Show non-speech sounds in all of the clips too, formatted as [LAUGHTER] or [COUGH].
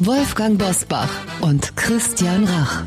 Wolfgang Bosbach und Christian Rach.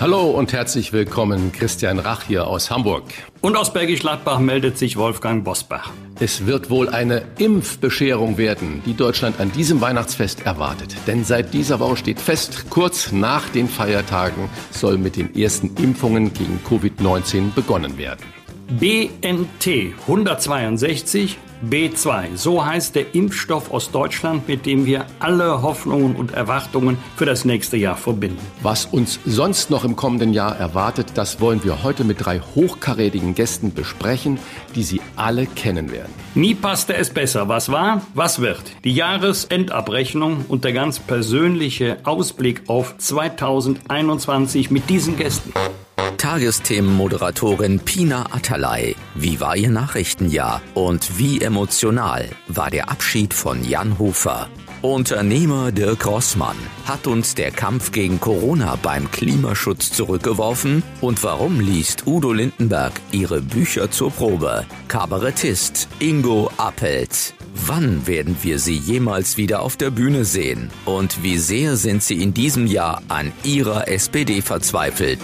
Hallo und herzlich willkommen, Christian Rach hier aus Hamburg. Und aus Bergisch Gladbach meldet sich Wolfgang Bosbach. Es wird wohl eine Impfbescherung werden, die Deutschland an diesem Weihnachtsfest erwartet. Denn seit dieser Woche steht fest, kurz nach den Feiertagen soll mit den ersten Impfungen gegen Covid-19 begonnen werden. BNT 162 B2. So heißt der Impfstoff aus Deutschland, mit dem wir alle Hoffnungen und Erwartungen für das nächste Jahr verbinden. Was uns sonst noch im kommenden Jahr erwartet, das wollen wir heute mit drei hochkarätigen Gästen besprechen, die Sie alle kennen werden. Nie passte es besser. Was war, was wird? Die Jahresendabrechnung und der ganz persönliche Ausblick auf 2021 mit diesen Gästen. Tagesthemenmoderatorin Pina Atalay. Wie war ihr Nachrichtenjahr und wie emotional war der Abschied von Jan Hofer? Unternehmer Dirk Rossmann. Hat uns der Kampf gegen Corona beim Klimaschutz zurückgeworfen? Und warum liest Udo Lindenberg ihre Bücher zur Probe? Kabarettist Ingo Appelt. Wann werden wir sie jemals wieder auf der Bühne sehen? Und wie sehr sind sie in diesem Jahr an ihrer SPD verzweifelt?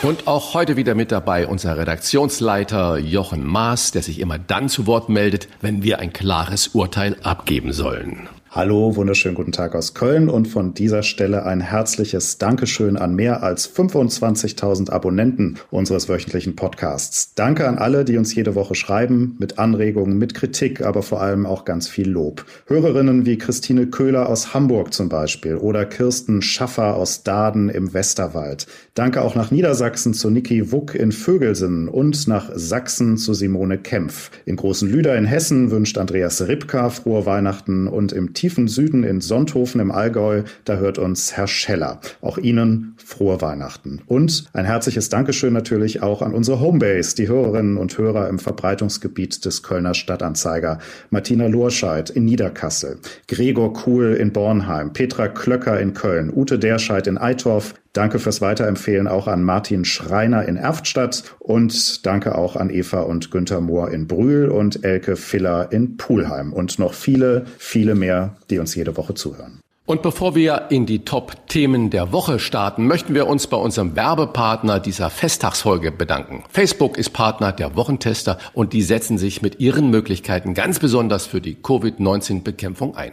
Und auch heute wieder mit dabei unser Redaktionsleiter Jochen Maas, der sich immer dann zu Wort meldet, wenn wir ein klares Urteil abgeben sollen. Hallo, wunderschönen guten Tag aus Köln und von dieser Stelle ein herzliches Dankeschön an mehr als 25.000 Abonnenten unseres wöchentlichen Podcasts. Danke an alle, die uns jede Woche schreiben, mit Anregungen, mit Kritik, aber vor allem auch ganz viel Lob. Hörerinnen wie Christine Köhler aus Hamburg zum Beispiel oder Kirsten Schaffer aus Daden im Westerwald. Danke auch nach Niedersachsen zu Niki Wuck in Vögelsen und nach Sachsen zu Simone Kempf. In Großen Lüder in Hessen wünscht Andreas Ripka frohe Weihnachten und im tiefen Süden in Sonthofen im Allgäu, da hört uns Herr Scheller. Auch Ihnen frohe Weihnachten. Und ein herzliches Dankeschön natürlich auch an unsere Homebase, die Hörerinnen und Hörer im Verbreitungsgebiet des Kölner Stadtanzeiger. Martina Lorscheid in Niederkassel, Gregor Kuhl in Bornheim, Petra Klöcker in Köln, Ute Derscheid in Eitorf, Danke fürs Weiterempfehlen auch an Martin Schreiner in Erftstadt und danke auch an Eva und Günther Mohr in Brühl und Elke Filler in Pulheim und noch viele, viele mehr, die uns jede Woche zuhören. Und bevor wir in die Top-Themen der Woche starten, möchten wir uns bei unserem Werbepartner dieser Festtagsfolge bedanken. Facebook ist Partner der Wochentester und die setzen sich mit ihren Möglichkeiten ganz besonders für die Covid-19-Bekämpfung ein.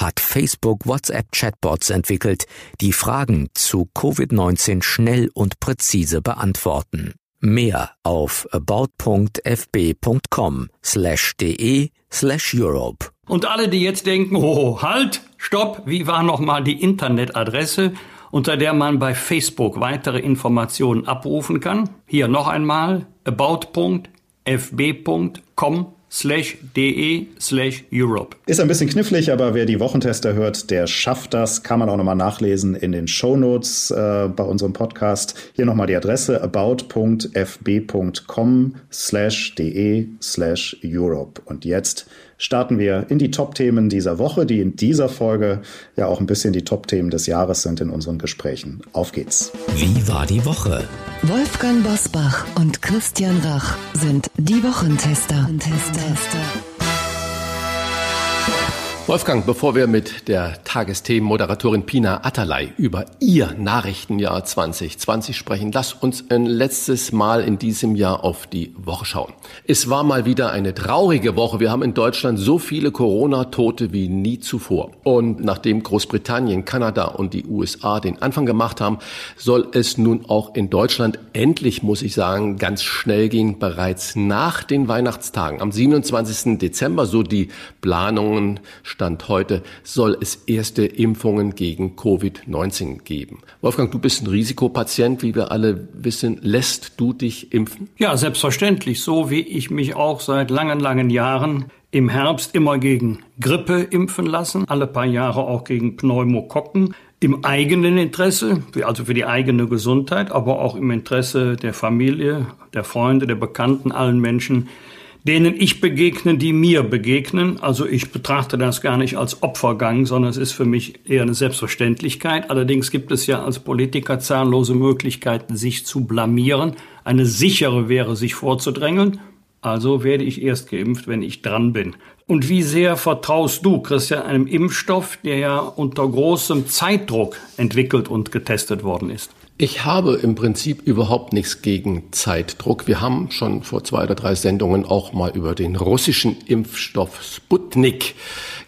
hat Facebook WhatsApp-Chatbots entwickelt, die Fragen zu Covid-19 schnell und präzise beantworten. Mehr auf about.fb.com slash de slash Europe. Und alle, die jetzt denken, oh, halt, stopp, wie war nochmal die Internetadresse, unter der man bei Facebook weitere Informationen abrufen kann? Hier noch einmal, about.fb.com slash de slash Europe. Ist ein bisschen knifflig, aber wer die Wochentester hört, der schafft das. Kann man auch nochmal nachlesen in den Shownotes äh, bei unserem Podcast. Hier nochmal die Adresse about.fb.com slash de slash Europe. Und jetzt starten wir in die Top-Themen dieser Woche, die in dieser Folge ja auch ein bisschen die Top-Themen des Jahres sind in unseren Gesprächen. Auf geht's. Wie war die Woche? Wolfgang Bosbach und Christian Rach sind die Wochentester. Wolfgang, bevor wir mit der Tagesthemen-Moderatorin Pina Atalay über ihr Nachrichtenjahr 2020 sprechen, lass uns ein letztes Mal in diesem Jahr auf die Woche schauen. Es war mal wieder eine traurige Woche. Wir haben in Deutschland so viele Corona-Tote wie nie zuvor. Und nachdem Großbritannien, Kanada und die USA den Anfang gemacht haben, soll es nun auch in Deutschland endlich, muss ich sagen, ganz schnell gehen, bereits nach den Weihnachtstagen. Am 27. Dezember, so die Planungen Stand heute soll es erste Impfungen gegen Covid-19 geben. Wolfgang, du bist ein Risikopatient, wie wir alle wissen. Lässt du dich impfen? Ja, selbstverständlich. So wie ich mich auch seit langen, langen Jahren im Herbst immer gegen Grippe impfen lassen, alle paar Jahre auch gegen Pneumokokken. Im eigenen Interesse, also für die eigene Gesundheit, aber auch im Interesse der Familie, der Freunde, der Bekannten, allen Menschen, denen ich begegne, die mir begegnen. Also ich betrachte das gar nicht als Opfergang, sondern es ist für mich eher eine Selbstverständlichkeit. Allerdings gibt es ja als Politiker zahllose Möglichkeiten, sich zu blamieren. Eine sichere wäre, sich vorzudrängeln. Also werde ich erst geimpft, wenn ich dran bin. Und wie sehr vertraust du, Christian, einem Impfstoff, der ja unter großem Zeitdruck entwickelt und getestet worden ist? Ich habe im Prinzip überhaupt nichts gegen Zeitdruck. Wir haben schon vor zwei oder drei Sendungen auch mal über den russischen Impfstoff Sputnik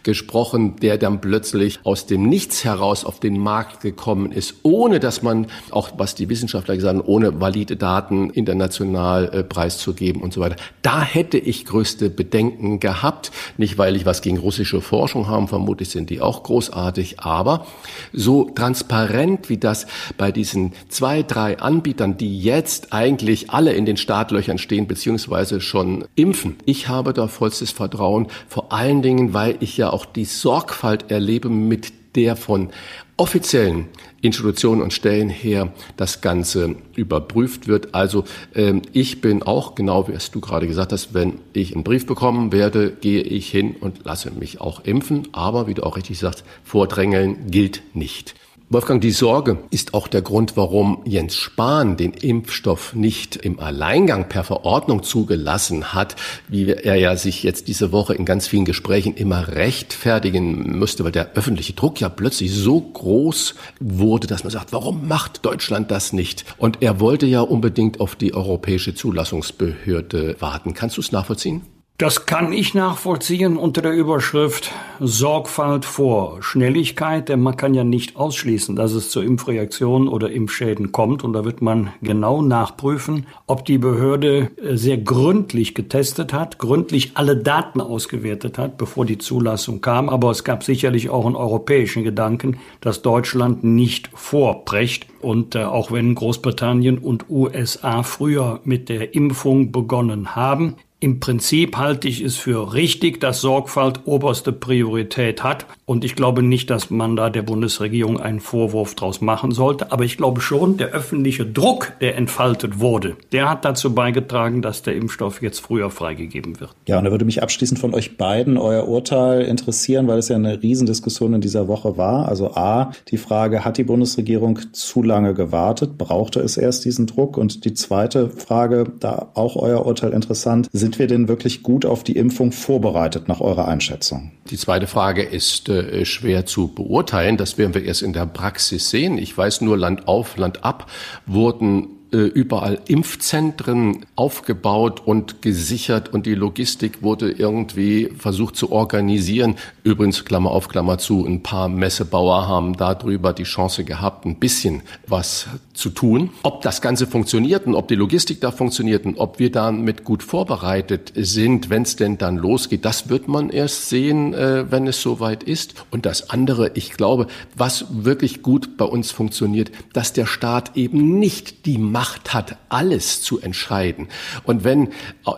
gesprochen, der dann plötzlich aus dem Nichts heraus auf den Markt gekommen ist, ohne dass man, auch was die Wissenschaftler gesagt haben, ohne valide Daten international äh, preiszugeben und so weiter. Da hätte ich größte Bedenken gehabt. Nicht, weil ich was gegen russische Forschung habe, vermutlich sind die auch großartig, aber so transparent wie das bei diesen zwei, drei Anbietern, die jetzt eigentlich alle in den Startlöchern stehen, beziehungsweise schon impfen. Ich habe da vollstes Vertrauen, vor allen Dingen, weil ich ja auch die Sorgfalt erlebe, mit der von offiziellen Institutionen und Stellen her das Ganze überprüft wird. Also ähm, ich bin auch, genau wie es du gerade gesagt hast, wenn ich einen Brief bekommen werde, gehe ich hin und lasse mich auch impfen. Aber wie du auch richtig sagst, Vordrängeln gilt nicht. Wolfgang, die Sorge ist auch der Grund, warum Jens Spahn den Impfstoff nicht im Alleingang per Verordnung zugelassen hat, wie er ja sich jetzt diese Woche in ganz vielen Gesprächen immer rechtfertigen müsste, weil der öffentliche Druck ja plötzlich so groß wurde, dass man sagt, warum macht Deutschland das nicht? Und er wollte ja unbedingt auf die europäische Zulassungsbehörde warten. Kannst du es nachvollziehen? Das kann ich nachvollziehen unter der Überschrift Sorgfalt vor Schnelligkeit, denn man kann ja nicht ausschließen, dass es zu Impfreaktionen oder Impfschäden kommt. Und da wird man genau nachprüfen, ob die Behörde äh, sehr gründlich getestet hat, gründlich alle Daten ausgewertet hat, bevor die Zulassung kam, aber es gab sicherlich auch einen europäischen Gedanken, dass Deutschland nicht vorbrecht und äh, auch wenn Großbritannien und USA früher mit der Impfung begonnen haben, im Prinzip halte ich es für richtig, dass Sorgfalt oberste Priorität hat. Und ich glaube nicht, dass man da der Bundesregierung einen Vorwurf draus machen sollte. Aber ich glaube schon, der öffentliche Druck, der entfaltet wurde, der hat dazu beigetragen, dass der Impfstoff jetzt früher freigegeben wird. Ja, und da würde mich abschließend von euch beiden euer Urteil interessieren, weil es ja eine Riesendiskussion in dieser Woche war. Also A, die Frage, hat die Bundesregierung zu lange gewartet? Brauchte es erst diesen Druck? Und die zweite Frage, da auch euer Urteil interessant, sind wir denn wirklich gut auf die Impfung vorbereitet nach eurer Einschätzung? Die zweite Frage ist äh, schwer zu beurteilen. Das werden wir erst in der Praxis sehen. Ich weiß nur, Land auf, Land ab wurden äh, überall Impfzentren aufgebaut und gesichert und die Logistik wurde irgendwie versucht zu organisieren. Übrigens, Klammer auf, Klammer zu, ein paar Messebauer haben darüber die Chance gehabt, ein bisschen was zu tun. Ob das Ganze funktioniert und ob die Logistik da funktioniert und ob wir damit gut vorbereitet sind, wenn es denn dann losgeht, das wird man erst sehen, äh, wenn es soweit ist. Und das andere, ich glaube, was wirklich gut bei uns funktioniert, dass der Staat eben nicht die Macht hat, alles zu entscheiden. Und wenn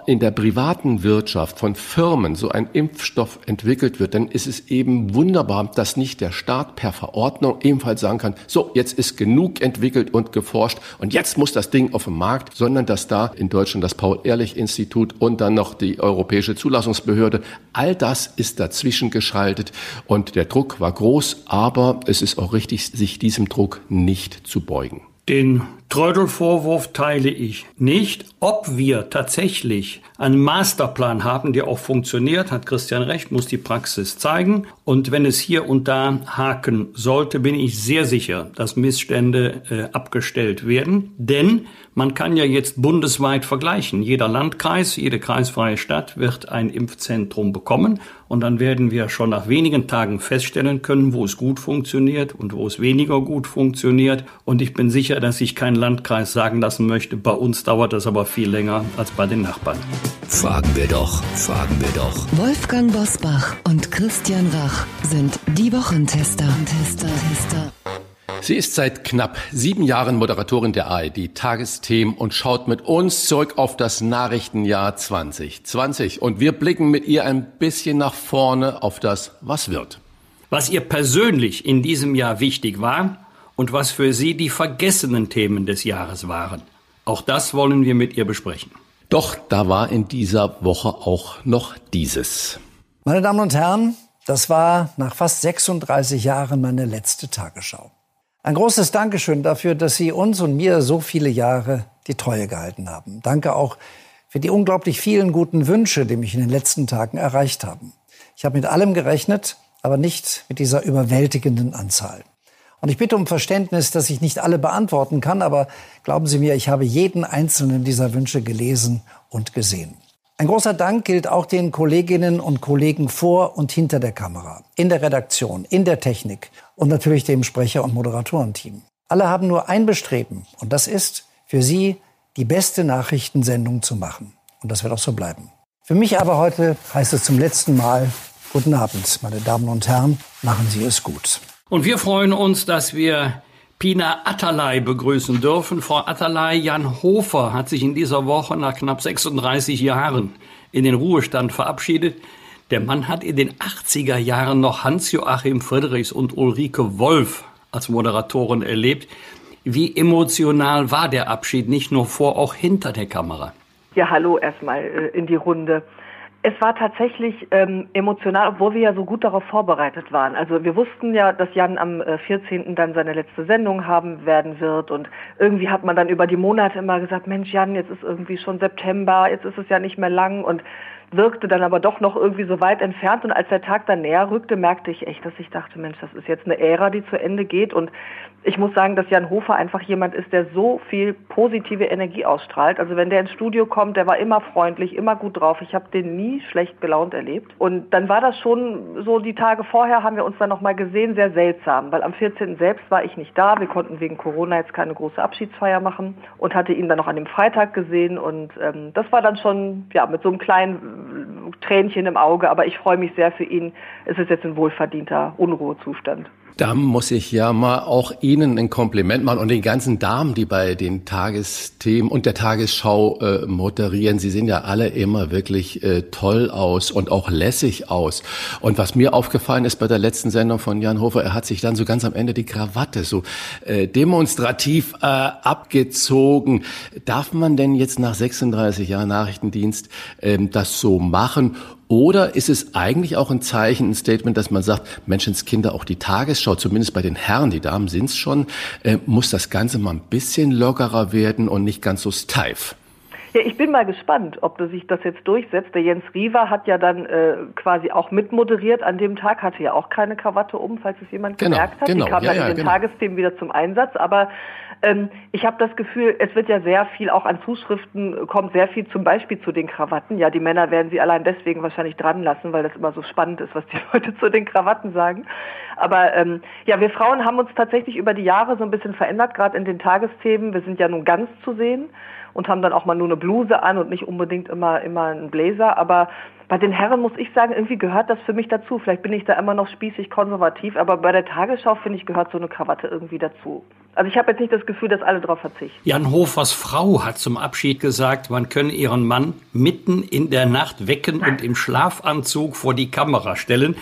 in der privaten Wirtschaft von Firmen so ein Impfstoff entwickelt wird, dann ist es eben wunderbar, dass nicht der Staat per Verordnung ebenfalls sagen kann, so, jetzt ist genug entwickelt und geforscht und jetzt muss das Ding auf den Markt, sondern dass da in Deutschland das Paul-Ehrlich-Institut und dann noch die Europäische Zulassungsbehörde, all das ist dazwischen geschaltet und der Druck war groß, aber es ist auch richtig, sich diesem Druck nicht zu beugen. Den Trödelvorwurf teile ich nicht. Ob wir tatsächlich einen Masterplan haben, der auch funktioniert, hat Christian recht, muss die Praxis zeigen. Und wenn es hier und da haken sollte, bin ich sehr sicher, dass Missstände äh, abgestellt werden. Denn man kann ja jetzt bundesweit vergleichen. Jeder Landkreis, jede kreisfreie Stadt wird ein Impfzentrum bekommen. Und dann werden wir schon nach wenigen Tagen feststellen können, wo es gut funktioniert und wo es weniger gut funktioniert. Und ich bin sicher, dass sich kein Landkreis sagen lassen möchte, bei uns dauert das aber viel länger als bei den Nachbarn. Fragen wir doch, fragen wir doch. Wolfgang Bosbach und Christian Rach sind die Wochentester. Tester, Tester. Sie ist seit knapp sieben Jahren Moderatorin der ARD Tagesthemen und schaut mit uns zurück auf das Nachrichtenjahr 2020. Und wir blicken mit ihr ein bisschen nach vorne auf das, was wird. Was ihr persönlich in diesem Jahr wichtig war und was für Sie die vergessenen Themen des Jahres waren. Auch das wollen wir mit ihr besprechen. Doch da war in dieser Woche auch noch dieses. Meine Damen und Herren, das war nach fast 36 Jahren meine letzte Tagesschau. Ein großes Dankeschön dafür, dass Sie uns und mir so viele Jahre die Treue gehalten haben. Danke auch für die unglaublich vielen guten Wünsche, die mich in den letzten Tagen erreicht haben. Ich habe mit allem gerechnet, aber nicht mit dieser überwältigenden Anzahl. Und ich bitte um Verständnis, dass ich nicht alle beantworten kann, aber glauben Sie mir, ich habe jeden einzelnen dieser Wünsche gelesen und gesehen. Ein großer Dank gilt auch den Kolleginnen und Kollegen vor und hinter der Kamera, in der Redaktion, in der Technik und natürlich dem Sprecher- und Moderatorenteam. Alle haben nur ein Bestreben und das ist, für Sie die beste Nachrichtensendung zu machen. Und das wird auch so bleiben. Für mich aber heute heißt es zum letzten Mal Guten Abend, meine Damen und Herren, machen Sie es gut. Und wir freuen uns, dass wir Pina Atalay begrüßen dürfen. Frau Atalay, Jan Hofer hat sich in dieser Woche nach knapp 36 Jahren in den Ruhestand verabschiedet. Der Mann hat in den 80er Jahren noch Hans-Joachim Friedrichs und Ulrike Wolf als Moderatoren erlebt. Wie emotional war der Abschied, nicht nur vor, auch hinter der Kamera? Ja, hallo erstmal äh, in die Runde. Es war tatsächlich ähm, emotional, obwohl wir ja so gut darauf vorbereitet waren. Also wir wussten ja, dass Jan am äh, 14. dann seine letzte Sendung haben werden wird und irgendwie hat man dann über die Monate immer gesagt, Mensch Jan, jetzt ist irgendwie schon September, jetzt ist es ja nicht mehr lang und wirkte dann aber doch noch irgendwie so weit entfernt und als der Tag dann näher rückte, merkte ich echt, dass ich dachte, Mensch, das ist jetzt eine Ära, die zu Ende geht und ich muss sagen, dass Jan Hofer einfach jemand ist, der so viel positive Energie ausstrahlt. Also wenn der ins Studio kommt, der war immer freundlich, immer gut drauf. Ich habe den nie schlecht gelaunt erlebt. Und dann war das schon so die Tage vorher haben wir uns dann nochmal gesehen, sehr seltsam, weil am 14. selbst war ich nicht da. Wir konnten wegen Corona jetzt keine große Abschiedsfeier machen und hatte ihn dann noch an dem Freitag gesehen und ähm, das war dann schon ja mit so einem kleinen Tränchen im Auge. Aber ich freue mich sehr für ihn. Es ist jetzt ein wohlverdienter Unruhezustand. Da muss ich ja mal auch Ihnen ein Kompliment machen und den ganzen Damen, die bei den Tagesthemen und der Tagesschau äh, moderieren. Sie sehen ja alle immer wirklich äh, toll aus und auch lässig aus. Und was mir aufgefallen ist bei der letzten Sendung von Jan Hofer, er hat sich dann so ganz am Ende die Krawatte so äh, demonstrativ äh, abgezogen. Darf man denn jetzt nach 36 Jahren Nachrichtendienst äh, das so machen? Oder ist es eigentlich auch ein Zeichen, ein Statement, dass man sagt, Menschenskinder, auch die Tagesschau, zumindest bei den Herren, die Damen sind es schon, äh, muss das Ganze mal ein bisschen lockerer werden und nicht ganz so steif? Ja, ich bin mal gespannt, ob sich das jetzt durchsetzt. Der Jens Riewer hat ja dann äh, quasi auch mitmoderiert an dem Tag, hatte ja auch keine Krawatte um, falls es jemand genau, gemerkt hat. Genau, Die kam ja, dann ja, in den genau. Tagesthemen wieder zum Einsatz. Aber ähm, ich habe das Gefühl, es wird ja sehr viel auch an Zuschriften, kommt sehr viel zum Beispiel zu den Krawatten. Ja, die Männer werden sie allein deswegen wahrscheinlich dran lassen, weil das immer so spannend ist, was die [LAUGHS] Leute zu den Krawatten sagen. Aber ähm, ja, wir Frauen haben uns tatsächlich über die Jahre so ein bisschen verändert, gerade in den Tagesthemen. Wir sind ja nun ganz zu sehen und haben dann auch mal nur eine Bluse an und nicht unbedingt immer, immer einen Blazer. Aber bei den Herren muss ich sagen, irgendwie gehört das für mich dazu. Vielleicht bin ich da immer noch spießig konservativ, aber bei der Tagesschau, finde ich, gehört so eine Krawatte irgendwie dazu. Also ich habe jetzt nicht das Gefühl, dass alle darauf verzichten. Jan Hofers Frau hat zum Abschied gesagt, man könne ihren Mann mitten in der Nacht wecken und im Schlafanzug vor die Kamera stellen.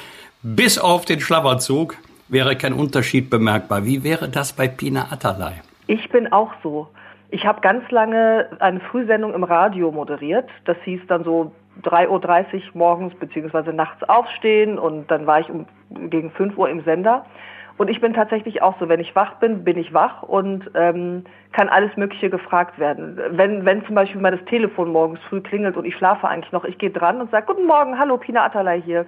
Bis auf den Schlafanzug wäre kein Unterschied bemerkbar. Wie wäre das bei Pina Atalay? Ich bin auch so. Ich habe ganz lange eine Frühsendung im Radio moderiert. Das hieß dann so 3.30 Uhr morgens beziehungsweise nachts aufstehen und dann war ich um, gegen 5 Uhr im Sender. Und ich bin tatsächlich auch so, wenn ich wach bin, bin ich wach und ähm, kann alles Mögliche gefragt werden. Wenn, wenn zum Beispiel mal das Telefon morgens früh klingelt und ich schlafe eigentlich noch, ich gehe dran und sage, guten Morgen, hallo, Pina Atalay hier.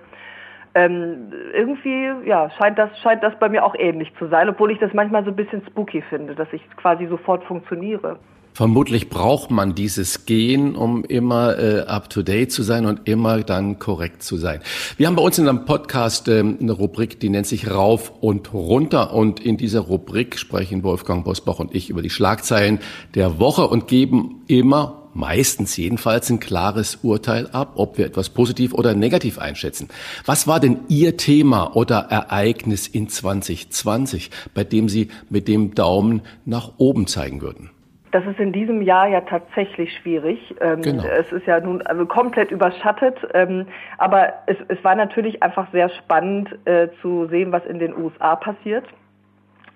Ähm, irgendwie ja, scheint, das, scheint das bei mir auch ähnlich zu sein, obwohl ich das manchmal so ein bisschen spooky finde, dass ich quasi sofort funktioniere. Vermutlich braucht man dieses Gehen, um immer äh, up-to-date zu sein und immer dann korrekt zu sein. Wir haben bei uns in einem Podcast äh, eine Rubrik, die nennt sich Rauf und Runter. Und in dieser Rubrik sprechen Wolfgang Bosbach und ich über die Schlagzeilen der Woche und geben immer meistens jedenfalls ein klares Urteil ab, ob wir etwas positiv oder negativ einschätzen. Was war denn Ihr Thema oder Ereignis in 2020, bei dem Sie mit dem Daumen nach oben zeigen würden? Das ist in diesem Jahr ja tatsächlich schwierig. Ähm, genau. Es ist ja nun also komplett überschattet. Ähm, aber es, es war natürlich einfach sehr spannend äh, zu sehen, was in den USA passiert.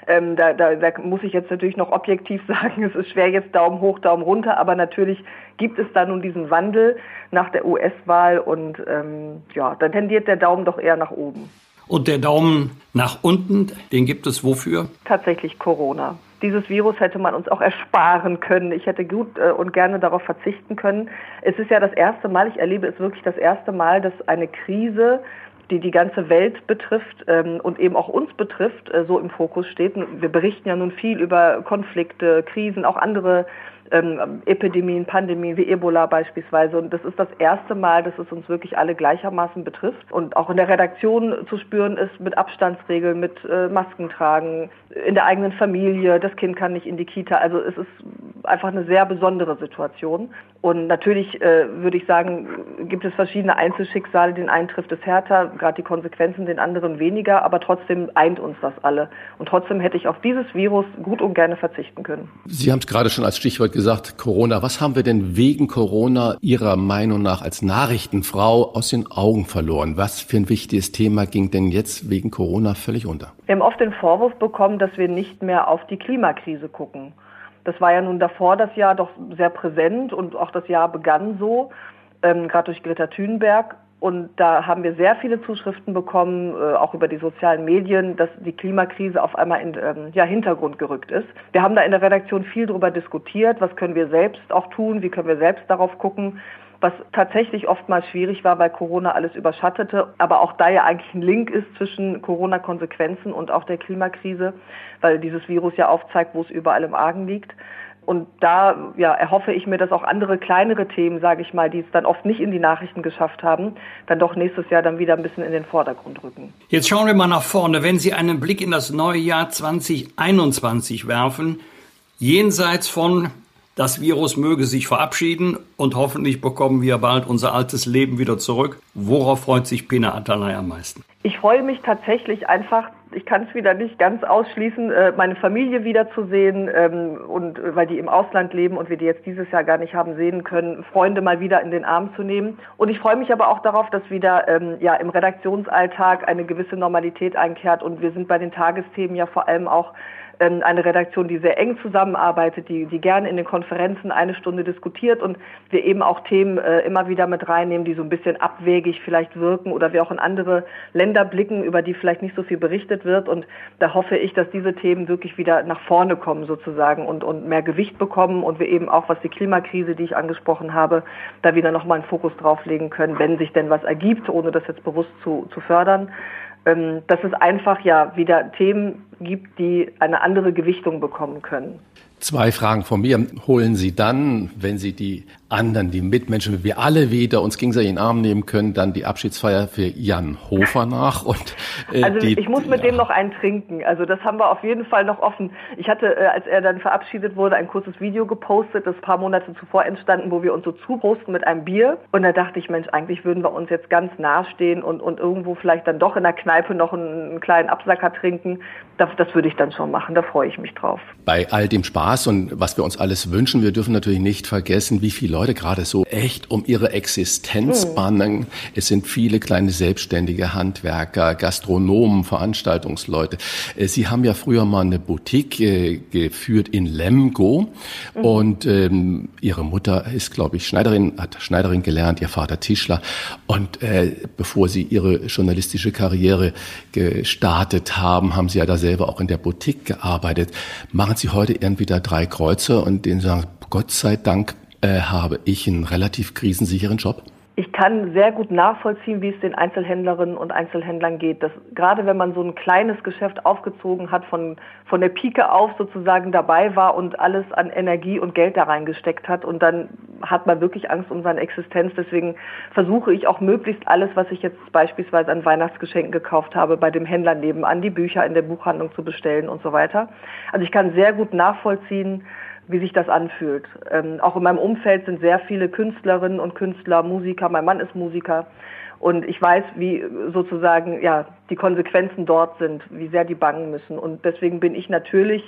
Ähm, da, da, da muss ich jetzt natürlich noch objektiv [LAUGHS] sagen, es ist schwer jetzt Daumen hoch, Daumen runter, aber natürlich gibt es da nun diesen Wandel nach der US-Wahl und ähm, ja, dann tendiert der Daumen doch eher nach oben. Und der Daumen nach unten, den gibt es wofür? Tatsächlich Corona dieses Virus hätte man uns auch ersparen können. Ich hätte gut äh, und gerne darauf verzichten können. Es ist ja das erste Mal, ich erlebe es wirklich das erste Mal, dass eine Krise, die die ganze Welt betrifft ähm, und eben auch uns betrifft, äh, so im Fokus steht. Wir berichten ja nun viel über Konflikte, Krisen, auch andere ähm, Epidemien, Pandemien wie Ebola beispielsweise. Und das ist das erste Mal, dass es uns wirklich alle gleichermaßen betrifft. Und auch in der Redaktion zu spüren ist mit Abstandsregeln, mit äh, Masken tragen, in der eigenen Familie, das Kind kann nicht in die Kita. Also es ist einfach eine sehr besondere Situation. Und natürlich äh, würde ich sagen, gibt es verschiedene Einzelschicksale. Den einen trifft es härter, gerade die Konsequenzen, den anderen weniger, aber trotzdem eint uns das alle. Und trotzdem hätte ich auf dieses Virus gut und gerne verzichten können. Sie haben es gerade schon als Stichwort gesagt, Corona. Was haben wir denn wegen Corona Ihrer Meinung nach als Nachrichtenfrau aus den Augen verloren? Was für ein wichtiges Thema ging denn jetzt wegen Corona völlig unter? Wir haben oft den Vorwurf bekommen, dass wir nicht mehr auf die Klimakrise gucken. Das war ja nun davor das Jahr doch sehr präsent und auch das Jahr begann so, ähm, gerade durch Greta Thunberg. Und da haben wir sehr viele Zuschriften bekommen, äh, auch über die sozialen Medien, dass die Klimakrise auf einmal in ähm, ja, Hintergrund gerückt ist. Wir haben da in der Redaktion viel darüber diskutiert, was können wir selbst auch tun, wie können wir selbst darauf gucken was tatsächlich oftmals schwierig war, weil Corona alles überschattete, aber auch da ja eigentlich ein Link ist zwischen Corona-Konsequenzen und auch der Klimakrise, weil dieses Virus ja aufzeigt, wo es überall im Argen liegt. Und da ja, erhoffe ich mir, dass auch andere kleinere Themen, sage ich mal, die es dann oft nicht in die Nachrichten geschafft haben, dann doch nächstes Jahr dann wieder ein bisschen in den Vordergrund rücken. Jetzt schauen wir mal nach vorne. Wenn Sie einen Blick in das neue Jahr 2021 werfen, jenseits von das Virus möge sich verabschieden und hoffentlich bekommen wir bald unser altes Leben wieder zurück. Worauf freut sich Pina Atalay am meisten? Ich freue mich tatsächlich einfach, ich kann es wieder nicht ganz ausschließen, äh, meine Familie wiederzusehen ähm, und äh, weil die im Ausland leben und wir die jetzt dieses Jahr gar nicht haben sehen können, Freunde mal wieder in den Arm zu nehmen. Und ich freue mich aber auch darauf, dass wieder ähm, ja im Redaktionsalltag eine gewisse Normalität einkehrt und wir sind bei den Tagesthemen ja vor allem auch eine Redaktion, die sehr eng zusammenarbeitet, die, die gerne in den Konferenzen eine Stunde diskutiert und wir eben auch Themen äh, immer wieder mit reinnehmen, die so ein bisschen abwegig vielleicht wirken oder wir auch in andere Länder blicken, über die vielleicht nicht so viel berichtet wird. Und da hoffe ich, dass diese Themen wirklich wieder nach vorne kommen sozusagen und, und mehr Gewicht bekommen und wir eben auch, was die Klimakrise, die ich angesprochen habe, da wieder nochmal einen Fokus drauflegen können, wenn sich denn was ergibt, ohne das jetzt bewusst zu, zu fördern. Ähm, dass es einfach ja wieder Themen gibt, die eine andere Gewichtung bekommen können. Zwei Fragen von mir. Holen Sie dann, wenn Sie die anderen, die Mitmenschen, wir alle wieder uns gegenseitig in den Arm nehmen können, dann die Abschiedsfeier für Jan Hofer nach. Und, äh, also die, ich muss mit ja. dem noch einen trinken. Also das haben wir auf jeden Fall noch offen. Ich hatte, äh, als er dann verabschiedet wurde, ein kurzes Video gepostet, das ein paar Monate zuvor entstanden, wo wir uns so zuprosten mit einem Bier. Und da dachte ich, Mensch, eigentlich würden wir uns jetzt ganz nahestehen und, und irgendwo vielleicht dann doch in der Kneipe noch einen, einen kleinen Absacker trinken. Das, das würde ich dann schon machen. Da freue ich mich drauf. Bei all dem Spaß Spaß und was wir uns alles wünschen. Wir dürfen natürlich nicht vergessen, wie viele Leute gerade so echt um ihre Existenz mhm. bangen. Es sind viele kleine selbstständige Handwerker, Gastronomen, Veranstaltungsleute. Äh, Sie haben ja früher mal eine Boutique äh, geführt in Lemgo mhm. und ähm, Ihre Mutter ist, glaube ich, Schneiderin, hat Schneiderin gelernt, Ihr Vater Tischler. Und äh, bevor Sie Ihre journalistische Karriere gestartet haben, haben Sie ja da selber auch in der Boutique gearbeitet. Machen Sie heute irgendwie da drei Kreuze und denen sagen, Gott sei Dank äh, habe ich einen relativ krisensicheren Job? ich kann sehr gut nachvollziehen, wie es den Einzelhändlerinnen und Einzelhändlern geht. Dass, gerade wenn man so ein kleines Geschäft aufgezogen hat, von, von der Pike auf sozusagen dabei war und alles an Energie und Geld da reingesteckt hat und dann hat man wirklich Angst um seine Existenz. Deswegen versuche ich auch möglichst alles, was ich jetzt beispielsweise an Weihnachtsgeschenken gekauft habe, bei dem Händler nebenan die Bücher in der Buchhandlung zu bestellen und so weiter. Also ich kann sehr gut nachvollziehen, wie sich das anfühlt. Ähm, auch in meinem Umfeld sind sehr viele Künstlerinnen und Künstler, Musiker. Mein Mann ist Musiker. Und ich weiß, wie sozusagen ja, die Konsequenzen dort sind, wie sehr die bangen müssen. Und deswegen bin ich natürlich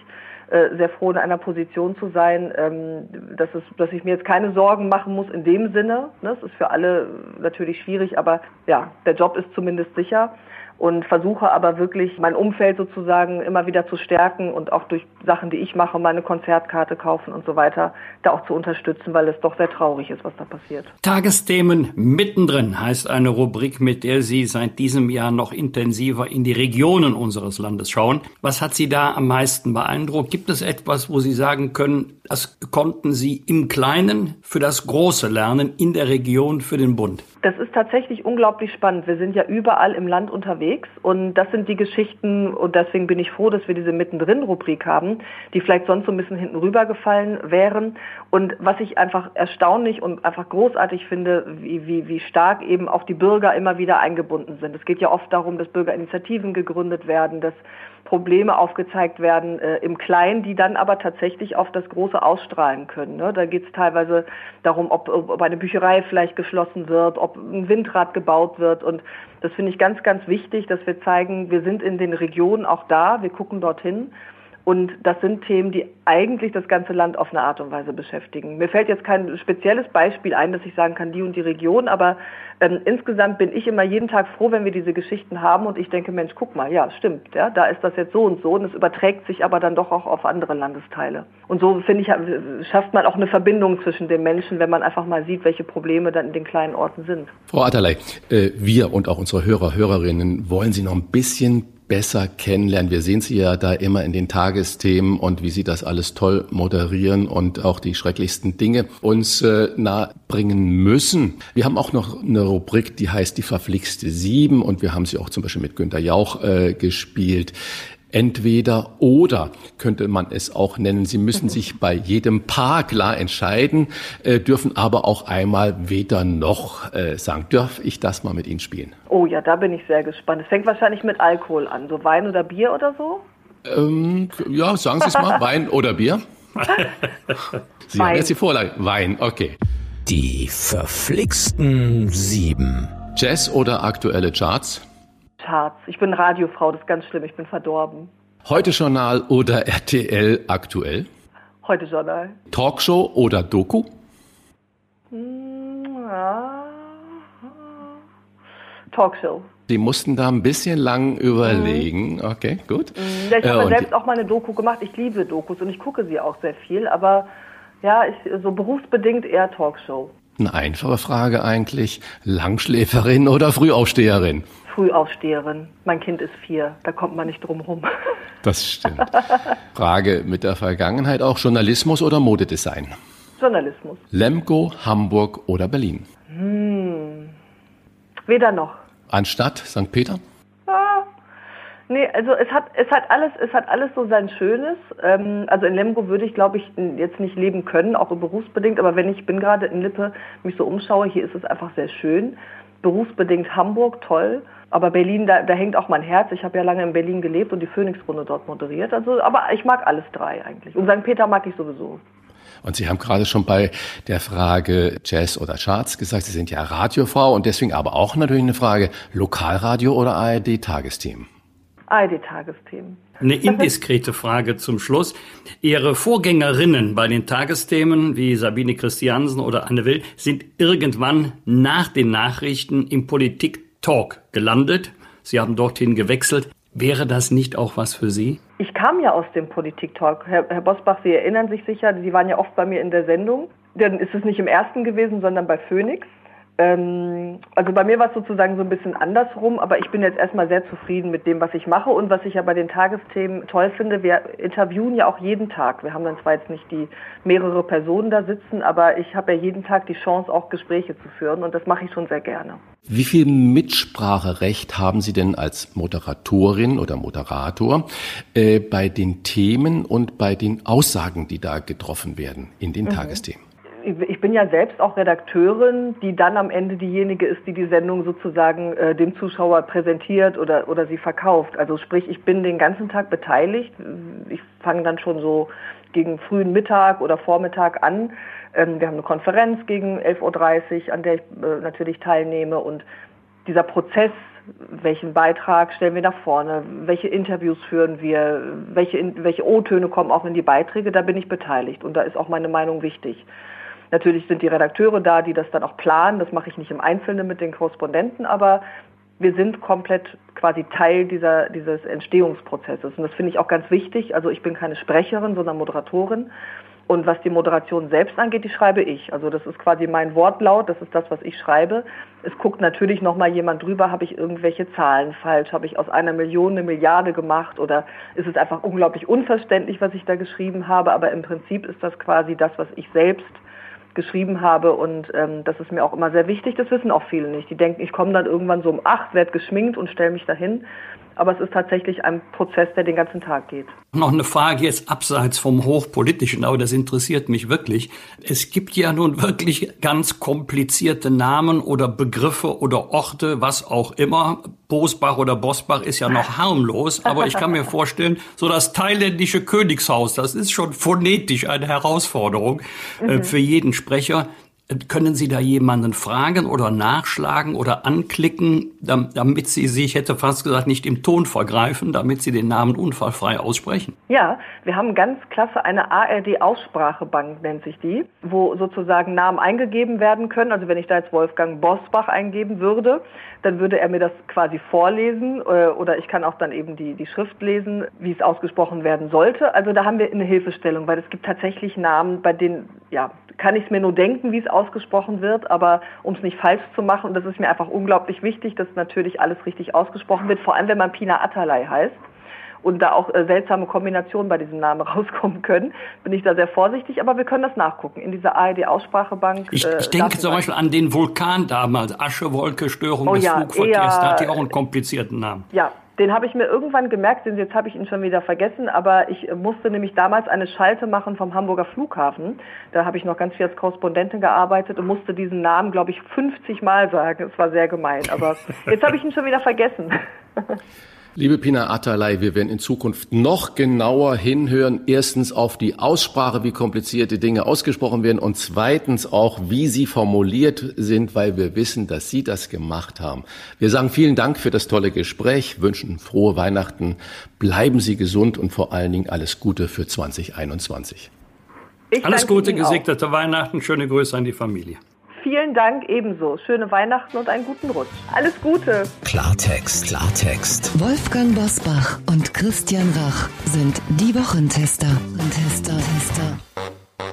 äh, sehr froh, in einer Position zu sein, ähm, dass, es, dass ich mir jetzt keine Sorgen machen muss in dem Sinne. Ne? Das ist für alle natürlich schwierig, aber ja, der Job ist zumindest sicher und versuche aber wirklich mein Umfeld sozusagen immer wieder zu stärken und auch durch Sachen, die ich mache, meine Konzertkarte kaufen und so weiter, da auch zu unterstützen, weil es doch sehr traurig ist, was da passiert. Tagesthemen mittendrin heißt eine Rubrik, mit der Sie seit diesem Jahr noch intensiver in die Regionen unseres Landes schauen. Was hat Sie da am meisten beeindruckt? Gibt es etwas, wo Sie sagen können, das konnten Sie im Kleinen für das Große lernen, in der Region für den Bund? Das ist tatsächlich unglaublich spannend. Wir sind ja überall im Land unterwegs und das sind die Geschichten und deswegen bin ich froh, dass wir diese Mittendrin-Rubrik haben, die vielleicht sonst so ein bisschen hinten rübergefallen wären. Und was ich einfach erstaunlich und einfach großartig finde, wie, wie, wie stark eben auch die Bürger immer wieder eingebunden sind. Es geht ja oft darum, dass Bürgerinitiativen gegründet werden, dass Probleme aufgezeigt werden äh, im Kleinen, die dann aber tatsächlich auf das Große ausstrahlen können. Ne? Da geht es teilweise darum, ob, ob eine Bücherei vielleicht geschlossen wird, ob ein Windrad gebaut wird. Und das finde ich ganz, ganz wichtig, dass wir zeigen, wir sind in den Regionen auch da, wir gucken dorthin und das sind Themen, die eigentlich das ganze Land auf eine Art und Weise beschäftigen. Mir fällt jetzt kein spezielles Beispiel ein, dass ich sagen kann, die und die Region, aber ähm, insgesamt bin ich immer jeden Tag froh, wenn wir diese Geschichten haben und ich denke, Mensch, guck mal, ja, stimmt, ja, da ist das jetzt so und so und es überträgt sich aber dann doch auch auf andere Landesteile. Und so, finde ich, schafft man auch eine Verbindung zwischen den Menschen, wenn man einfach mal sieht, welche Probleme dann in den kleinen Orten sind. Frau Atalay, äh, wir und auch unsere Hörer, Hörerinnen wollen Sie noch ein bisschen besser kennenlernen. Wir sehen Sie ja da immer in den Tagesthemen und wie Sie das alles toll moderieren und auch die schrecklichsten Dinge uns äh, nahebringen müssen. Wir haben auch noch eine Rubrik, die heißt die verflixte Sieben und wir haben sie auch zum Beispiel mit Günter Jauch äh, gespielt. Entweder oder könnte man es auch nennen. Sie müssen sich bei jedem Paar klar entscheiden, äh, dürfen aber auch einmal weder noch äh, sagen. Darf ich das mal mit Ihnen spielen? Oh ja, da bin ich sehr gespannt. Es fängt wahrscheinlich mit Alkohol an. So Wein oder Bier oder so? Ähm, ja, sagen Sie es mal. [LAUGHS] Wein oder Bier? [LAUGHS] Sie Wein. haben jetzt die Vorlage. Wein, okay. Die verflixten sieben. Jazz oder aktuelle Charts? Charts. Ich bin Radiofrau, das ist ganz schlimm, ich bin verdorben. Heute Journal oder RTL aktuell? Heute Journal. Talkshow oder Doku? Ja. Talkshow. Sie mussten da ein bisschen lang überlegen. Mhm. Okay, gut. Ja, ich habe äh, selbst auch mal eine Doku gemacht. Ich liebe Dokus und ich gucke sie auch sehr viel, aber ja, ich, so berufsbedingt eher Talkshow. Eine einfache Frage eigentlich. Langschläferin oder Frühaufsteherin? Frühaufsteherin. Mein Kind ist vier, da kommt man nicht drum rum. [LAUGHS] Das stimmt. Frage mit der Vergangenheit auch Journalismus oder Modedesign? Journalismus. Lemgo, Hamburg oder Berlin? Hm. Weder noch. Anstatt St. Peter? Ah, nee, also es hat, es hat alles, es hat alles so sein Schönes. Ähm, also in Lemgo würde ich, glaube ich, jetzt nicht leben können, auch berufsbedingt, aber wenn ich bin gerade in Lippe, mich so umschaue, hier ist es einfach sehr schön. Berufsbedingt Hamburg, toll. Aber Berlin, da, da hängt auch mein Herz. Ich habe ja lange in Berlin gelebt und die Phoenix-Runde dort moderiert. Also, aber ich mag alles drei eigentlich. Und St. Peter mag ich sowieso. Und Sie haben gerade schon bei der Frage Jazz oder Charts gesagt, Sie sind ja Radiofrau und deswegen aber auch natürlich eine Frage Lokalradio oder ARD Tagesthemen. ARD-Tagesthemen. Eine indiskrete Frage zum Schluss. Ihre Vorgängerinnen bei den Tagesthemen wie Sabine Christiansen oder Anne Will sind irgendwann nach den Nachrichten im Politik-Talk gelandet. Sie haben dorthin gewechselt. Wäre das nicht auch was für Sie? Ich kam ja aus dem Politik-Talk. Herr, Herr Bosbach, Sie erinnern sich sicher, Sie waren ja oft bei mir in der Sendung. Dann ist es nicht im ersten gewesen, sondern bei Phoenix. Ähm, also bei mir war es sozusagen so ein bisschen andersrum, aber ich bin jetzt erstmal sehr zufrieden mit dem, was ich mache und was ich ja bei den Tagesthemen toll finde. Wir interviewen ja auch jeden Tag. Wir haben dann zwar jetzt nicht die mehrere Personen da sitzen, aber ich habe ja jeden Tag die Chance, auch Gespräche zu führen und das mache ich schon sehr gerne. Wie viel Mitspracherecht haben Sie denn als Moderatorin oder Moderator äh, bei den Themen und bei den Aussagen, die da getroffen werden in den mhm. Tagesthemen? Ich bin ja selbst auch Redakteurin, die dann am Ende diejenige ist, die die Sendung sozusagen äh, dem Zuschauer präsentiert oder, oder sie verkauft. Also sprich, ich bin den ganzen Tag beteiligt. Ich fange dann schon so gegen frühen Mittag oder Vormittag an. Ähm, wir haben eine Konferenz gegen 11.30 Uhr, an der ich äh, natürlich teilnehme. Und dieser Prozess, welchen Beitrag stellen wir nach vorne, welche Interviews führen wir, welche, welche O-Töne kommen auch in die Beiträge, da bin ich beteiligt. Und da ist auch meine Meinung wichtig. Natürlich sind die Redakteure da, die das dann auch planen. Das mache ich nicht im Einzelnen mit den Korrespondenten, aber wir sind komplett quasi Teil dieser, dieses Entstehungsprozesses. Und das finde ich auch ganz wichtig. Also ich bin keine Sprecherin, sondern Moderatorin. Und was die Moderation selbst angeht, die schreibe ich. Also das ist quasi mein Wortlaut, das ist das, was ich schreibe. Es guckt natürlich nochmal jemand drüber, habe ich irgendwelche Zahlen falsch, habe ich aus einer Million eine Milliarde gemacht oder ist es einfach unglaublich unverständlich, was ich da geschrieben habe. Aber im Prinzip ist das quasi das, was ich selbst geschrieben habe und ähm, das ist mir auch immer sehr wichtig, das wissen auch viele nicht. Die denken, ich komme dann irgendwann so um acht, werde geschminkt und stelle mich dahin aber es ist tatsächlich ein Prozess, der den ganzen Tag geht. Noch eine Frage jetzt abseits vom Hochpolitischen, aber das interessiert mich wirklich. Es gibt ja nun wirklich ganz komplizierte Namen oder Begriffe oder Orte, was auch immer. Bosbach oder Bosbach ist ja noch [LAUGHS] harmlos, aber ich kann mir vorstellen, so das thailändische Königshaus, das ist schon phonetisch eine Herausforderung äh, mhm. für jeden Sprecher. Können Sie da jemanden fragen oder nachschlagen oder anklicken, damit Sie sich, hätte fast gesagt, nicht im Ton vergreifen, damit Sie den Namen unfallfrei aussprechen? Ja, wir haben ganz klasse eine ARD-Aussprachebank, nennt sich die, wo sozusagen Namen eingegeben werden können. Also wenn ich da jetzt Wolfgang Bosbach eingeben würde, dann würde er mir das quasi vorlesen äh, oder ich kann auch dann eben die, die Schrift lesen, wie es ausgesprochen werden sollte. Also da haben wir eine Hilfestellung, weil es gibt tatsächlich Namen, bei denen, ja, kann ich es mir nur denken, wie es ausgesprochen wird, aber um es nicht falsch zu machen, und das ist mir einfach unglaublich wichtig, dass natürlich alles richtig ausgesprochen wird, vor allem wenn man Pina Atalay heißt und da auch äh, seltsame Kombinationen bei diesem Namen [LAUGHS] rauskommen können, bin ich da sehr vorsichtig, aber wir können das nachgucken in dieser ARD-Aussprachebank. Ich, äh, ich denke zum Beispiel an den Vulkan damals, Aschewolke, Störung oh, des ja, Flugverkehrs, da hat die auch einen komplizierten Namen. Ja, den habe ich mir irgendwann gemerkt, denn jetzt habe ich ihn schon wieder vergessen, aber ich musste nämlich damals eine Schalte machen vom Hamburger Flughafen. Da habe ich noch ganz viel als Korrespondentin gearbeitet und musste diesen Namen, glaube ich, 50 Mal sagen. Es war sehr gemein, aber [LAUGHS] jetzt habe ich ihn schon wieder vergessen. [LAUGHS] Liebe Pina Atalay, wir werden in Zukunft noch genauer hinhören. Erstens auf die Aussprache, wie komplizierte Dinge ausgesprochen werden und zweitens auch, wie sie formuliert sind, weil wir wissen, dass Sie das gemacht haben. Wir sagen vielen Dank für das tolle Gespräch, wünschen frohe Weihnachten, bleiben Sie gesund und vor allen Dingen alles Gute für 2021. Ich alles Gute, gesegnete Weihnachten, schöne Grüße an die Familie. Vielen Dank ebenso. Schöne Weihnachten und einen guten Rutsch. Alles Gute. Klartext, Klartext. Wolfgang Bosbach und Christian Rach sind die Wochentester. Tester, Tester.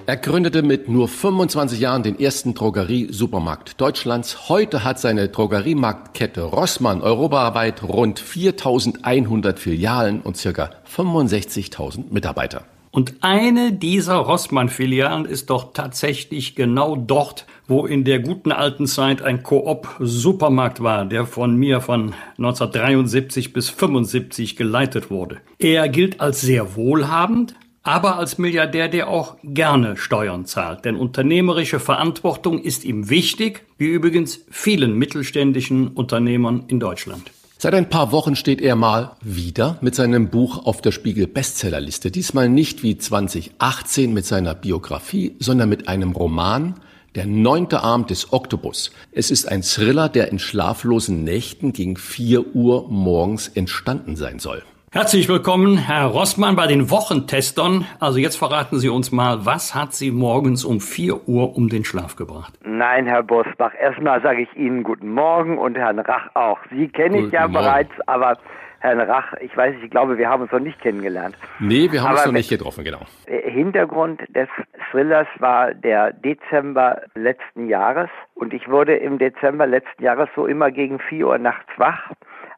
Er gründete mit nur 25 Jahren den ersten Drogeriesupermarkt Deutschlands. Heute hat seine Drogeriemarktkette Rossmann europaweit rund 4100 Filialen und circa 65.000 Mitarbeiter. Und eine dieser Rossmann-Filialen ist doch tatsächlich genau dort, wo in der guten alten Zeit ein Coop-Supermarkt war, der von mir von 1973 bis 75 geleitet wurde. Er gilt als sehr wohlhabend, aber als Milliardär, der auch gerne Steuern zahlt. Denn unternehmerische Verantwortung ist ihm wichtig, wie übrigens vielen mittelständischen Unternehmern in Deutschland. Seit ein paar Wochen steht er mal wieder mit seinem Buch auf der Spiegel Bestsellerliste. Diesmal nicht wie 2018 mit seiner Biografie, sondern mit einem Roman, Der neunte Arm des Oktopus. Es ist ein Thriller, der in schlaflosen Nächten gegen 4 Uhr morgens entstanden sein soll. Herzlich willkommen, Herr Rossmann, bei den Wochentestern. Also jetzt verraten Sie uns mal, was hat Sie morgens um 4 Uhr um den Schlaf gebracht? Nein, Herr Bosbach, erstmal sage ich Ihnen guten Morgen und Herrn Rach auch. Sie kenne ich ja Morgen. bereits, aber Herrn Rach, ich weiß nicht, ich glaube, wir haben uns noch nicht kennengelernt. Nee, wir haben aber uns noch nicht getroffen, genau. Äh, Hintergrund des Thrillers war der Dezember letzten Jahres und ich wurde im Dezember letzten Jahres so immer gegen 4 Uhr nachts wach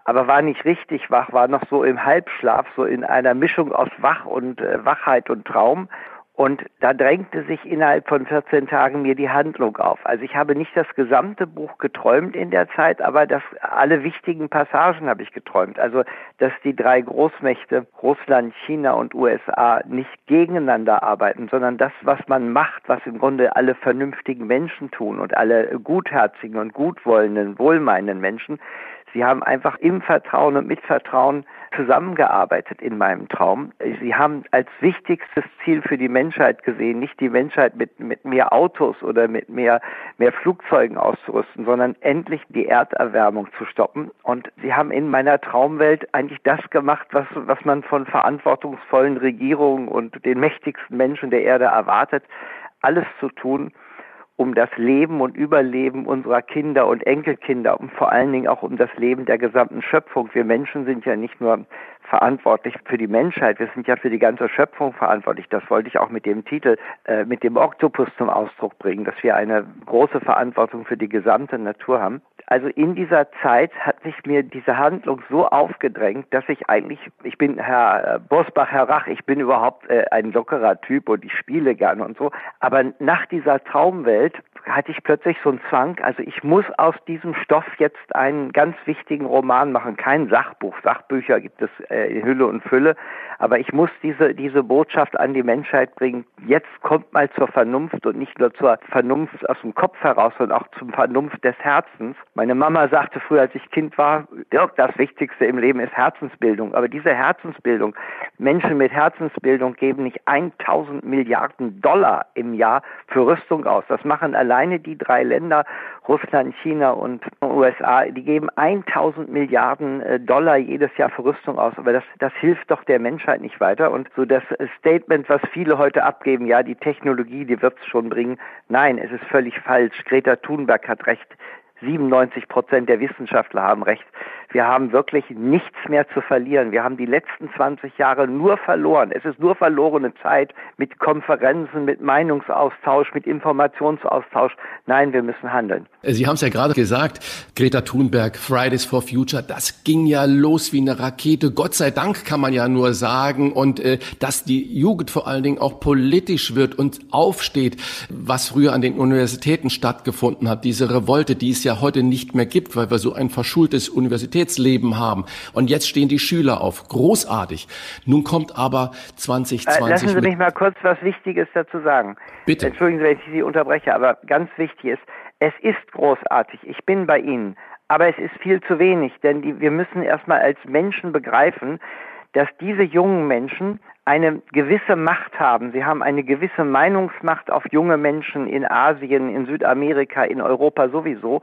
aber war nicht richtig wach, war noch so im Halbschlaf, so in einer Mischung aus Wach und äh, Wachheit und Traum. Und da drängte sich innerhalb von 14 Tagen mir die Handlung auf. Also ich habe nicht das gesamte Buch geträumt in der Zeit, aber das, alle wichtigen Passagen habe ich geträumt. Also, dass die drei Großmächte, Russland, China und USA, nicht gegeneinander arbeiten, sondern das, was man macht, was im Grunde alle vernünftigen Menschen tun und alle gutherzigen und gutwollenden, wohlmeinenden Menschen, Sie haben einfach im Vertrauen und mit Vertrauen zusammengearbeitet in meinem Traum. Sie haben als wichtigstes Ziel für die Menschheit gesehen, nicht die Menschheit mit, mit mehr Autos oder mit mehr, mehr Flugzeugen auszurüsten, sondern endlich die Erderwärmung zu stoppen. Und sie haben in meiner Traumwelt eigentlich das gemacht, was, was man von verantwortungsvollen Regierungen und den mächtigsten Menschen der Erde erwartet, alles zu tun, um das Leben und Überleben unserer Kinder und Enkelkinder und vor allen Dingen auch um das Leben der gesamten Schöpfung. Wir Menschen sind ja nicht nur verantwortlich für die Menschheit, wir sind ja für die ganze Schöpfung verantwortlich. Das wollte ich auch mit dem Titel, äh, mit dem Oktopus zum Ausdruck bringen, dass wir eine große Verantwortung für die gesamte Natur haben. Also in dieser Zeit hat sich mir diese Handlung so aufgedrängt, dass ich eigentlich, ich bin Herr äh, Bosbach, Herr Rach, ich bin überhaupt äh, ein lockerer Typ und ich spiele gerne und so. Aber nach dieser Traumwelt hatte ich plötzlich so einen Zwang, also ich muss aus diesem Stoff jetzt einen ganz wichtigen Roman machen, kein Sachbuch. Sachbücher gibt es äh, in Hülle und Fülle, aber ich muss diese, diese Botschaft an die Menschheit bringen. Jetzt kommt mal zur Vernunft und nicht nur zur Vernunft aus dem Kopf heraus, sondern auch zum Vernunft des Herzens. Meine Mama sagte früher, als ich Kind war, Dirk, das Wichtigste im Leben ist Herzensbildung. Aber diese Herzensbildung, Menschen mit Herzensbildung geben nicht 1000 Milliarden Dollar im Jahr für Rüstung aus. Das machen alleine die drei Länder, Russland, China und USA, die geben 1000 Milliarden äh, Dollar jedes Jahr für Rüstung aus. Aber das, das hilft doch der Menschheit nicht weiter. Und so das Statement, was viele heute abgeben, ja, die Technologie, die wird es schon bringen. Nein, es ist völlig falsch. Greta Thunberg hat recht. 97 Prozent der Wissenschaftler haben recht. Wir haben wirklich nichts mehr zu verlieren. Wir haben die letzten 20 Jahre nur verloren. Es ist nur verlorene Zeit mit Konferenzen, mit Meinungsaustausch, mit Informationsaustausch. Nein, wir müssen handeln. Sie haben es ja gerade gesagt, Greta Thunberg, Fridays for Future, das ging ja los wie eine Rakete. Gott sei Dank kann man ja nur sagen. Und äh, dass die Jugend vor allen Dingen auch politisch wird und aufsteht, was früher an den Universitäten stattgefunden hat. Diese Revolte, die es ja heute nicht mehr gibt, weil wir so ein verschultes Universitäts Universitätsleben haben. Und jetzt stehen die Schüler auf. Großartig. Nun kommt aber 2020. Äh, lassen Sie mich mal kurz was Wichtiges dazu sagen. Bitte. Entschuldigen Sie, wenn ich Sie unterbreche, aber ganz wichtig ist, es ist großartig. Ich bin bei Ihnen. Aber es ist viel zu wenig, denn die, wir müssen erstmal als Menschen begreifen, dass diese jungen Menschen eine gewisse Macht haben. Sie haben eine gewisse Meinungsmacht auf junge Menschen in Asien, in Südamerika, in Europa sowieso.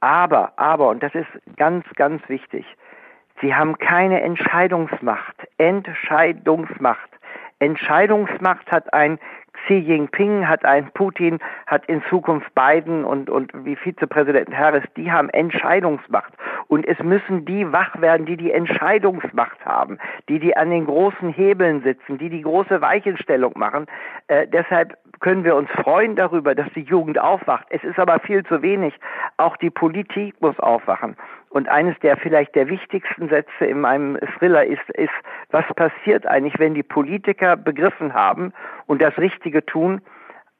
Aber, aber, und das ist ganz, ganz wichtig, sie haben keine Entscheidungsmacht. Entscheidungsmacht. Entscheidungsmacht hat ein Xi Jinping, hat ein Putin, hat in Zukunft Biden und, und wie Vizepräsident Harris, die haben Entscheidungsmacht. Und es müssen die wach werden, die die Entscheidungsmacht haben, die die an den großen Hebeln sitzen, die die große Weichenstellung machen. Äh, deshalb können wir uns freuen darüber, dass die Jugend aufwacht. Es ist aber viel zu wenig. Auch die Politik muss aufwachen. Und eines der vielleicht der wichtigsten Sätze in meinem Thriller ist, ist, was passiert eigentlich, wenn die Politiker begriffen haben und das Richtige tun,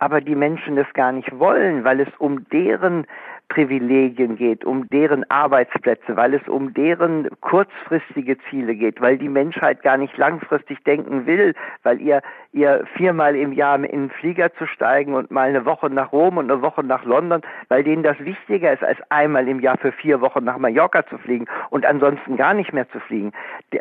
aber die Menschen das gar nicht wollen, weil es um deren Privilegien geht, um deren Arbeitsplätze, weil es um deren kurzfristige Ziele geht, weil die Menschheit gar nicht langfristig denken will, weil ihr, ihr viermal im Jahr in den Flieger zu steigen und mal eine Woche nach Rom und eine Woche nach London, weil denen das wichtiger ist, als einmal im Jahr für vier Wochen nach Mallorca zu fliegen und ansonsten gar nicht mehr zu fliegen.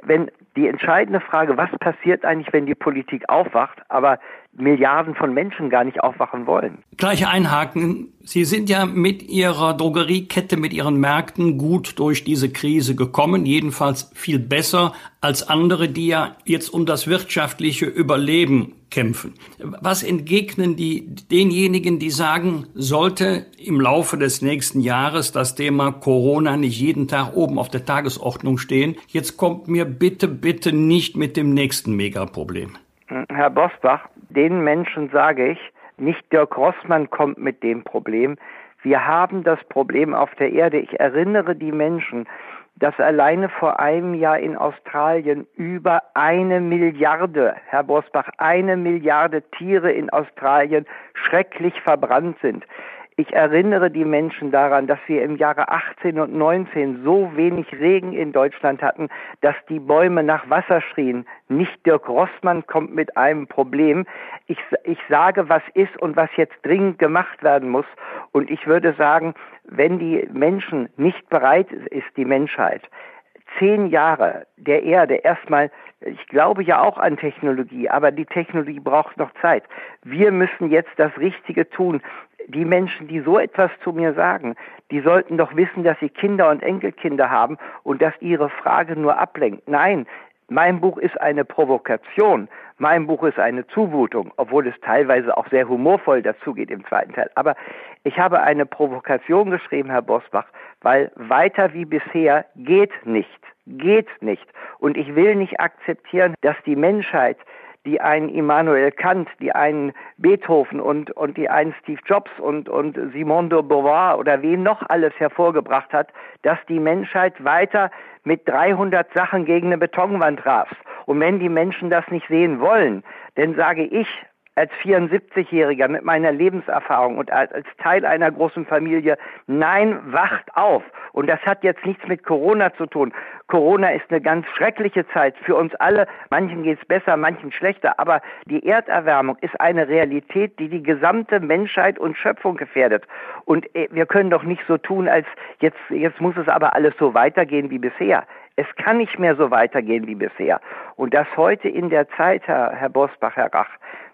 Wenn die entscheidende Frage, was passiert eigentlich, wenn die Politik aufwacht, aber Milliarden von Menschen gar nicht aufwachen wollen. Gleich einhaken. Sie sind ja mit Ihrer Drogeriekette, mit Ihren Märkten gut durch diese Krise gekommen, jedenfalls viel besser als andere, die ja jetzt um das wirtschaftliche Überleben kämpfen. Was entgegnen die denjenigen, die sagen, sollte im Laufe des nächsten Jahres das Thema Corona nicht jeden Tag oben auf der Tagesordnung stehen? Jetzt kommt mir bitte, bitte nicht mit dem nächsten Megaproblem. Herr Bosbach, den Menschen sage ich, nicht Dirk Rossmann kommt mit dem Problem. Wir haben das Problem auf der Erde. Ich erinnere die Menschen, dass alleine vor einem Jahr in Australien über eine Milliarde, Herr Bosbach, eine Milliarde Tiere in Australien schrecklich verbrannt sind. Ich erinnere die Menschen daran, dass wir im Jahre 18 und 19 so wenig Regen in Deutschland hatten, dass die Bäume nach Wasser schrien. Nicht Dirk Rossmann kommt mit einem Problem. Ich, ich sage, was ist und was jetzt dringend gemacht werden muss. Und ich würde sagen, wenn die Menschen nicht bereit ist, die Menschheit, zehn Jahre der Erde erstmal, ich glaube ja auch an Technologie, aber die Technologie braucht noch Zeit. Wir müssen jetzt das Richtige tun die Menschen, die so etwas zu mir sagen, die sollten doch wissen, dass sie Kinder und Enkelkinder haben und dass ihre Frage nur ablenkt. Nein, mein Buch ist eine Provokation. Mein Buch ist eine Zumutung, obwohl es teilweise auch sehr humorvoll dazugeht im zweiten Teil. Aber ich habe eine Provokation geschrieben, Herr Bosbach, weil weiter wie bisher geht nicht. Geht nicht. Und ich will nicht akzeptieren, dass die Menschheit die einen Immanuel Kant, die einen Beethoven und, und die einen Steve Jobs und, und Simone de Beauvoir oder wen noch alles hervorgebracht hat, dass die Menschheit weiter mit 300 Sachen gegen eine Betonwand rast. Und wenn die Menschen das nicht sehen wollen, dann sage ich als 74-Jähriger mit meiner Lebenserfahrung und als, Teil einer großen Familie, nein, wacht auf. Und das hat jetzt nichts mit Corona zu tun. Corona ist eine ganz schreckliche Zeit für uns alle. Manchen geht es besser, manchen schlechter. Aber die Erderwärmung ist eine Realität, die die gesamte Menschheit und Schöpfung gefährdet. Und äh, wir können doch nicht so tun, als jetzt, jetzt muss es aber alles so weitergehen wie bisher. Es kann nicht mehr so weitergehen wie bisher. Und das heute in der Zeit, Herr, Herr Bosbach, Herr Rach,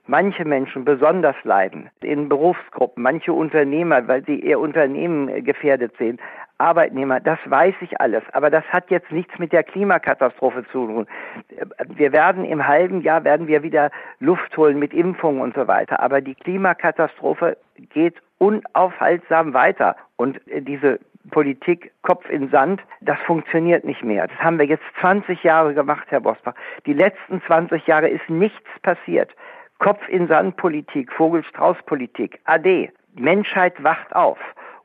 manche Menschen besonders leiden, in Berufsgruppen, manche Unternehmer, weil sie ihr Unternehmen gefährdet sehen, Arbeitnehmer, das weiß ich alles, aber das hat jetzt nichts mit der Klimakatastrophe zu tun. Wir werden im halben Jahr werden wir wieder Luft holen mit Impfungen und so weiter, aber die Klimakatastrophe geht unaufhaltsam weiter und diese Politik Kopf in Sand, das funktioniert nicht mehr. Das haben wir jetzt 20 Jahre gemacht, Herr Bosbach. Die letzten 20 Jahre ist nichts passiert. Kopf in Sand Politik, Vogelstrauß Politik, AD. Menschheit wacht auf.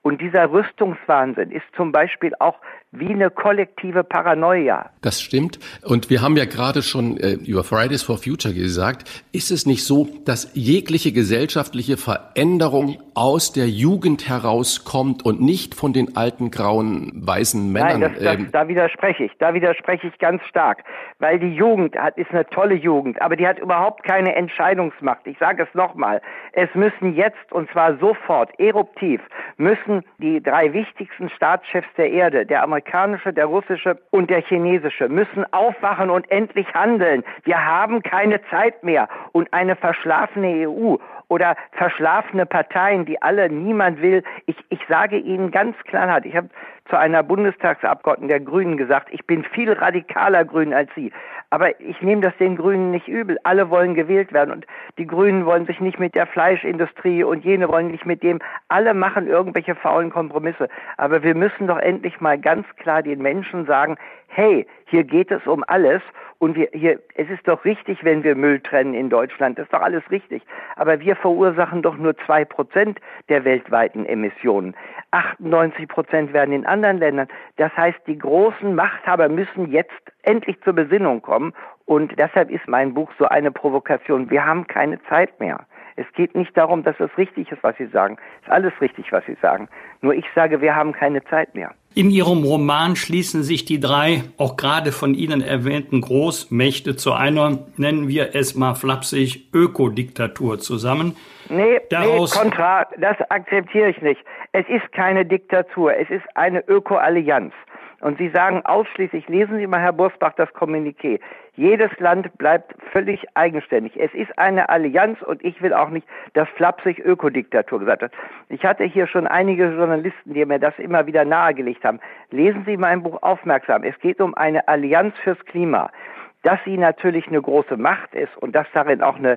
Und dieser Rüstungswahnsinn ist zum Beispiel auch wie eine kollektive Paranoia. Das stimmt. Und wir haben ja gerade schon äh, über Fridays for Future gesagt, ist es nicht so, dass jegliche gesellschaftliche Veränderung aus der Jugend herauskommt und nicht von den alten grauen weißen Männern? Nein, das, das, ähm, da widerspreche ich. Da widerspreche ich ganz stark, weil die Jugend hat, ist eine tolle Jugend, aber die hat überhaupt keine Entscheidungsmacht. Ich sage es nochmal. Es müssen jetzt und zwar sofort eruptiv müssen die drei wichtigsten Staatschefs der Erde, der amerikanische, der russische und der chinesische müssen aufwachen und endlich handeln. Wir haben keine Zeit mehr. Und eine verschlafene EU oder verschlafene Parteien, die alle niemand will. Ich, ich sage Ihnen ganz klar, ich habe zu einer Bundestagsabgeordneten der Grünen gesagt, ich bin viel radikaler Grün als Sie. Aber ich nehme das den Grünen nicht übel. Alle wollen gewählt werden und die Grünen wollen sich nicht mit der Fleischindustrie und jene wollen nicht mit dem. Alle machen irgendwelche faulen Kompromisse. Aber wir müssen doch endlich mal ganz klar den Menschen sagen, hey, hier geht es um alles und wir hier, es ist doch richtig, wenn wir Müll trennen in Deutschland. Das ist doch alles richtig. Aber wir verursachen doch nur zwei Prozent der weltweiten Emissionen. 98 Prozent werden in anderen Ländern. Das heißt, die großen Machthaber müssen jetzt endlich zur Besinnung kommen. Und deshalb ist mein Buch so eine Provokation. Wir haben keine Zeit mehr. Es geht nicht darum, dass es richtig ist, was Sie sagen. Es ist alles richtig, was Sie sagen. Nur ich sage, wir haben keine Zeit mehr. In Ihrem Roman schließen sich die drei, auch gerade von Ihnen erwähnten Großmächte zu einer, nennen wir es mal flapsig, Ökodiktatur zusammen. Nee, Daraus nee, kontra, das akzeptiere ich nicht. Es ist keine Diktatur, es ist eine Ökoallianz. Und Sie sagen ausschließlich, lesen Sie mal, Herr Bursbach, das Kommuniqué. Jedes Land bleibt völlig eigenständig. Es ist eine Allianz und ich will auch nicht, dass flapsig Ökodiktatur gesagt wird. Ich hatte hier schon einige Journalisten, die mir das immer wieder nahegelegt haben. Lesen Sie mein Buch aufmerksam. Es geht um eine Allianz fürs Klima. Dass sie natürlich eine große Macht ist und dass darin auch eine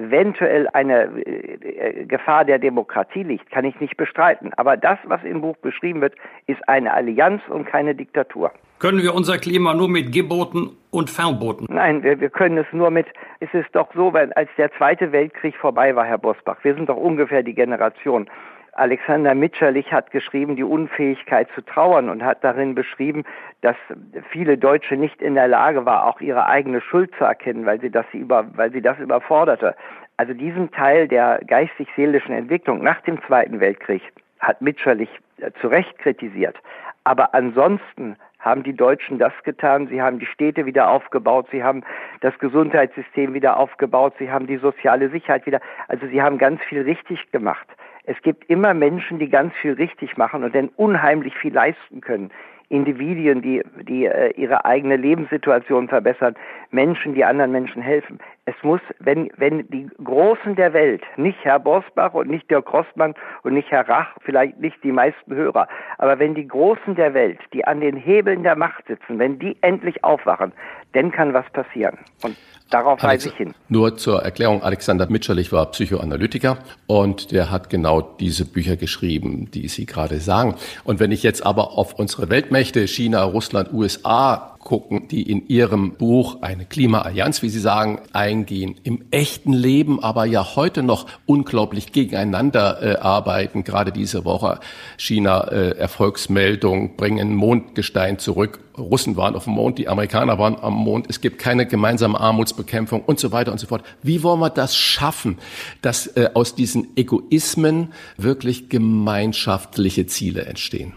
eventuell eine äh, Gefahr der Demokratie liegt, kann ich nicht bestreiten. Aber das, was im Buch beschrieben wird, ist eine Allianz und keine Diktatur. Können wir unser Klima nur mit Geboten und Verboten? Nein, wir, wir können es nur mit, es ist doch so, wenn, als der Zweite Weltkrieg vorbei war, Herr Bosbach, wir sind doch ungefähr die Generation. Alexander Mitscherlich hat geschrieben, die Unfähigkeit zu trauern und hat darin beschrieben, dass viele Deutsche nicht in der Lage war, auch ihre eigene Schuld zu erkennen, weil sie das, über, weil sie das überforderte. Also diesen Teil der geistig-seelischen Entwicklung nach dem Zweiten Weltkrieg hat Mitscherlich äh, zu Recht kritisiert. Aber ansonsten haben die Deutschen das getan. Sie haben die Städte wieder aufgebaut. Sie haben das Gesundheitssystem wieder aufgebaut. Sie haben die soziale Sicherheit wieder. Also sie haben ganz viel richtig gemacht. Es gibt immer Menschen, die ganz viel richtig machen und dann unheimlich viel leisten können. Individuen, die, die äh, ihre eigene Lebenssituation verbessern, Menschen, die anderen Menschen helfen. Es muss, wenn, wenn die Großen der Welt, nicht Herr Bosbach und nicht Dirk Rossmann und nicht Herr Rach, vielleicht nicht die meisten Hörer, aber wenn die Großen der Welt, die an den Hebeln der Macht sitzen, wenn die endlich aufwachen, dann kann was passieren. Und Darauf weise ich hin. Nur zur Erklärung, Alexander Mitscherlich war Psychoanalytiker und der hat genau diese Bücher geschrieben, die Sie gerade sagen. Und wenn ich jetzt aber auf unsere Weltmächte, China, Russland, USA gucken, die in ihrem Buch eine Klimaallianz, wie Sie sagen, eingehen, im echten Leben aber ja heute noch unglaublich gegeneinander äh, arbeiten. Gerade diese Woche China äh, Erfolgsmeldung, bringen Mondgestein zurück. Russen waren auf dem Mond, die Amerikaner waren am Mond. Es gibt keine gemeinsame Armutsbekämpfung und so weiter und so fort. Wie wollen wir das schaffen, dass äh, aus diesen Egoismen wirklich gemeinschaftliche Ziele entstehen?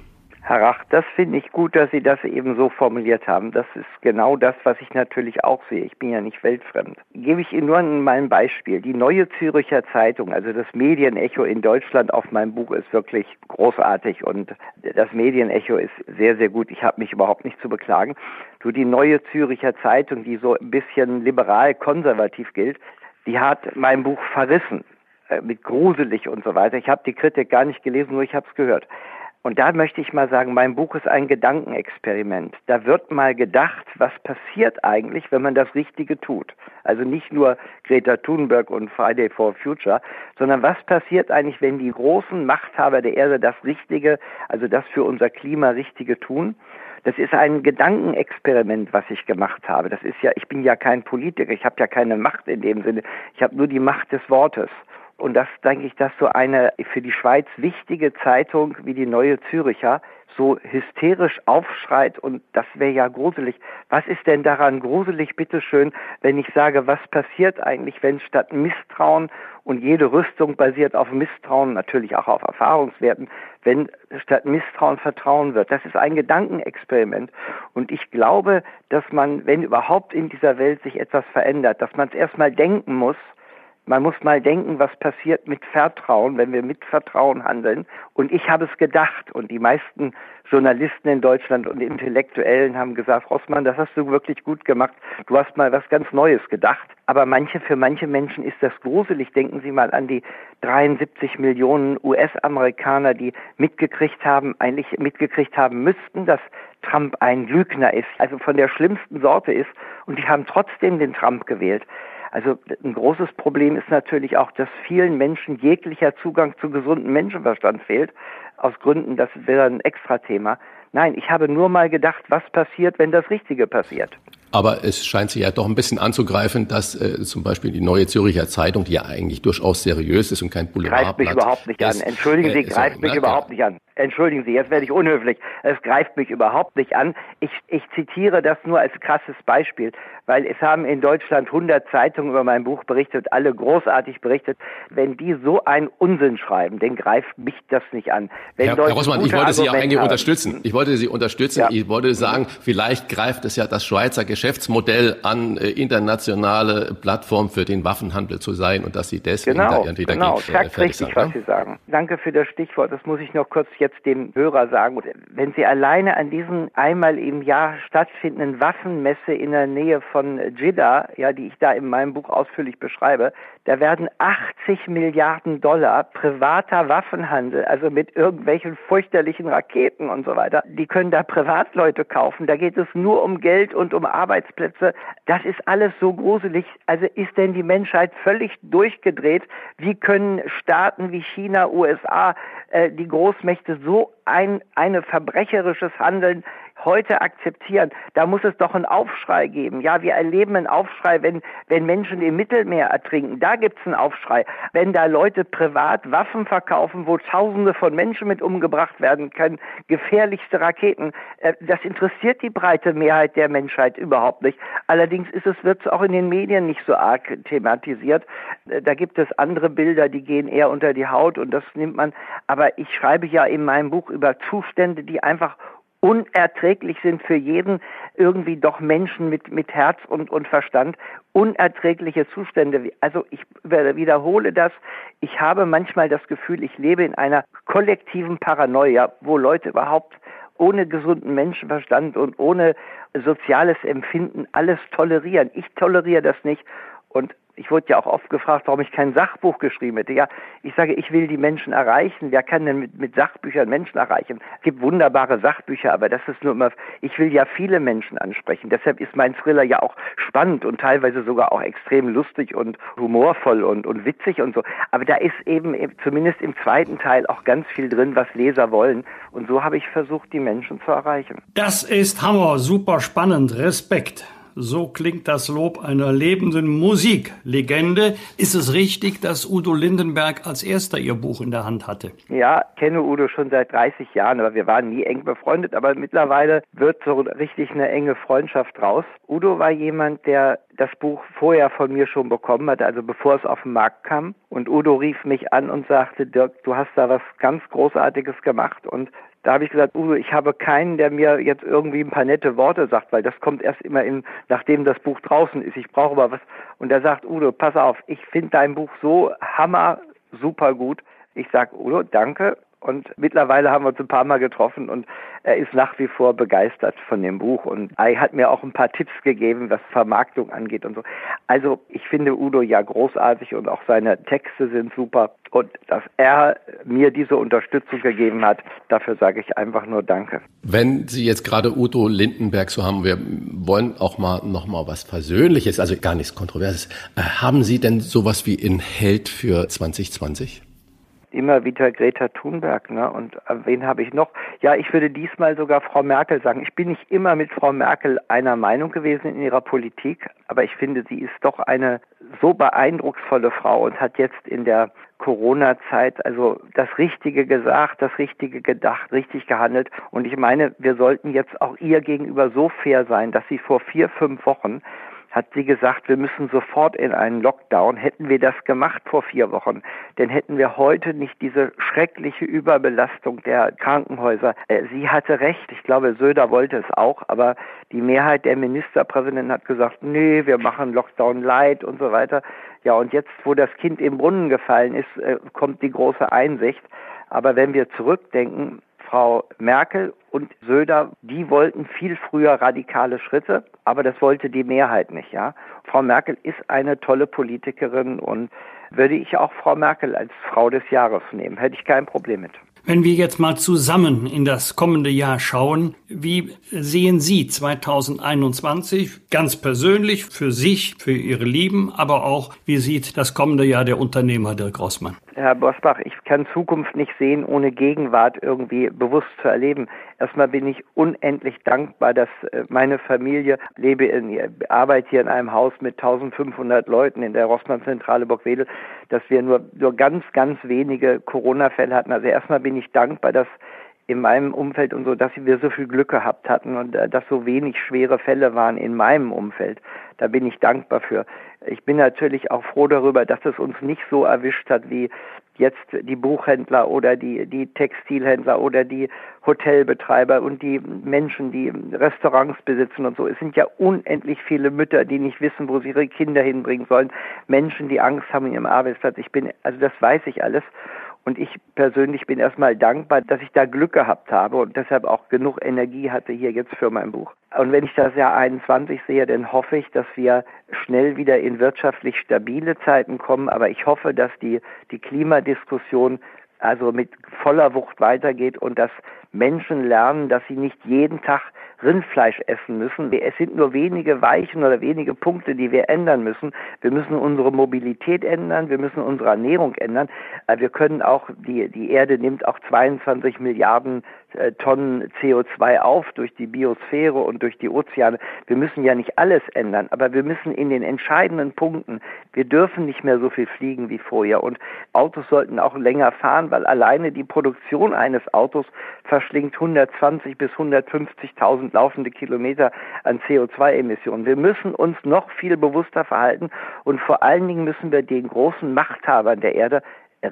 Herr Rach, das finde ich gut, dass Sie das eben so formuliert haben. Das ist genau das, was ich natürlich auch sehe. Ich bin ja nicht weltfremd. Gebe ich Ihnen nur mal ein Beispiel. Die Neue Züricher Zeitung, also das Medienecho in Deutschland auf meinem Buch ist wirklich großartig und das Medienecho ist sehr, sehr gut. Ich habe mich überhaupt nicht zu beklagen. Nur die Neue Züricher Zeitung, die so ein bisschen liberal-konservativ gilt, die hat mein Buch verrissen äh, mit gruselig und so weiter. Ich habe die Kritik gar nicht gelesen, nur ich habe es gehört. Und da möchte ich mal sagen, mein Buch ist ein Gedankenexperiment. Da wird mal gedacht, was passiert eigentlich, wenn man das Richtige tut. Also nicht nur Greta Thunberg und Friday for Future, sondern was passiert eigentlich, wenn die großen Machthaber der Erde das Richtige, also das für unser Klima Richtige tun. Das ist ein Gedankenexperiment, was ich gemacht habe. Das ist ja, ich bin ja kein Politiker, ich habe ja keine Macht in dem Sinne. Ich habe nur die Macht des Wortes. Und das denke ich, dass so eine für die Schweiz wichtige Zeitung wie die Neue Züricher so hysterisch aufschreit und das wäre ja gruselig. Was ist denn daran gruselig, bitteschön, wenn ich sage, was passiert eigentlich, wenn statt Misstrauen und jede Rüstung basiert auf Misstrauen, natürlich auch auf Erfahrungswerten, wenn statt Misstrauen Vertrauen wird. Das ist ein Gedankenexperiment. Und ich glaube, dass man, wenn überhaupt in dieser Welt sich etwas verändert, dass man es erstmal denken muss, man muss mal denken, was passiert mit Vertrauen, wenn wir mit Vertrauen handeln. Und ich habe es gedacht. Und die meisten Journalisten in Deutschland und Intellektuellen haben gesagt, Rossmann, das hast du wirklich gut gemacht. Du hast mal was ganz Neues gedacht. Aber manche, für manche Menschen ist das gruselig. Denken Sie mal an die 73 Millionen US-Amerikaner, die mitgekriegt haben, eigentlich mitgekriegt haben müssten, dass Trump ein Lügner ist, also von der schlimmsten Sorte ist. Und die haben trotzdem den Trump gewählt. Also ein großes Problem ist natürlich auch, dass vielen Menschen jeglicher Zugang zu gesundem Menschenverstand fehlt. Aus Gründen, das wäre ein Extra-Thema. Nein, ich habe nur mal gedacht, was passiert, wenn das Richtige passiert. Aber es scheint sich ja doch ein bisschen anzugreifen, dass äh, zum Beispiel die Neue Züricher Zeitung, die ja eigentlich durchaus seriös ist und kein Boulevardblatt Greift mich überhaupt nicht ist, an. Entschuldigen Sie, äh, greift so, mich na, überhaupt nicht an. Entschuldigen Sie, jetzt werde ich unhöflich. Es greift mich überhaupt nicht an. Ich, ich zitiere das nur als krasses Beispiel, weil es haben in Deutschland 100 Zeitungen über mein Buch berichtet, alle großartig berichtet. Wenn die so einen Unsinn schreiben, dann greift mich das nicht an. Wenn Herr, Herr Rossmann, ich wollte Sie ja eigentlich haben, unterstützen. Ich wollte Sie unterstützen. Ja. Ich wollte sagen, vielleicht greift es ja das Schweizer Geschäft Geschäftsmodell an, äh, internationale Plattform für den Waffenhandel zu sein und dass Sie deswegen genau, da irgendwie dagegen genau. äh, richtig, was ne? Sie sagen. Danke für das Stichwort. Das muss ich noch kurz. Jetzt dem Hörer sagen, wenn Sie alleine an diesen einmal im Jahr stattfindenden Waffenmesse in der Nähe von Jeddah, ja, die ich da in meinem Buch ausführlich beschreibe, da werden 80 Milliarden Dollar privater Waffenhandel, also mit irgendwelchen fürchterlichen Raketen und so weiter, die können da Privatleute kaufen. Da geht es nur um Geld und um Arbeitsplätze. Das ist alles so gruselig. Also ist denn die Menschheit völlig durchgedreht? Wie können Staaten wie China, USA, die Großmächte so ein eine verbrecherisches Handeln heute akzeptieren. Da muss es doch einen Aufschrei geben. Ja, wir erleben einen Aufschrei, wenn, wenn Menschen im Mittelmeer ertrinken. Da gibt es einen Aufschrei. Wenn da Leute privat Waffen verkaufen, wo Tausende von Menschen mit umgebracht werden können, gefährlichste Raketen, äh, das interessiert die breite Mehrheit der Menschheit überhaupt nicht. Allerdings ist es, wird es auch in den Medien nicht so arg thematisiert. Äh, da gibt es andere Bilder, die gehen eher unter die Haut und das nimmt man. Aber ich schreibe ja in meinem Buch über Zustände, die einfach unerträglich sind für jeden irgendwie doch Menschen mit, mit Herz und, und Verstand. Unerträgliche Zustände. Also ich wiederhole das. Ich habe manchmal das Gefühl, ich lebe in einer kollektiven Paranoia, wo Leute überhaupt ohne gesunden Menschenverstand und ohne soziales Empfinden alles tolerieren. Ich toleriere das nicht. Und ich wurde ja auch oft gefragt, warum ich kein Sachbuch geschrieben hätte. Ja, ich sage, ich will die Menschen erreichen. Wer kann denn mit, mit Sachbüchern Menschen erreichen? Es gibt wunderbare Sachbücher, aber das ist nur immer, ich will ja viele Menschen ansprechen. Deshalb ist mein Thriller ja auch spannend und teilweise sogar auch extrem lustig und humorvoll und, und witzig und so. Aber da ist eben zumindest im zweiten Teil auch ganz viel drin, was Leser wollen. Und so habe ich versucht, die Menschen zu erreichen. Das ist Hammer, super spannend, Respekt. So klingt das Lob einer lebenden Musiklegende. Ist es richtig, dass Udo Lindenberg als erster Ihr Buch in der Hand hatte? Ja, kenne Udo schon seit 30 Jahren, aber wir waren nie eng befreundet. Aber mittlerweile wird so richtig eine enge Freundschaft raus. Udo war jemand, der das Buch vorher von mir schon bekommen hat, also bevor es auf den Markt kam. Und Udo rief mich an und sagte, Dirk, du hast da was ganz Großartiges gemacht und da habe ich gesagt, Uwe, ich habe keinen, der mir jetzt irgendwie ein paar nette Worte sagt, weil das kommt erst immer in, nachdem das Buch draußen ist. Ich brauche aber was. Und er sagt, Udo, pass auf, ich finde dein Buch so hammer, super gut. Ich sage, Udo, danke. Und mittlerweile haben wir uns ein paar Mal getroffen und er ist nach wie vor begeistert von dem Buch und er hat mir auch ein paar Tipps gegeben, was Vermarktung angeht und so. Also ich finde Udo ja großartig und auch seine Texte sind super und dass er mir diese Unterstützung gegeben hat, dafür sage ich einfach nur Danke. Wenn Sie jetzt gerade Udo Lindenberg so haben, wir wollen auch mal noch mal was Persönliches, also gar nichts Kontroverses. Äh, haben Sie denn sowas wie in Held für 2020? Immer wieder Greta Thunberg, ne? Und äh, wen habe ich noch? Ja, ich würde diesmal sogar Frau Merkel sagen. Ich bin nicht immer mit Frau Merkel einer Meinung gewesen in ihrer Politik, aber ich finde, sie ist doch eine so beeindrucksvolle Frau und hat jetzt in der Corona-Zeit also das Richtige gesagt, das Richtige gedacht, richtig gehandelt. Und ich meine, wir sollten jetzt auch ihr gegenüber so fair sein, dass sie vor vier, fünf Wochen hat sie gesagt, wir müssen sofort in einen Lockdown. Hätten wir das gemacht vor vier Wochen, dann hätten wir heute nicht diese schreckliche Überbelastung der Krankenhäuser. Äh, sie hatte recht. Ich glaube, Söder wollte es auch, aber die Mehrheit der Ministerpräsidenten hat gesagt, nee, wir machen Lockdown light und so weiter. Ja, und jetzt, wo das Kind im Brunnen gefallen ist, äh, kommt die große Einsicht. Aber wenn wir zurückdenken, Frau Merkel und Söder, die wollten viel früher radikale Schritte, aber das wollte die Mehrheit nicht, ja. Frau Merkel ist eine tolle Politikerin und würde ich auch Frau Merkel als Frau des Jahres nehmen, hätte ich kein Problem mit. Wenn wir jetzt mal zusammen in das kommende Jahr schauen, wie sehen Sie 2021 ganz persönlich für sich, für Ihre Lieben, aber auch wie sieht das kommende Jahr der Unternehmer Dirk Rossmann? Herr Bosbach, ich kann Zukunft nicht sehen, ohne Gegenwart irgendwie bewusst zu erleben. Erstmal bin ich unendlich dankbar, dass äh, meine Familie lebe in, arbeite hier in einem Haus mit 1500 Leuten in der Rossmann-Zentrale Burgwedel, dass wir nur, nur ganz, ganz wenige Corona-Fälle hatten. Also erstmal bin ich dankbar, dass in meinem Umfeld und so, dass wir so viel Glück gehabt hatten und äh, dass so wenig schwere Fälle waren in meinem Umfeld. Da bin ich dankbar für. Ich bin natürlich auch froh darüber, dass es uns nicht so erwischt hat wie jetzt die Buchhändler oder die, die Textilhändler oder die Hotelbetreiber und die Menschen, die Restaurants besitzen und so. Es sind ja unendlich viele Mütter, die nicht wissen, wo sie ihre Kinder hinbringen sollen. Menschen, die Angst haben in ihrem Arbeitsplatz. Ich bin, also das weiß ich alles. Und ich persönlich bin erstmal dankbar, dass ich da Glück gehabt habe und deshalb auch genug Energie hatte hier jetzt für mein Buch. Und wenn ich das Jahr 21 sehe, dann hoffe ich, dass wir schnell wieder in wirtschaftlich stabile Zeiten kommen. Aber ich hoffe, dass die, die Klimadiskussion also mit voller Wucht weitergeht und dass Menschen lernen, dass sie nicht jeden Tag Rindfleisch essen müssen. Es sind nur wenige Weichen oder wenige Punkte, die wir ändern müssen. Wir müssen unsere Mobilität ändern, wir müssen unsere Ernährung ändern. Äh, wir können auch, die, die Erde nimmt auch 22 Milliarden äh, Tonnen CO2 auf durch die Biosphäre und durch die Ozeane. Wir müssen ja nicht alles ändern, aber wir müssen in den entscheidenden Punkten, wir dürfen nicht mehr so viel fliegen wie vorher und Autos sollten auch länger fahren, weil alleine die Produktion eines Autos verschlingt 120 bis 150.000 laufende Kilometer an CO2-Emissionen. Wir müssen uns noch viel bewusster verhalten und vor allen Dingen müssen wir den großen Machthabern der Erde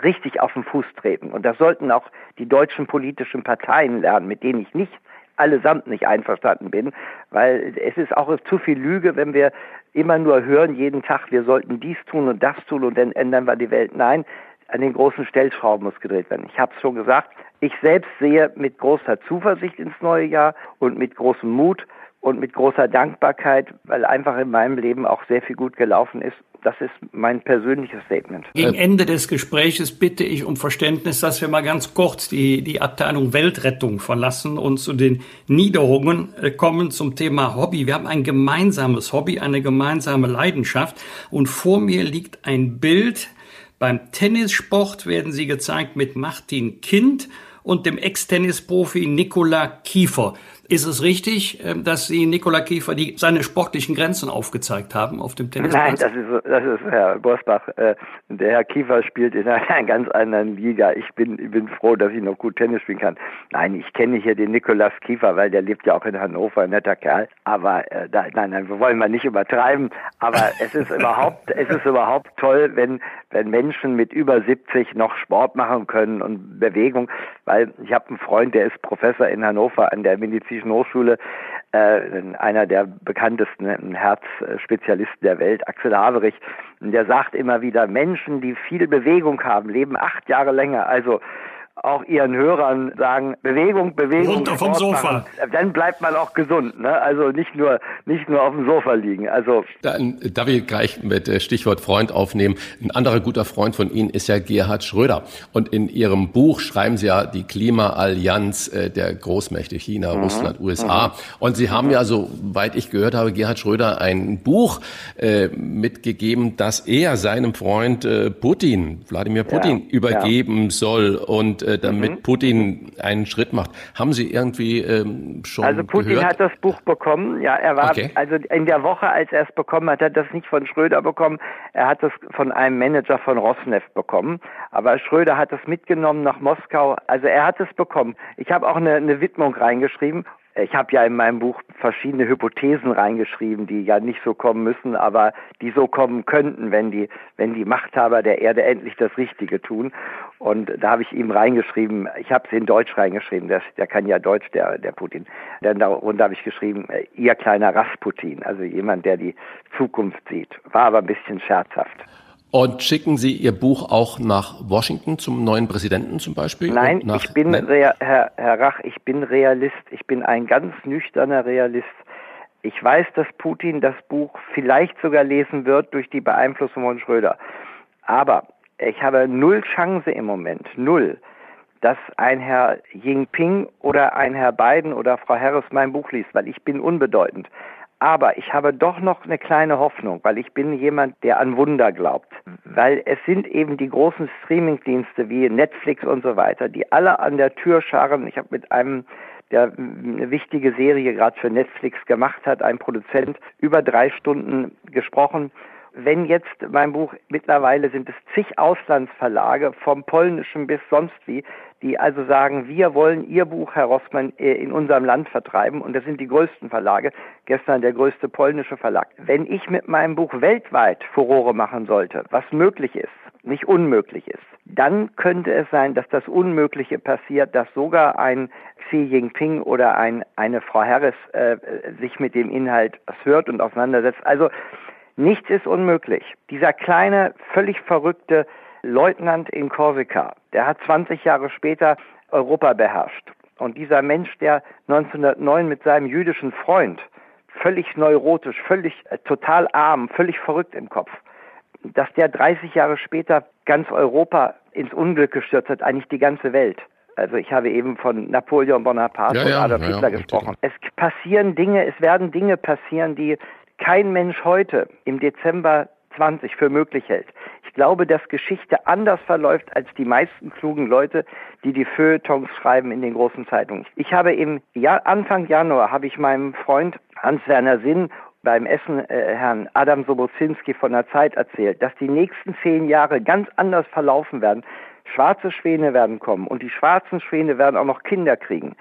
richtig auf den Fuß treten. Und das sollten auch die deutschen politischen Parteien lernen, mit denen ich nicht allesamt nicht einverstanden bin, weil es ist auch zu viel Lüge, wenn wir immer nur hören jeden Tag, wir sollten dies tun und das tun und dann ändern wir die Welt. Nein, an den großen Stellschrauben muss gedreht werden. Ich habe es schon gesagt, ich selbst sehe mit großer Zuversicht ins neue Jahr und mit großem Mut und mit großer Dankbarkeit, weil einfach in meinem Leben auch sehr viel gut gelaufen ist das ist mein persönliches Statement. Gegen Ende des Gespräches bitte ich um Verständnis, dass wir mal ganz kurz die, die Abteilung Weltrettung verlassen und zu den Niederungen äh, kommen zum Thema Hobby. Wir haben ein gemeinsames Hobby, eine gemeinsame Leidenschaft und vor mir liegt ein Bild. Beim Tennissport werden sie gezeigt mit Martin Kind und dem Ex-Tennisprofi Nikola Kiefer. Ist es richtig, ähm, dass Sie Nikola Kiefer die, seine sportlichen Grenzen aufgezeigt haben auf dem Tennisplatz? Nein, das ist, das ist Herr Bosbach. Äh, der Herr Kiefer spielt in einer [LAUGHS] ganz anderen Liga. Ich bin, ich bin froh, dass ich noch gut Tennis spielen kann. Nein, ich kenne hier den Nikolaus Kiefer, weil der lebt ja auch in Hannover, ein netter Kerl. Aber äh, da, nein, nein, wir wollen mal nicht übertreiben. Aber es ist überhaupt, es ist überhaupt toll, wenn, wenn Menschen mit über 70 noch Sport machen können und Bewegung. Weil ich habe einen Freund, der ist Professor in Hannover an der Medizin Medizinischen Hochschule, äh, einer der bekanntesten Herzspezialisten der Welt, Axel Haverich, der sagt immer wieder, Menschen, die viel Bewegung haben, leben acht Jahre länger. Also auch ihren Hörern sagen, Bewegung, Bewegung. Runter vom Sofa. Machen. Dann bleibt man auch gesund, ne? Also nicht nur, nicht nur auf dem Sofa liegen. Also. Dann darf ich gleich mit äh, Stichwort Freund aufnehmen. Ein anderer guter Freund von Ihnen ist ja Gerhard Schröder. Und in Ihrem Buch schreiben Sie ja die Klimaallianz äh, der Großmächte China, mhm. Russland, USA. Mhm. Und Sie haben ja, soweit ich gehört habe, Gerhard Schröder ein Buch äh, mitgegeben, das er seinem Freund äh, Putin, Wladimir Putin, ja. übergeben ja. soll. Und äh, damit mhm. Putin einen Schritt macht. Haben Sie irgendwie ähm, schon Also Putin gehört? hat das Buch bekommen. Ja, er war okay. also in der Woche, als er es bekommen hat, hat er das nicht von Schröder bekommen. Er hat es von einem Manager von Rosneft bekommen. Aber Schröder hat es mitgenommen nach Moskau. Also er hat es bekommen. Ich habe auch eine, eine Widmung reingeschrieben ich habe ja in meinem Buch verschiedene Hypothesen reingeschrieben, die ja nicht so kommen müssen, aber die so kommen könnten, wenn die, wenn die Machthaber der Erde endlich das Richtige tun. Und da habe ich ihm reingeschrieben, ich habe es in Deutsch reingeschrieben, der, der kann ja Deutsch, der, der Putin. Dann darunter habe ich geschrieben, äh, ihr kleiner Rasputin, also jemand, der die Zukunft sieht. War aber ein bisschen scherzhaft. Und schicken Sie Ihr Buch auch nach Washington zum neuen Präsidenten zum Beispiel? Nein, nach, ich bin, nein? Herr, Herr Rach, ich bin Realist. Ich bin ein ganz nüchterner Realist. Ich weiß, dass Putin das Buch vielleicht sogar lesen wird durch die Beeinflussung von Schröder. Aber ich habe null Chance im Moment, null, dass ein Herr Jinping oder ein Herr Biden oder Frau Harris mein Buch liest, weil ich bin unbedeutend. Aber ich habe doch noch eine kleine Hoffnung, weil ich bin jemand, der an Wunder glaubt. Weil es sind eben die großen Streamingdienste wie Netflix und so weiter, die alle an der Tür scharren. Ich habe mit einem der eine wichtige Serie gerade für Netflix gemacht hat, ein Produzent, über drei Stunden gesprochen wenn jetzt mein Buch, mittlerweile sind es zig Auslandsverlage, vom polnischen bis sonst wie, die also sagen, wir wollen Ihr Buch, Herr Rossmann, äh, in unserem Land vertreiben. Und das sind die größten Verlage. Gestern der größte polnische Verlag. Wenn ich mit meinem Buch weltweit Furore machen sollte, was möglich ist, nicht unmöglich ist, dann könnte es sein, dass das Unmögliche passiert, dass sogar ein Xi Jinping oder ein, eine Frau Harris äh, sich mit dem Inhalt hört und auseinandersetzt. Also nichts ist unmöglich. Dieser kleine, völlig verrückte Leutnant in Korsika, der hat 20 Jahre später Europa beherrscht. Und dieser Mensch, der 1909 mit seinem jüdischen Freund völlig neurotisch, völlig äh, total arm, völlig verrückt im Kopf, dass der 30 Jahre später ganz Europa ins Unglück gestürzt hat, eigentlich die ganze Welt. Also ich habe eben von Napoleon Bonaparte ja, und Adolf Hitler ja, gesprochen. Es passieren Dinge, es werden Dinge passieren, die kein Mensch heute im Dezember 20 für möglich hält. Ich glaube, dass Geschichte anders verläuft als die meisten klugen Leute, die die Feuilletons schreiben in den großen Zeitungen. Ich habe im Jahr, Anfang Januar habe ich meinem Freund Hans-Werner Sinn beim Essen äh, Herrn Adam Sobozinski von der Zeit erzählt, dass die nächsten zehn Jahre ganz anders verlaufen werden. Schwarze Schwäne werden kommen und die schwarzen Schwäne werden auch noch Kinder kriegen.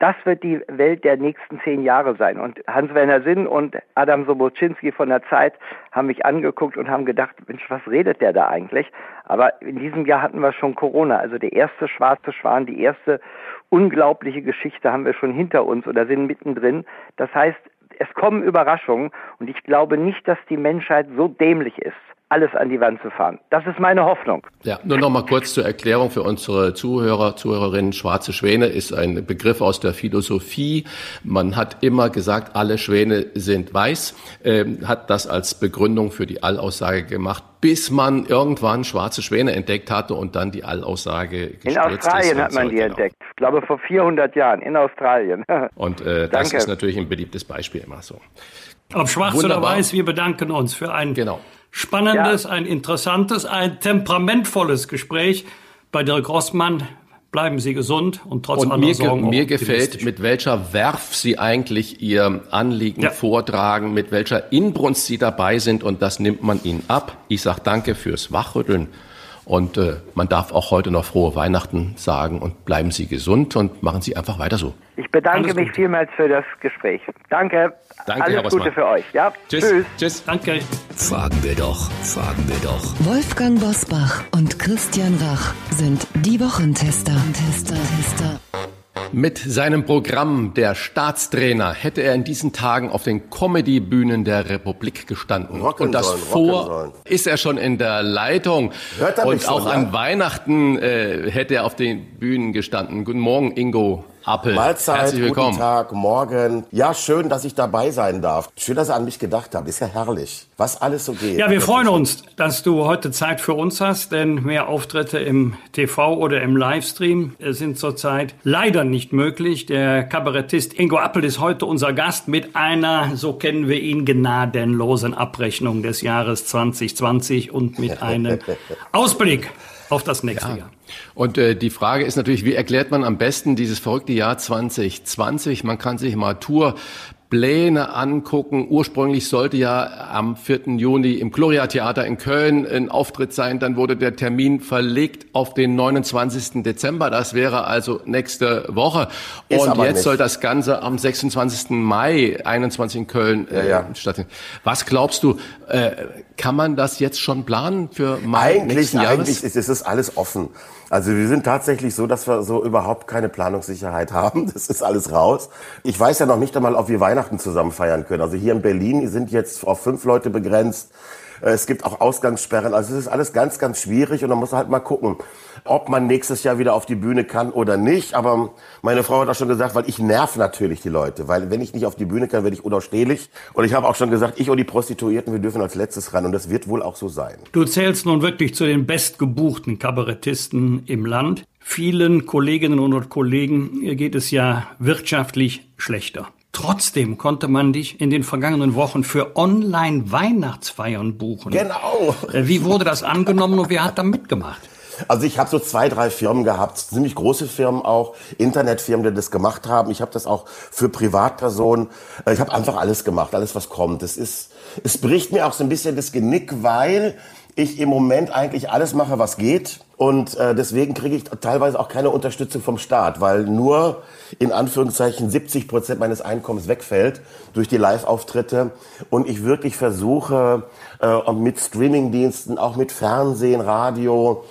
Das wird die Welt der nächsten zehn Jahre sein. Und Hans-Werner Sinn und Adam Sobocinski von der Zeit haben mich angeguckt und haben gedacht, Mensch, was redet der da eigentlich? Aber in diesem Jahr hatten wir schon Corona. Also der erste schwarze Schwan, die erste unglaubliche Geschichte haben wir schon hinter uns oder sind mittendrin. Das heißt, es kommen Überraschungen und ich glaube nicht, dass die Menschheit so dämlich ist, alles an die Wand zu fahren. Das ist meine Hoffnung. Ja, nur noch mal kurz zur Erklärung für unsere Zuhörer, Zuhörerinnen. Schwarze Schwäne ist ein Begriff aus der Philosophie. Man hat immer gesagt, alle Schwäne sind weiß, äh, hat das als Begründung für die Allaussage gemacht, bis man irgendwann schwarze Schwäne entdeckt hatte und dann die Allaussage In Australien ist hat man die genau. entdeckt. Ich glaube vor 400 Jahren in Australien. [LAUGHS] und äh, das ist natürlich ein beliebtes Beispiel immer so. Ob schwarz Wunderbar. oder weiß, wir bedanken uns für ein genau spannendes, ja. ein interessantes, ein temperamentvolles Gespräch bei Dirk Rossmann. Bleiben Sie gesund und trotz und aller mir, Sorgen mir gefällt, mit welcher Werf Sie eigentlich Ihr Anliegen ja. vortragen, mit welcher Inbrunst Sie dabei sind und das nimmt man Ihnen ab. Ich sage danke fürs Wachrütteln und äh, man darf auch heute noch frohe Weihnachten sagen und bleiben Sie gesund und machen Sie einfach weiter so. Ich bedanke Alles mich vielmals für das Gespräch. Danke. Danke Alles Herr Gute für euch. Ja? Tschüss. Tschüss. Tschüss. Danke. Fragen wir doch, fragen wir doch. Wolfgang Bosbach und Christian Rach sind die Wochentester. Tester, Tester. Mit seinem Programm Der Staatstrainer hätte er in diesen Tagen auf den Comedy-Bühnen der Republik gestanden. Rocken und das sollen, vor ist er schon in der Leitung. Hört er und auch so, an Weihnachten äh, hätte er auf den Bühnen gestanden. Guten Morgen, Ingo. Appel. Mahlzeit, Herzlich willkommen. guten Tag, morgen. Ja, schön, dass ich dabei sein darf. Schön, dass ihr an mich gedacht habt. Ist ja herrlich, was alles so geht. Ja, wir freuen uns, dass du heute Zeit für uns hast, denn mehr Auftritte im TV oder im Livestream sind zurzeit leider nicht möglich. Der Kabarettist Ingo Appel ist heute unser Gast mit einer, so kennen wir ihn, gnadenlosen Abrechnung des Jahres 2020 und mit einem [LAUGHS] Ausblick auf das nächste ja. Jahr. Und äh, die Frage ist natürlich, wie erklärt man am besten dieses verrückte Jahr 2020? Man kann sich mal Tour Pläne angucken. Ursprünglich sollte ja am 4. Juni im Gloria Theater in Köln ein Auftritt sein. Dann wurde der Termin verlegt auf den 29. Dezember. Das wäre also nächste Woche. Ist Und jetzt nicht. soll das Ganze am 26. Mai 21 in Köln äh, ja, ja. stattfinden. Was glaubst du, äh, kann man das jetzt schon planen für Mai eigentlich, nächsten Jahres? Eigentlich ist es alles offen. Also wir sind tatsächlich so, dass wir so überhaupt keine Planungssicherheit [LAUGHS] haben. Das ist alles raus. Ich weiß ja noch nicht einmal, ob wir Weihnachten zusammen feiern können. Also hier in Berlin sind jetzt auf fünf Leute begrenzt. Äh, es gibt auch Ausgangssperren. Also es ist alles ganz, ganz schwierig und man muss halt mal gucken, ob man nächstes Jahr wieder auf die Bühne kann oder nicht. Aber meine Frau hat auch schon gesagt, weil ich nerv natürlich die Leute. Weil wenn ich nicht auf die Bühne kann, werde ich unausstehlich. Und ich habe auch schon gesagt, ich und die Prostituierten, wir dürfen als letztes ran. Und das wird wohl auch so sein. Du zählst nun wirklich zu den bestgebuchten Kabarettisten im Land. Vielen Kolleginnen und Kollegen geht es ja wirtschaftlich schlechter. Trotzdem konnte man dich in den vergangenen Wochen für Online-Weihnachtsfeiern buchen. Genau. Äh, wie wurde das angenommen und wer hat da mitgemacht? Also ich habe so zwei, drei Firmen gehabt, ziemlich große Firmen auch, Internetfirmen, die das gemacht haben. Ich habe das auch für Privatpersonen. Äh, ich habe einfach alles gemacht, alles was kommt. Das ist, es bricht mir auch so ein bisschen das Genick, weil ich im Moment eigentlich alles mache, was geht. Und äh, deswegen kriege ich teilweise auch keine Unterstützung vom Staat, weil nur in Anführungszeichen 70 Prozent meines Einkommens wegfällt durch die Live-Auftritte. Und ich wirklich versuche äh, mit Streamingdiensten, auch mit Fernsehen, Radio,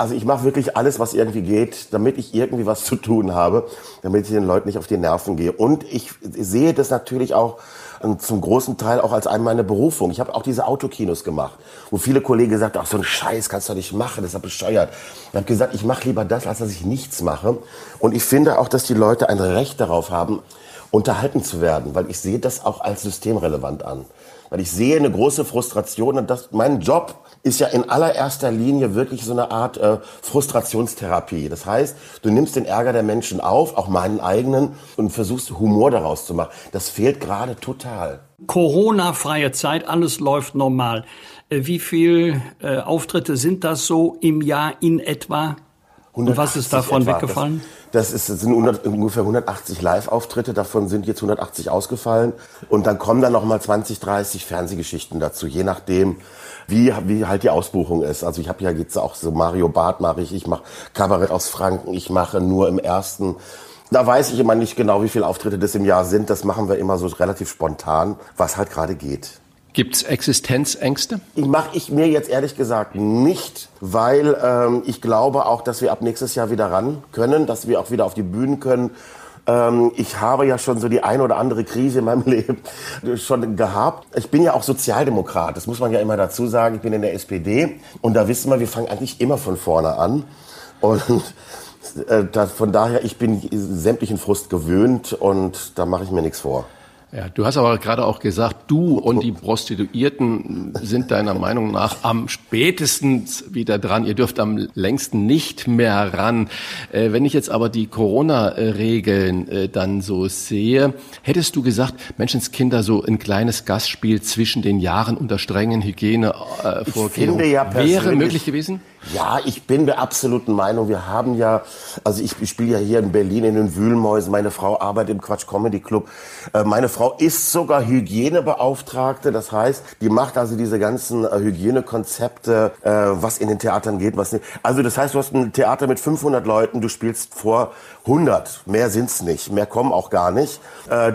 also ich mache wirklich alles, was irgendwie geht, damit ich irgendwie was zu tun habe, damit ich den Leuten nicht auf die Nerven gehe. Und ich sehe das natürlich auch und zum großen Teil auch als eine meiner Berufung. Ich habe auch diese Autokinos gemacht, wo viele Kollegen gesagt haben, ach so ein Scheiß kannst du nicht machen, das ist ja bescheuert. Ich habe gesagt, ich mache lieber das, als dass ich nichts mache. Und ich finde auch, dass die Leute ein Recht darauf haben, unterhalten zu werden, weil ich sehe das auch als systemrelevant an. Weil ich sehe eine große Frustration und das, mein Job ist ja in allererster Linie wirklich so eine Art äh, Frustrationstherapie. Das heißt, du nimmst den Ärger der Menschen auf, auch meinen eigenen, und versuchst Humor daraus zu machen. Das fehlt gerade total. Corona-freie Zeit, alles läuft normal. Äh, wie viele äh, Auftritte sind das so im Jahr in etwa? Und was ist davon etwa. weggefallen? Das, das, ist, das sind 100, ungefähr 180 Live-Auftritte, davon sind jetzt 180 ausgefallen. Und dann kommen dann noch mal 20, 30 Fernsehgeschichten dazu, je nachdem, wie, wie halt die Ausbuchung ist. Also ich habe ja jetzt auch so Mario Barth mache ich, ich mache Kabarett aus Franken, ich mache nur im ersten. Da weiß ich immer nicht genau, wie viele Auftritte das im Jahr sind. Das machen wir immer so relativ spontan, was halt gerade geht. Gibt's Existenzängste? Ich mache ich mir jetzt ehrlich gesagt nicht, weil ähm, ich glaube auch, dass wir ab nächstes Jahr wieder ran können, dass wir auch wieder auf die Bühnen können. Ähm, ich habe ja schon so die ein oder andere Krise in meinem [LAUGHS] Leben schon gehabt. Ich bin ja auch Sozialdemokrat, das muss man ja immer dazu sagen. Ich bin in der SPD und da wissen wir, wir fangen eigentlich immer von vorne an. Und äh, da, von daher, ich bin sämtlichen Frust gewöhnt und da mache ich mir nichts vor. Ja, du hast aber gerade auch gesagt, du und die Prostituierten sind deiner Meinung nach am spätesten wieder dran. Ihr dürft am längsten nicht mehr ran. Äh, wenn ich jetzt aber die Corona-Regeln äh, dann so sehe, hättest du gesagt, Menschenskinder so ein kleines Gastspiel zwischen den Jahren unter strengen Hygienevorkehrungen äh, wäre möglich gewesen? Ja, ich bin der absoluten Meinung, wir haben ja, also ich, spiele ja hier in Berlin in den Wühlmäusen, meine Frau arbeitet im Quatsch Comedy Club. Äh, meine Frau ist sogar Hygienebeauftragte, das heißt, die macht also diese ganzen äh, Hygienekonzepte, äh, was in den Theatern geht, was nicht. Also das heißt, du hast ein Theater mit 500 Leuten, du spielst vor 100, mehr sind's nicht, mehr kommen auch gar nicht.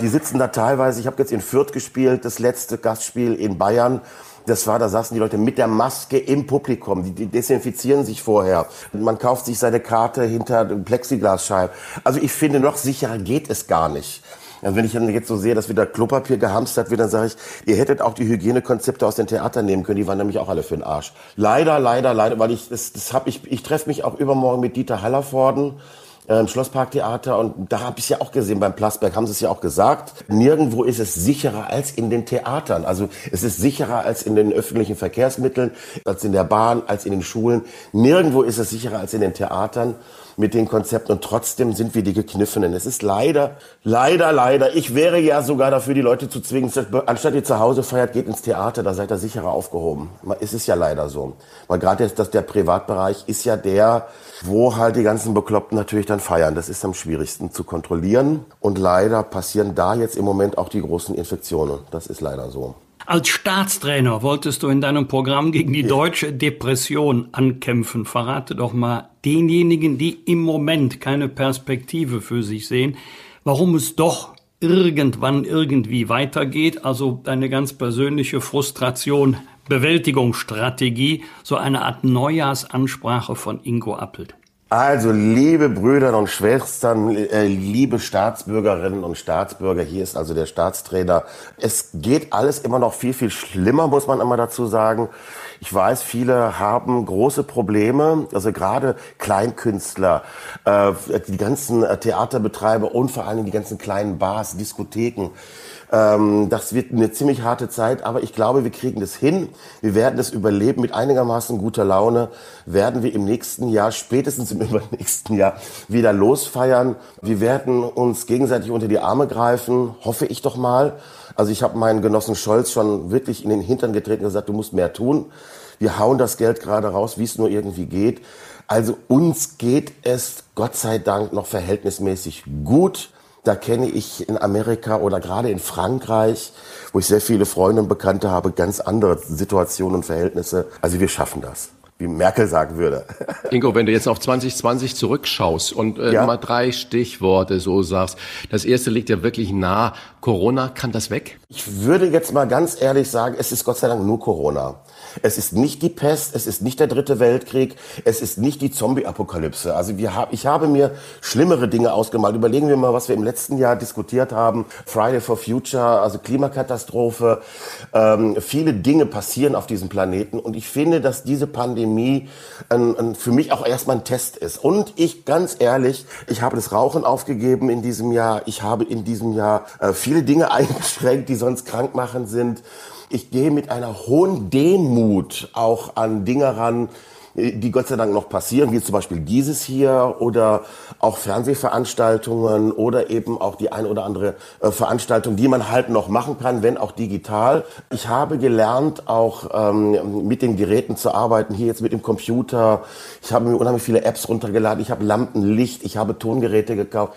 Die sitzen da teilweise, ich habe jetzt in Fürth gespielt, das letzte Gastspiel in Bayern das war, da saßen die Leute mit der Maske im Publikum. Die, desinfizieren sich vorher. Man kauft sich seine Karte hinter Plexiglasscheiben. Also ich finde, noch sicherer geht es gar nicht. Also wenn ich dann jetzt so sehe, dass wieder Klopapier gehamstert wird, dann sage ich, ihr hättet auch die Hygienekonzepte aus den Theatern nehmen können. Die waren nämlich auch alle für den Arsch. Leider, leider, leider, weil ich das, das habe ich, ich treffe mich auch übermorgen mit Dieter Hallervorden im Schlossparktheater und da habe ich ja auch gesehen, beim Plasberg haben sie es ja auch gesagt, nirgendwo ist es sicherer als in den Theatern. Also es ist sicherer als in den öffentlichen Verkehrsmitteln, als in der Bahn, als in den Schulen. Nirgendwo ist es sicherer als in den Theatern mit den Konzepten und trotzdem sind wir die Gekniffenen. Es ist leider, leider, leider. Ich wäre ja sogar dafür, die Leute zu zwingen, anstatt ihr zu Hause feiert, geht ins Theater, da seid ihr sicherer aufgehoben. Es ist ja leider so. Weil gerade jetzt, dass der Privatbereich ist ja der, wo halt die ganzen Bekloppten natürlich dann feiern. Das ist am schwierigsten zu kontrollieren und leider passieren da jetzt im Moment auch die großen Infektionen. Das ist leider so. Als Staatstrainer wolltest du in deinem Programm gegen die deutsche Depression ankämpfen. Verrate doch mal denjenigen, die im Moment keine Perspektive für sich sehen, warum es doch irgendwann irgendwie weitergeht. Also deine ganz persönliche Frustration, Bewältigungsstrategie, so eine Art Neujahrsansprache von Ingo Appelt. Also, liebe Brüder und Schwestern, äh, liebe Staatsbürgerinnen und Staatsbürger, hier ist also der Staatstrainer. Es geht alles immer noch viel, viel schlimmer, muss man immer dazu sagen. Ich weiß, viele haben große Probleme, also gerade Kleinkünstler, äh, die ganzen Theaterbetreiber und vor allem die ganzen kleinen Bars, Diskotheken. Ähm, das wird eine ziemlich harte Zeit, aber ich glaube, wir kriegen das hin. Wir werden das überleben mit einigermaßen guter Laune. Werden wir im nächsten Jahr, spätestens im [LAUGHS] übernächsten Jahr, wieder losfeiern. Wir werden uns gegenseitig unter die Arme greifen, hoffe ich doch mal. Also ich habe meinen Genossen Scholz schon wirklich in den Hintern getreten und gesagt, du musst mehr tun. Wir hauen das Geld gerade raus, wie es nur irgendwie geht. Also uns geht es Gott sei Dank noch verhältnismäßig gut. Da kenne ich in Amerika oder gerade in Frankreich, wo ich sehr viele Freunde und Bekannte habe, ganz andere Situationen und Verhältnisse. Also wir schaffen das wie Merkel sagen würde. [LAUGHS] Ingo, wenn du jetzt auf 2020 zurückschaust und äh, ja. mal drei Stichworte so sagst, das erste liegt ja wirklich nah. Corona, kann das weg? Ich würde jetzt mal ganz ehrlich sagen, es ist Gott sei Dank nur Corona. Es ist nicht die Pest, es ist nicht der dritte Weltkrieg, es ist nicht die Zombie-Apokalypse. Also wir hab, ich habe mir schlimmere Dinge ausgemalt. Überlegen wir mal, was wir im letzten Jahr diskutiert haben. Friday for Future, also Klimakatastrophe. Ähm, viele Dinge passieren auf diesem Planeten und ich finde, dass diese Pandemie ein, ein, für mich auch erstmal ein Test ist. Und ich, ganz ehrlich, ich habe das Rauchen aufgegeben in diesem Jahr. Ich habe in diesem Jahr äh, viele Dinge [LAUGHS] eingeschränkt, die sonst krankmachend sind ich gehe mit einer hohen Demut auch an Dinge ran, die Gott sei Dank noch passieren, wie zum Beispiel dieses hier oder auch Fernsehveranstaltungen oder eben auch die eine oder andere äh, Veranstaltung, die man halt noch machen kann, wenn auch digital. Ich habe gelernt, auch ähm, mit den Geräten zu arbeiten, hier jetzt mit dem Computer. Ich habe mir unheimlich viele Apps runtergeladen, ich habe Lampenlicht, ich habe Tongeräte gekauft.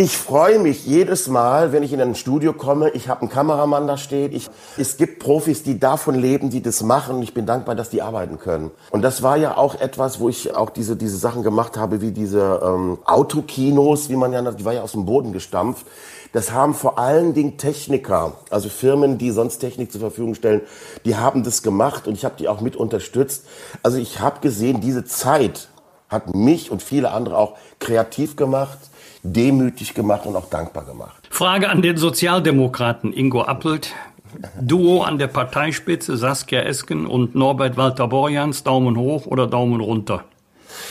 Ich freue mich jedes Mal, wenn ich in ein Studio komme. Ich habe einen Kameramann da steht. Ich, es gibt Profis, die davon leben, die das machen. Ich bin dankbar, dass die arbeiten können. Und das war ja auch etwas, wo ich auch diese diese Sachen gemacht habe, wie diese ähm, Autokinos, wie man ja, die war ja aus dem Boden gestampft. Das haben vor allen Dingen Techniker, also Firmen, die sonst Technik zur Verfügung stellen, die haben das gemacht und ich habe die auch mit unterstützt. Also ich habe gesehen, diese Zeit hat mich und viele andere auch kreativ gemacht demütig gemacht und auch dankbar gemacht. Frage an den Sozialdemokraten Ingo Appelt. Duo an der Parteispitze Saskia Esken und Norbert Walter Borjans, Daumen hoch oder Daumen runter?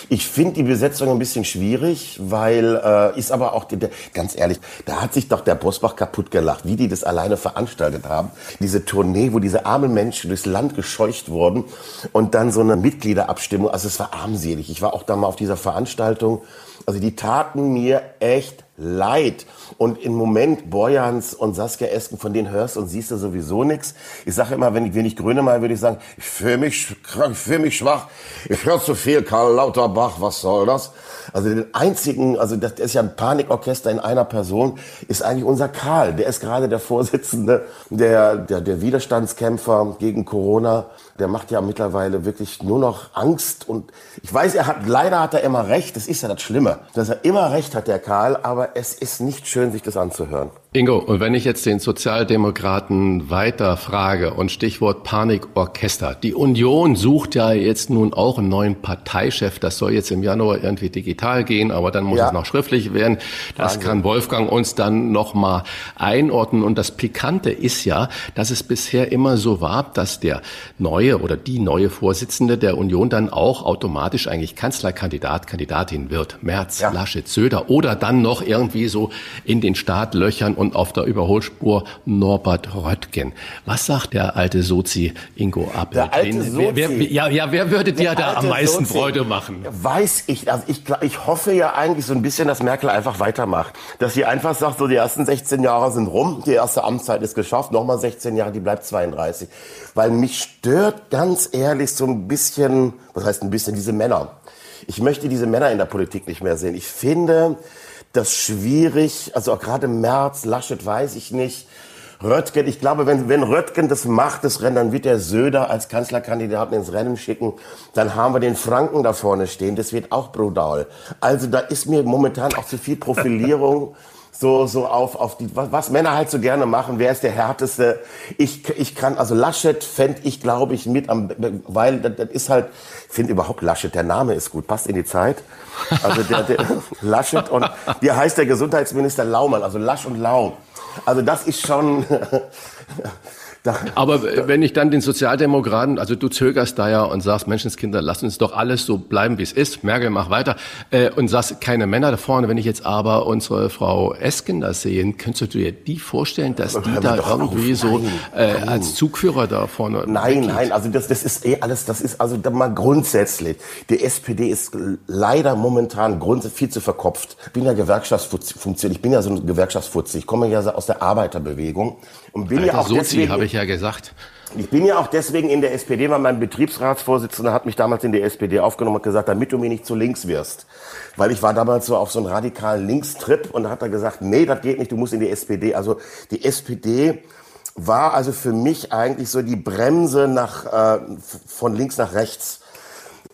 Ich finde die Besetzung ein bisschen schwierig, weil äh, ist aber auch der, ganz ehrlich, da hat sich doch der Bosbach kaputt gelacht, wie die das alleine veranstaltet haben. Diese Tournee, wo diese armen Menschen durchs Land gescheucht wurden und dann so eine Mitgliederabstimmung. Also es war armselig. Ich war auch da mal auf dieser Veranstaltung also die taten mir echt leid. Und im Moment Borjans und Saskia Esken, von denen hörst und siehst du sowieso nichts. Ich sage immer, wenn ich, wenn ich Grüne mal würde ich sagen, ich fühle mich, ich fühle mich schwach. Ich höre zu viel Karl Lauterbach, was soll das? Also den einzigen, also das ist ja ein Panikorchester in einer Person, ist eigentlich unser Karl. Der ist gerade der Vorsitzende der, der, der Widerstandskämpfer gegen Corona der macht ja mittlerweile wirklich nur noch Angst und ich weiß, er hat, leider hat er immer recht, das ist ja das Schlimme, dass er immer recht hat, der Karl, aber es ist nicht schön, sich das anzuhören. Ingo, und wenn ich jetzt den Sozialdemokraten weiter frage und Stichwort Panikorchester. Die Union sucht ja jetzt nun auch einen neuen Parteichef. Das soll jetzt im Januar irgendwie digital gehen, aber dann muss ja. es noch schriftlich werden. Das Wahnsinn. kann Wolfgang uns dann nochmal einordnen. Und das Pikante ist ja, dass es bisher immer so war, dass der neue oder die neue Vorsitzende der Union dann auch automatisch eigentlich Kanzlerkandidat, Kandidatin wird. Merz, ja. Laschet, Söder oder dann noch irgendwie so in den Startlöchern und auf der Überholspur Norbert Röttgen. Was sagt der alte Sozi Ingo Appel? Der alte Sozi. Wer, wer, ja, ja, wer würde dir da am meisten Sozi, Freude machen? Weiß ich. Also ich, ich hoffe ja eigentlich so ein bisschen, dass Merkel einfach weitermacht. Dass sie einfach sagt, so die ersten 16 Jahre sind rum, die erste Amtszeit ist geschafft, nochmal 16 Jahre, die bleibt 32. Weil mich stört ganz ehrlich so ein bisschen, was heißt ein bisschen, diese Männer. Ich möchte diese Männer in der Politik nicht mehr sehen. Ich finde, das schwierig. Also auch gerade März, Laschet weiß ich nicht. Röttgen, ich glaube, wenn, wenn Röttgen das macht, das Rennen, dann wird der Söder als Kanzlerkandidaten ins Rennen schicken. Dann haben wir den Franken da vorne stehen. Das wird auch brutal. Also da ist mir momentan auch zu viel Profilierung. [LAUGHS] so, so auf, auf die, was, was Männer halt so gerne machen, wer ist der härteste. Ich, ich kann, also Laschet fände ich, glaube ich, mit am, weil das, das ist halt, finde überhaupt Laschet, der Name ist gut, passt in die Zeit. Also der, der [LAUGHS] Laschet und wie heißt der Gesundheitsminister Laumann, also Lasch und Lau. Also das ist schon, [LAUGHS] Aber wenn ich dann den Sozialdemokraten, also du zögerst da ja und sagst, Menschenskinder, lass uns doch alles so bleiben, wie es ist. Merkel, mach weiter. Äh, und sagst, keine Männer da vorne. Wenn ich jetzt aber unsere Frau Esken da sehen, könntest du dir die vorstellen, dass die da irgendwie auf. so äh, als Zugführer da vorne Nein, weggeht? nein, also das, das ist eh alles, das ist also mal grundsätzlich. Die SPD ist leider momentan grundsätzlich viel zu verkopft. Ich bin ja Gewerkschaftsfunktion, ich bin ja so ein Gewerkschaftsfutzi. Ich komme ja aus der Arbeiterbewegung und bin Alter ja auch Sozi, habe ich ja gesagt. Ich bin ja auch deswegen in der SPD, weil mein Betriebsratsvorsitzender hat mich damals in die SPD aufgenommen und gesagt, damit du mir nicht zu links wirst. Weil ich war damals so auf so einem radikalen Linkstrip und da hat er gesagt, nee, das geht nicht, du musst in die SPD. Also die SPD war also für mich eigentlich so die Bremse nach, äh, von links nach rechts.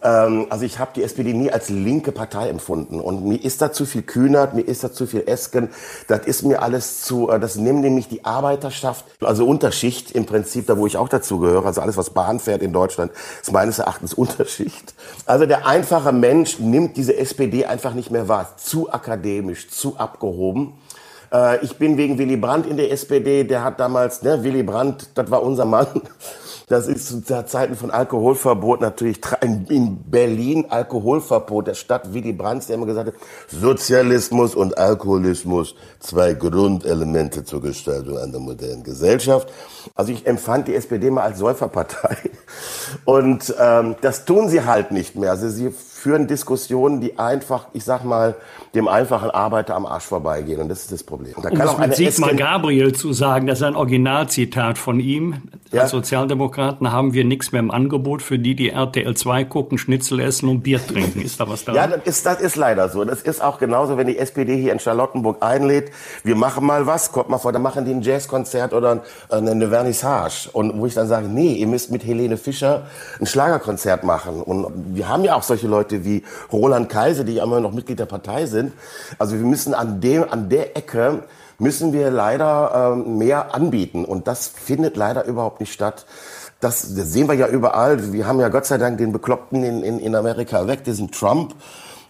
Ähm, also ich habe die SPD nie als linke Partei empfunden und mir ist da zu viel Kühnert, mir ist da zu viel Esken, das ist mir alles zu, äh, das nimmt nämlich die Arbeiterschaft, also Unterschicht im Prinzip, da wo ich auch dazu gehöre, also alles was Bahn fährt in Deutschland, ist meines Erachtens Unterschicht. Also der einfache Mensch nimmt diese SPD einfach nicht mehr wahr, zu akademisch, zu abgehoben. Äh, ich bin wegen Willy Brandt in der SPD, der hat damals, ne, Willy Brandt, das war unser Mann. Das ist zu Zeiten von Alkoholverbot natürlich in Berlin Alkoholverbot der Stadt Willy Brandt, der immer gesagt hat, Sozialismus und Alkoholismus, zwei Grundelemente zur Gestaltung einer modernen Gesellschaft. Also ich empfand die SPD mal als Säuferpartei. [LAUGHS] Und ähm, das tun sie halt nicht mehr. Also sie führen Diskussionen, die einfach, ich sag mal, dem einfachen Arbeiter am Arsch vorbeigehen. Und das ist das Problem. Und da um kann auch mit Sigmar Gabriel zu sagen, das ist ein Originalzitat von ihm. Ja. Als Sozialdemokraten haben wir nichts mehr im Angebot für die, die RTL 2 gucken, Schnitzel essen und Bier trinken. Ist da was da? Ja, das ist, das ist leider so. Das ist auch genauso, wenn die SPD hier in Charlottenburg einlädt, wir machen mal was, kommt mal vor, dann machen die ein Jazzkonzert oder eine Vernissage. Und wo ich dann sage, nee, ihr müsst mit Helene Fischer ein Schlagerkonzert machen. Und wir haben ja auch solche Leute wie Roland Kaiser, die immer noch Mitglied der Partei sind. Also wir müssen an dem, an der Ecke müssen wir leider ähm, mehr anbieten. Und das findet leider überhaupt nicht statt. Das, das sehen wir ja überall. Wir haben ja Gott sei Dank den Bekloppten in, in, in Amerika weg, diesen Trump.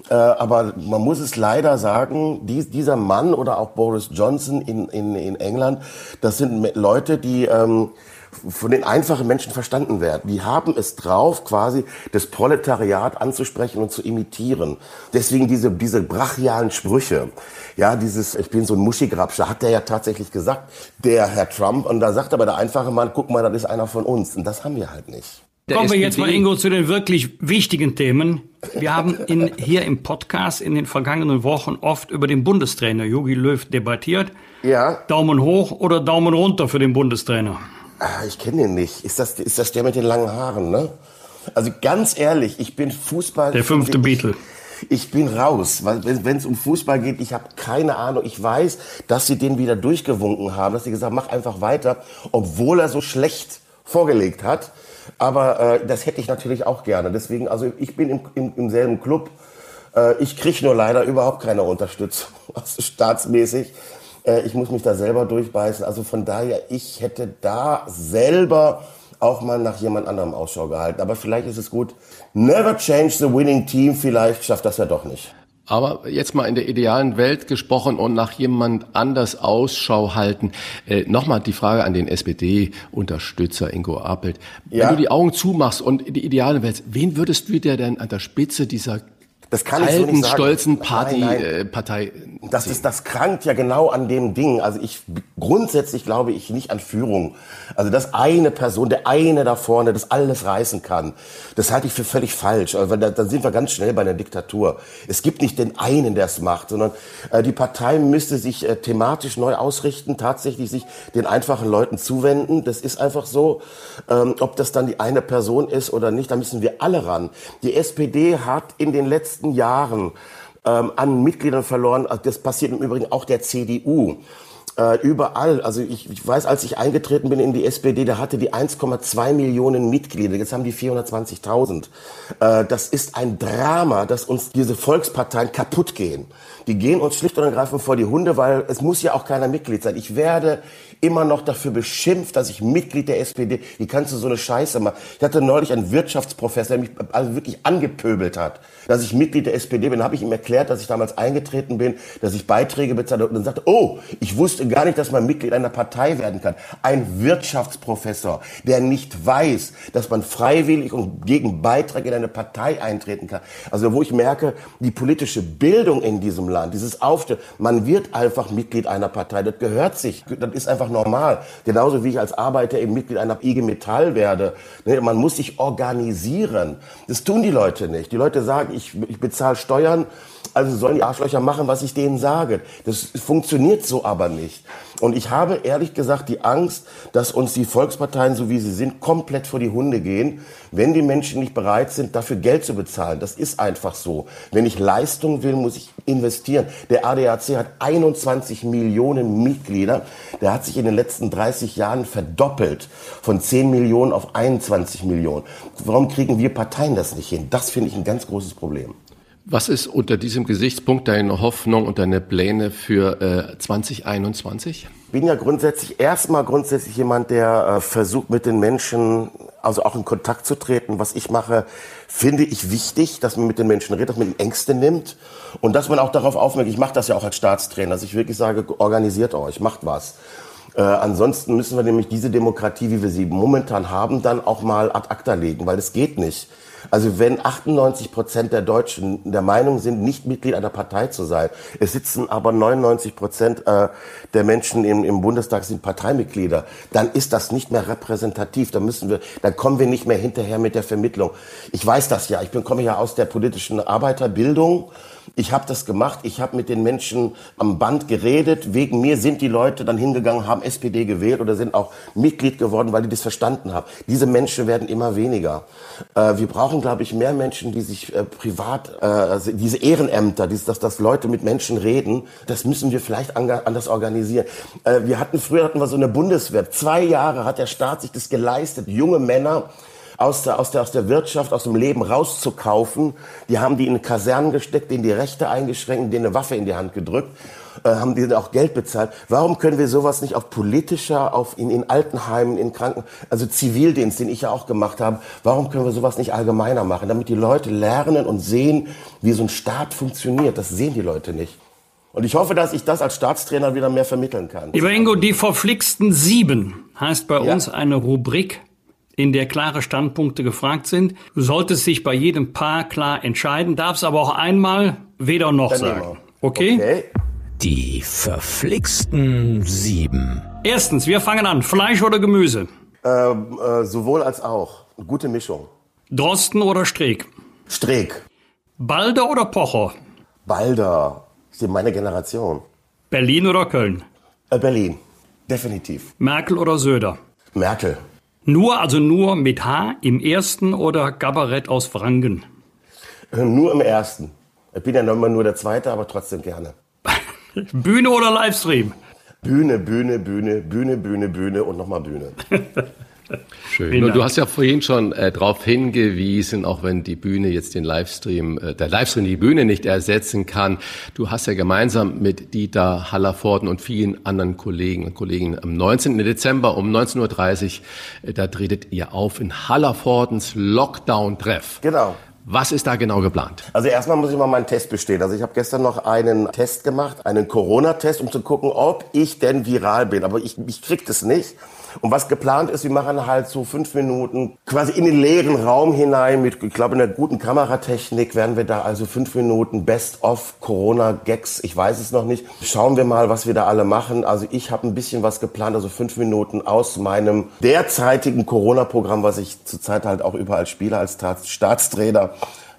Äh, aber man muss es leider sagen, dies, dieser Mann oder auch Boris Johnson in, in, in England, das sind Leute, die ähm, von den einfachen Menschen verstanden werden. Die haben es drauf, quasi das Proletariat anzusprechen und zu imitieren. Deswegen diese, diese brachialen Sprüche. Ja, dieses, ich bin so ein Muschigrapscher, hat der ja tatsächlich gesagt, der Herr Trump. Und da sagt aber der einfache Mann, guck mal, das ist einer von uns. Und das haben wir halt nicht. Der Kommen wir jetzt mal, Ingo, zu den wirklich wichtigen Themen. Wir haben in, hier im Podcast in den vergangenen Wochen oft über den Bundestrainer Jogi Löw debattiert. Ja. Daumen hoch oder Daumen runter für den Bundestrainer? Ah, ich kenne den nicht. Ist das, ist das der mit den langen Haaren, ne? Also ganz ehrlich, ich bin Fußball. Der fünfte ich, Beatle. Ich bin raus, weil wenn es um Fußball geht, ich habe keine Ahnung. Ich weiß, dass sie den wieder durchgewunken haben, dass sie gesagt, mach einfach weiter, obwohl er so schlecht vorgelegt hat. Aber äh, das hätte ich natürlich auch gerne. Deswegen, also ich bin im, im, im selben Club. Äh, ich kriege nur leider überhaupt keine Unterstützung, [LAUGHS] also staatsmäßig. Äh, ich muss mich da selber durchbeißen. Also von daher, ich hätte da selber auch mal nach jemand anderem Ausschau gehalten. Aber vielleicht ist es gut. Never change the winning team. Vielleicht schafft das ja doch nicht. Aber jetzt mal in der idealen Welt gesprochen und nach jemand anders Ausschau halten. Äh, Nochmal die Frage an den SPD-Unterstützer Ingo Appelt. Ja. Wenn du die Augen zumachst und die ideale Welt, wen würdest du dir denn an der Spitze dieser das kann alten, ich so nicht sagen. stolzen Party, nein, nein. Äh, Partei. Das ist, das krankt ja genau an dem Ding. Also ich, grundsätzlich glaube ich nicht an Führung. Also dass eine Person, der eine da vorne, das alles reißen kann. Das halte ich für völlig falsch. Also da, da sind wir ganz schnell bei einer Diktatur. Es gibt nicht den einen, der es macht, sondern äh, die Partei müsste sich äh, thematisch neu ausrichten, tatsächlich sich den einfachen Leuten zuwenden. Das ist einfach so. Ähm, ob das dann die eine Person ist oder nicht, da müssen wir alle ran. Die SPD hat in den letzten letzten Jahren ähm, an Mitgliedern verloren. Also das passiert im Übrigen auch der CDU. Äh, überall, also ich, ich weiß, als ich eingetreten bin in die SPD, da hatte die 1,2 Millionen Mitglieder, jetzt haben die 420.000. Äh, das ist ein Drama, dass uns diese Volksparteien kaputt gehen. Die gehen uns schlicht und ergreifend vor die Hunde, weil es muss ja auch keiner Mitglied sein. Ich werde immer noch dafür beschimpft, dass ich Mitglied der SPD, wie kannst du so eine Scheiße machen? Ich hatte neulich einen Wirtschaftsprofessor, der mich also wirklich angepöbelt hat, dass ich Mitglied der SPD bin. Habe ich ihm erklärt, dass ich damals eingetreten bin, dass ich Beiträge bezahlt und dann sagte, oh, ich wusste gar nicht, dass man Mitglied einer Partei werden kann. Ein Wirtschaftsprofessor, der nicht weiß, dass man freiwillig und gegen Beitrag in eine Partei eintreten kann. Also wo ich merke, die politische Bildung in diesem Land, dieses Aufstellen, man wird einfach Mitglied einer Partei, das gehört sich, das ist einfach normal. Genauso wie ich als Arbeiter eben Mitglied einer IG Metall werde. Ne, man muss sich organisieren. Das tun die Leute nicht. Die Leute sagen, ich, ich bezahle Steuern, Also sollen die Arschlöcher machen, was ich denen sage. Das funktioniert so aber nicht. Und ich habe ehrlich gesagt die Angst, dass uns die Volksparteien, so wie sie sind, komplett vor die Hunde gehen, wenn die Menschen nicht bereit sind, dafür Geld zu bezahlen. Das ist einfach so. Wenn ich Leistung will, muss ich investieren. Der ADAC hat 21 Millionen Mitglieder. Der hat sich in den letzten 30 Jahren verdoppelt. Von 10 Millionen auf 21 Millionen. Warum kriegen wir Parteien das nicht hin? Das finde ich ein ganz großes Problem. Was ist unter diesem Gesichtspunkt deine Hoffnung und deine Pläne für äh, 2021? Ich bin ja grundsätzlich erstmal grundsätzlich jemand, der äh, versucht mit den Menschen also auch in Kontakt zu treten. Was ich mache, finde ich wichtig, dass man mit den Menschen redet, dass man Ängste nimmt und dass man auch darauf aufmerkt. Ich mache das ja auch als Staatstrainer, dass ich wirklich sage, organisiert euch, macht was. Äh, ansonsten müssen wir nämlich diese Demokratie, wie wir sie momentan haben, dann auch mal ad acta legen, weil es geht nicht. Also wenn 98 Prozent der Deutschen der Meinung sind, nicht Mitglied einer Partei zu sein, es sitzen aber 99 Prozent äh, der Menschen im, im Bundestag sind Parteimitglieder, dann ist das nicht mehr repräsentativ. Da müssen wir, dann kommen wir nicht mehr hinterher mit der Vermittlung. Ich weiß das ja. Ich bin, komme ja aus der politischen Arbeiterbildung. Ich habe das gemacht. Ich habe mit den Menschen am Band geredet. Wegen mir sind die Leute dann hingegangen, haben SPD gewählt oder sind auch Mitglied geworden, weil die das verstanden haben. Diese Menschen werden immer weniger. Äh, wir brauchen, glaube ich, mehr Menschen, die sich äh, privat, äh, diese Ehrenämter, dieses, dass, dass Leute mit Menschen reden, das müssen wir vielleicht anders organisieren. Äh, wir hatten früher hatten wir so eine Bundeswehr. Zwei Jahre hat der Staat sich das geleistet, junge Männer aus der, aus, der, aus der Wirtschaft, aus dem Leben rauszukaufen. Die haben die in Kasernen gesteckt, denen die Rechte eingeschränkt, denen eine Waffe in die Hand gedrückt, äh, haben die auch Geld bezahlt. Warum können wir sowas nicht auf politischer, auf in, in Altenheimen, in Kranken, also Zivildienst, den ich ja auch gemacht habe, warum können wir sowas nicht allgemeiner machen, damit die Leute lernen und sehen, wie so ein Staat funktioniert. Das sehen die Leute nicht. Und ich hoffe, dass ich das als Staatstrainer wieder mehr vermitteln kann. Lieber Ingo, die verflixten Sieben heißt bei ja. uns eine Rubrik, in der klare Standpunkte gefragt sind. Du solltest dich bei jedem Paar klar entscheiden, darfst aber auch einmal weder noch Dann sagen. Okay? okay? Die verflixten sieben. Erstens, wir fangen an. Fleisch oder Gemüse? Ähm, äh, sowohl als auch. Gute Mischung. Drosten oder Streeck? Streeck. Balder oder Pocher? Balder. Das ist meine Generation. Berlin oder Köln? Äh, Berlin. Definitiv. Merkel oder Söder? Merkel. Nur, also nur mit H im ersten oder Gabarett aus Franken? Äh, nur im ersten. Ich bin ja nochmal nur der zweite, aber trotzdem gerne. [LAUGHS] Bühne oder Livestream? Bühne, Bühne, Bühne, Bühne, Bühne, Bühne und nochmal Bühne. [LAUGHS] Schön. Und du hast ja vorhin schon äh, darauf hingewiesen, auch wenn die Bühne jetzt den Livestream, äh, der Livestream die Bühne nicht ersetzen kann. Du hast ja gemeinsam mit Dieter Hallervorden und vielen anderen Kollegen und Kolleginnen am 19. Dezember um 19.30 Uhr, äh, da tretet ihr auf in Hallervordens Lockdown-Treff. Genau. Was ist da genau geplant? Also erstmal muss ich mal meinen Test bestehen. Also ich habe gestern noch einen Test gemacht, einen Corona-Test, um zu gucken, ob ich denn viral bin. Aber ich, ich krieg das nicht. Und was geplant ist, wir machen halt so fünf Minuten quasi in den leeren Raum hinein mit, ich glaube, einer guten Kameratechnik werden wir da also fünf Minuten Best-of Corona-Gags, ich weiß es noch nicht. Schauen wir mal, was wir da alle machen. Also ich habe ein bisschen was geplant, also fünf Minuten aus meinem derzeitigen Corona-Programm, was ich zurzeit halt auch überall spiele als Staatstrainer,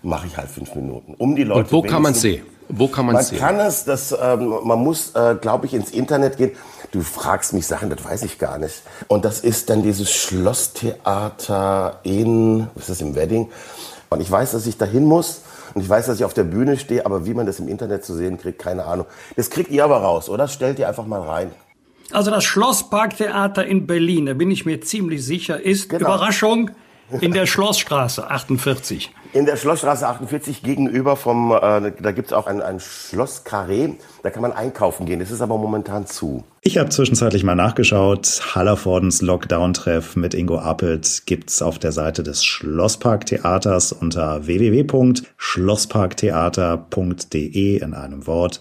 mache ich halt fünf Minuten. Um die Leute Und wo kann man sehen? Wo kann man, man sehen? Man kann es, das, ähm, man muss, äh, glaube ich, ins Internet gehen. Du fragst mich Sachen, das weiß ich gar nicht. Und das ist dann dieses Schlosstheater in, was ist das, im Wedding? Und ich weiß, dass ich dahin muss. Und ich weiß, dass ich auf der Bühne stehe, aber wie man das im Internet zu sehen kriegt, keine Ahnung. Das kriegt ihr aber raus, oder? Stellt ihr einfach mal rein. Also das Schlossparktheater in Berlin, da bin ich mir ziemlich sicher, ist genau. Überraschung in der Schlossstraße 48. In der Schlossstraße 48 gegenüber vom, äh, da gibt's auch ein, ein Schloss Carré, da kann man einkaufen gehen. Das ist aber momentan zu. Ich habe zwischenzeitlich mal nachgeschaut. Hallervordens Lockdown-Treff mit Ingo Appelt gibt's auf der Seite des Schlossparktheaters unter www.schlossparktheater.de in einem Wort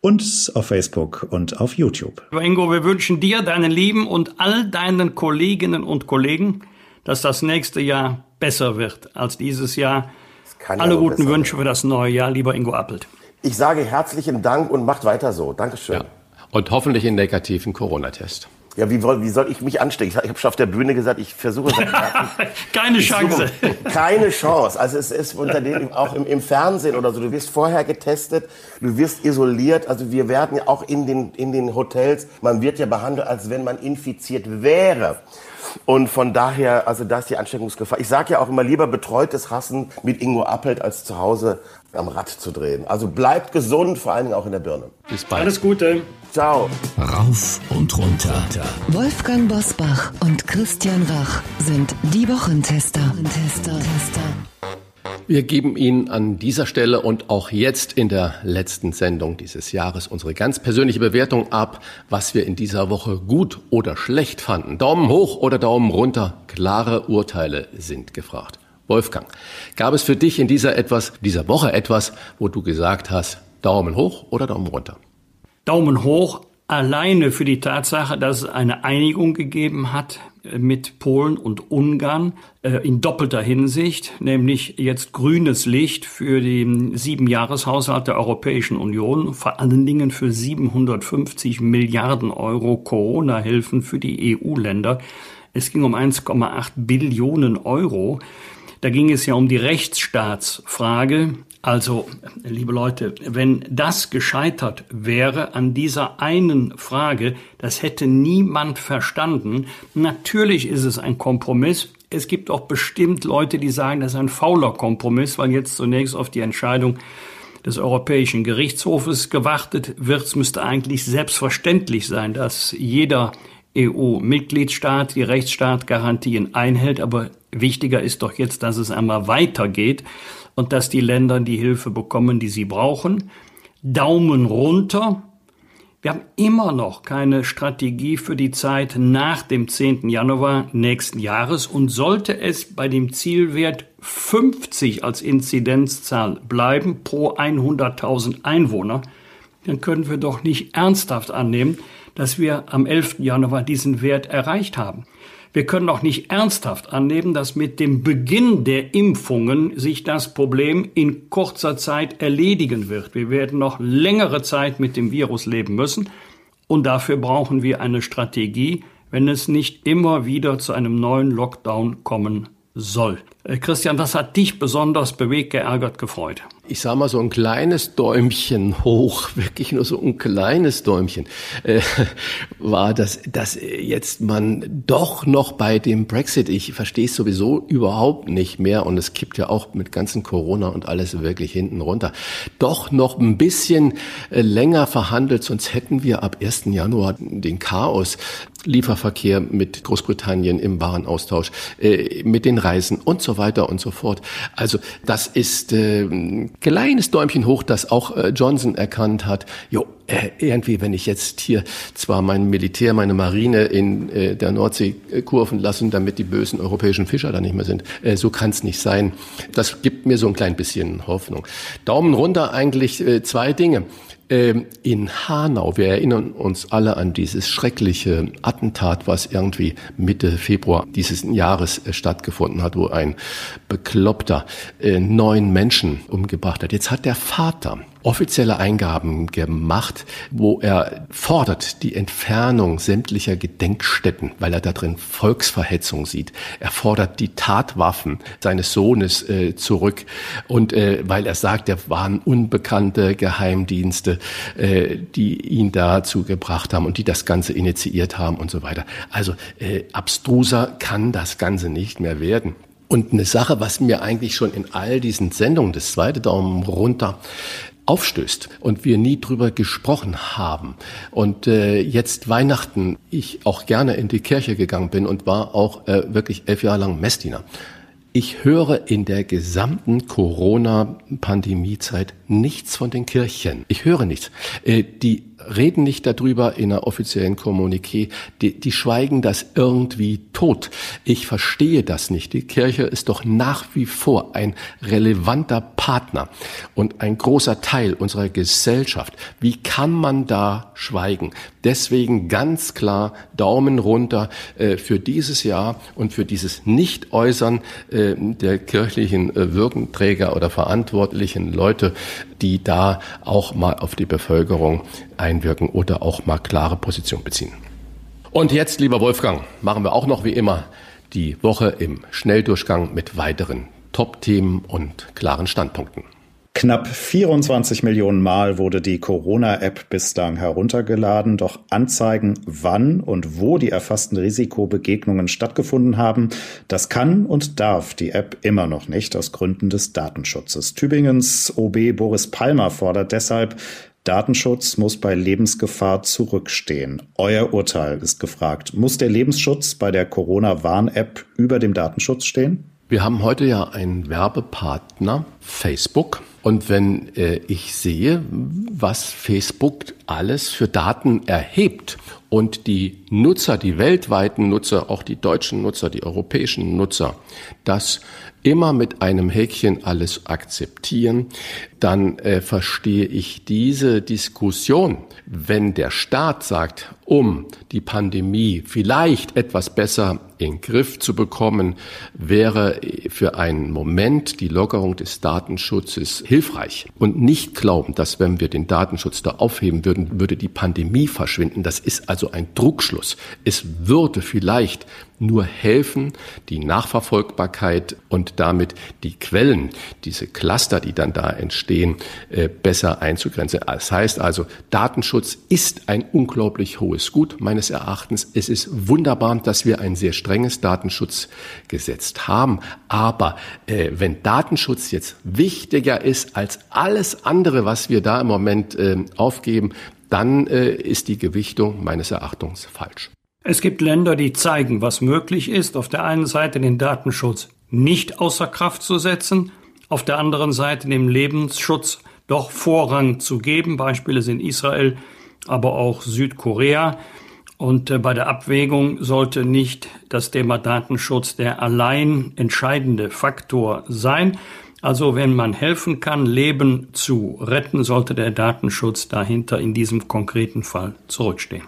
und auf Facebook und auf YouTube. Ingo, wir wünschen dir, deinen Lieben und all deinen Kolleginnen und Kollegen dass das nächste Jahr besser wird als dieses Jahr. Alle guten Wünsche für das neue Jahr, lieber Ingo Appelt. Ich sage herzlichen Dank und macht weiter so. Dankeschön. Ja. Und hoffentlich einen negativen Corona-Test. Ja, wie, wie soll ich mich anstecken? Ich habe schon auf der Bühne gesagt, ich versuche [LAUGHS] Keine Chance. Keine Chance. Also es ist unter dem, auch im, im, Fernsehen oder so, du wirst vorher getestet, du wirst isoliert. Also wir werden ja auch in den, in den Hotels, man wird ja behandelt, als wenn man infiziert wäre. Und von daher, also da ist die Ansteckungsgefahr. Ich sage ja auch immer lieber betreutes Hassen mit Ingo Appelt als zu Hause am Rad zu drehen. Also bleibt gesund, vor allen Dingen auch in der Birne. Bis bald. Alles Gute. Ciao. Rauf und runter. Wolfgang Bosbach und Christian Rach sind die Wochentester. Tester. Wir geben Ihnen an dieser Stelle und auch jetzt in der letzten Sendung dieses Jahres unsere ganz persönliche Bewertung ab, was wir in dieser Woche gut oder schlecht fanden. Daumen hoch oder Daumen runter. Klare Urteile sind gefragt. Wolfgang, gab es für dich in dieser etwas, dieser Woche etwas, wo du gesagt hast, Daumen hoch oder Daumen runter? Daumen hoch alleine für die Tatsache, dass es eine Einigung gegeben hat mit Polen und Ungarn äh, in doppelter Hinsicht, nämlich jetzt grünes Licht für den Siebenjahreshaushalt der Europäischen Union, vor allen Dingen für 750 Milliarden Euro Corona-Hilfen für die EU-Länder. Es ging um 1,8 Billionen Euro. Da ging es ja um die Rechtsstaatsfrage. Also, liebe Leute, wenn das gescheitert wäre an dieser einen Frage, das hätte niemand verstanden. Natürlich ist es ein Kompromiss. Es gibt auch bestimmt Leute, die sagen, das ist ein fauler Kompromiss, weil jetzt zunächst auf die Entscheidung des Europäischen Gerichtshofes gewartet wird. Es müsste eigentlich selbstverständlich sein, dass jeder EU-Mitgliedstaat die Rechtsstaatgarantien einhält, aber Wichtiger ist doch jetzt, dass es einmal weitergeht und dass die Länder die Hilfe bekommen, die sie brauchen. Daumen runter. Wir haben immer noch keine Strategie für die Zeit nach dem 10. Januar nächsten Jahres und sollte es bei dem Zielwert 50 als Inzidenzzahl bleiben pro 100.000 Einwohner, dann können wir doch nicht ernsthaft annehmen, dass wir am 11. Januar diesen Wert erreicht haben. Wir können auch nicht ernsthaft annehmen, dass mit dem Beginn der Impfungen sich das Problem in kurzer Zeit erledigen wird. Wir werden noch längere Zeit mit dem Virus leben müssen und dafür brauchen wir eine Strategie, wenn es nicht immer wieder zu einem neuen Lockdown kommen soll. Äh, Christian, was hat dich besonders bewegt, geärgert, gefreut? Ich sag mal so ein kleines Däumchen [LAUGHS] hoch, wirklich nur so ein kleines Däumchen, äh, [LAUGHS] war, dass, dass jetzt man doch noch bei dem Brexit, ich verstehe es sowieso überhaupt nicht mehr und es kippt ja auch mit ganzen Corona und alles wirklich hinten runter, doch noch ein bisschen äh, länger verhandelt, sonst hätten wir ab 1. Januar den Chaos Lieferverkehr mit Großbritannien im Warenaustausch, äh, mit den Reisen und so weiter und so fort. Also das ist äh, kleines Däumchen hoch, das auch äh, Johnson erkannt hat. Jo, äh, irgendwie, wenn ich jetzt hier zwar mein Militär, meine Marine in äh, der Nordsee äh, kurven lassen, damit die bösen europäischen Fischer da nicht mehr sind, äh, so kann es nicht sein. Das gibt mir so ein klein bisschen Hoffnung. Daumen runter eigentlich äh, zwei Dinge. Ähm, in Hanau, wir erinnern uns alle an dieses schreckliche Attentat, was irgendwie Mitte Februar dieses Jahres äh, stattgefunden hat, wo ein Bekloppter äh, neun Menschen umgebracht hat. Jetzt hat der Vater offizielle Eingaben gemacht, wo er fordert die Entfernung sämtlicher Gedenkstätten, weil er da drin Volksverhetzung sieht. Er fordert die Tatwaffen seines Sohnes äh, zurück und äh, weil er sagt, er waren unbekannte Geheimdienste, äh, die ihn dazu gebracht haben und die das Ganze initiiert haben und so weiter. Also äh, abstruser kann das Ganze nicht mehr werden. Und eine Sache, was mir eigentlich schon in all diesen Sendungen, das zweite Daumen runter, aufstößt und wir nie drüber gesprochen haben. Und äh, jetzt Weihnachten, ich auch gerne in die Kirche gegangen bin und war auch äh, wirklich elf Jahre lang Messdiener. Ich höre in der gesamten Corona-Pandemiezeit nichts von den Kirchen. Ich höre nichts. Äh, die reden nicht darüber in einer offiziellen Kommuniqué. Die, die schweigen das irgendwie tot. Ich verstehe das nicht. Die Kirche ist doch nach wie vor ein relevanter Partner und ein großer Teil unserer Gesellschaft. Wie kann man da schweigen? Deswegen ganz klar Daumen runter äh, für dieses Jahr und für dieses Nicht-Äußern äh, der kirchlichen äh, Wirkenträger oder verantwortlichen Leute, die da auch mal auf die Bevölkerung einwirken oder auch mal klare Position beziehen. Und jetzt, lieber Wolfgang, machen wir auch noch wie immer die Woche im Schnelldurchgang mit weiteren Top-Themen und klaren Standpunkten. Knapp 24 Millionen Mal wurde die Corona-App bislang heruntergeladen, doch Anzeigen, wann und wo die erfassten Risikobegegnungen stattgefunden haben, das kann und darf die App immer noch nicht aus Gründen des Datenschutzes. Tübingens OB Boris Palmer fordert deshalb, Datenschutz muss bei Lebensgefahr zurückstehen. Euer Urteil ist gefragt. Muss der Lebensschutz bei der Corona-Warn-App über dem Datenschutz stehen? Wir haben heute ja einen Werbepartner, Facebook. Und wenn äh, ich sehe, was Facebook alles für Daten erhebt und die Nutzer, die weltweiten Nutzer, auch die deutschen Nutzer, die europäischen Nutzer, das immer mit einem Häkchen alles akzeptieren, dann äh, verstehe ich diese Diskussion, wenn der Staat sagt, um die Pandemie vielleicht etwas besser in Griff zu bekommen, wäre für einen Moment die Lockerung des Datenschutzes hilfreich. Und nicht glauben, dass wenn wir den Datenschutz da aufheben würden, würde die Pandemie verschwinden. Das ist also ein Druckschluss. Es würde vielleicht nur helfen, die Nachverfolgbarkeit und damit die Quellen, diese Cluster, die dann da entstehen, äh, besser einzugrenzen. Das heißt also, Datenschutz ist ein unglaublich hohes Gut meines Erachtens. Es ist wunderbar, dass wir ein sehr strenges Datenschutzgesetz haben. Aber äh, wenn Datenschutz jetzt wichtiger ist als alles andere, was wir da im Moment äh, aufgeben, dann äh, ist die Gewichtung meines Erachtens falsch. Es gibt Länder, die zeigen, was möglich ist. Auf der einen Seite den Datenschutz nicht außer Kraft zu setzen, auf der anderen Seite dem Lebensschutz doch Vorrang zu geben. Beispiele sind Israel, aber auch Südkorea. Und äh, bei der Abwägung sollte nicht das Thema Datenschutz der allein entscheidende Faktor sein. Also wenn man helfen kann, Leben zu retten, sollte der Datenschutz dahinter in diesem konkreten Fall zurückstehen.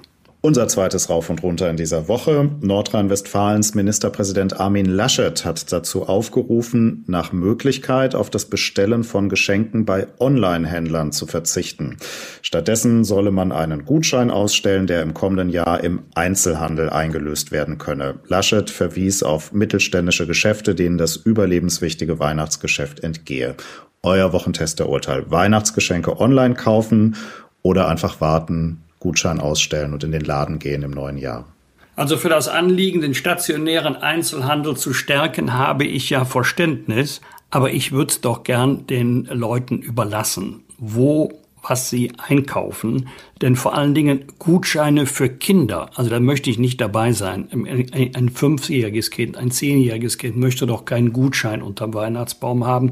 Unser zweites Rauf und Runter in dieser Woche. Nordrhein-Westfalens Ministerpräsident Armin Laschet hat dazu aufgerufen, nach Möglichkeit auf das Bestellen von Geschenken bei Online-Händlern zu verzichten. Stattdessen solle man einen Gutschein ausstellen, der im kommenden Jahr im Einzelhandel eingelöst werden könne. Laschet verwies auf mittelständische Geschäfte, denen das überlebenswichtige Weihnachtsgeschäft entgehe. Euer Wochentester-Urteil. Weihnachtsgeschenke online kaufen oder einfach warten, Gutschein ausstellen und in den Laden gehen im neuen Jahr. Also für das Anliegen, den stationären Einzelhandel zu stärken, habe ich ja Verständnis, aber ich würde es doch gern den Leuten überlassen. Wo was sie einkaufen. Denn vor allen Dingen Gutscheine für Kinder, also da möchte ich nicht dabei sein. Ein, fünfjähriges Kind, ein zehnjähriges Kind möchte doch keinen Gutschein unterm Weihnachtsbaum haben.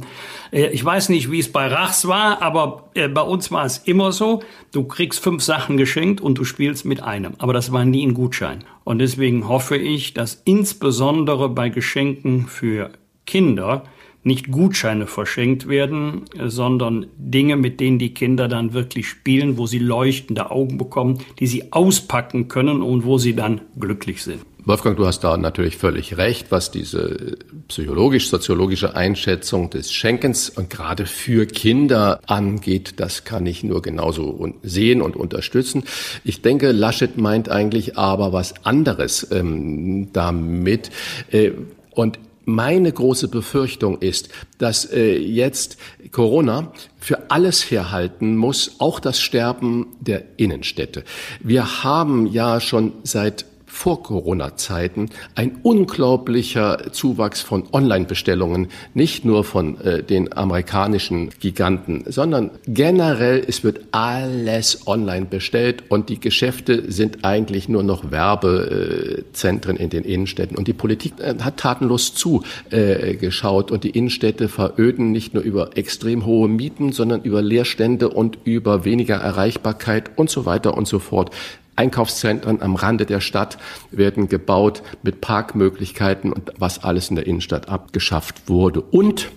Äh, ich weiß nicht, wie es bei Rachs war, aber äh, bei uns war es immer so, du kriegst fünf Sachen geschenkt und du spielst mit einem. Aber das war nie ein Gutschein. Und deswegen hoffe ich, dass insbesondere bei Geschenken für Kinder nicht Gutscheine verschenkt werden, sondern Dinge, mit denen die Kinder dann wirklich spielen, wo sie leuchtende Augen bekommen, die sie auspacken können und wo sie dann glücklich sind. Wolfgang, du hast da natürlich völlig recht, was diese psychologisch-soziologische Einschätzung des Schenkens und gerade für Kinder angeht. Das kann ich nur genauso sehen und unterstützen. Ich denke, Laschet meint eigentlich aber was anderes ähm, damit. Äh, und meine große Befürchtung ist, dass äh, jetzt Corona für alles herhalten muss, auch das Sterben der Innenstädte. Wir haben ja schon seit vor Corona-Zeiten ein unglaublicher Zuwachs von Online-Bestellungen, nicht nur von äh, den amerikanischen Giganten, sondern generell, es wird alles online bestellt und die Geschäfte sind eigentlich nur noch Werbezentren in den Innenstädten. Und die Politik äh, hat tatenlos zugeschaut äh, und die Innenstädte veröden nicht nur über extrem hohe Mieten, sondern über Leerstände und über weniger Erreichbarkeit und so weiter und so fort. Einkaufszentren am Rande der Stadt werden gebaut mit Parkmöglichkeiten und was alles in der Innenstadt abgeschafft wurde. Und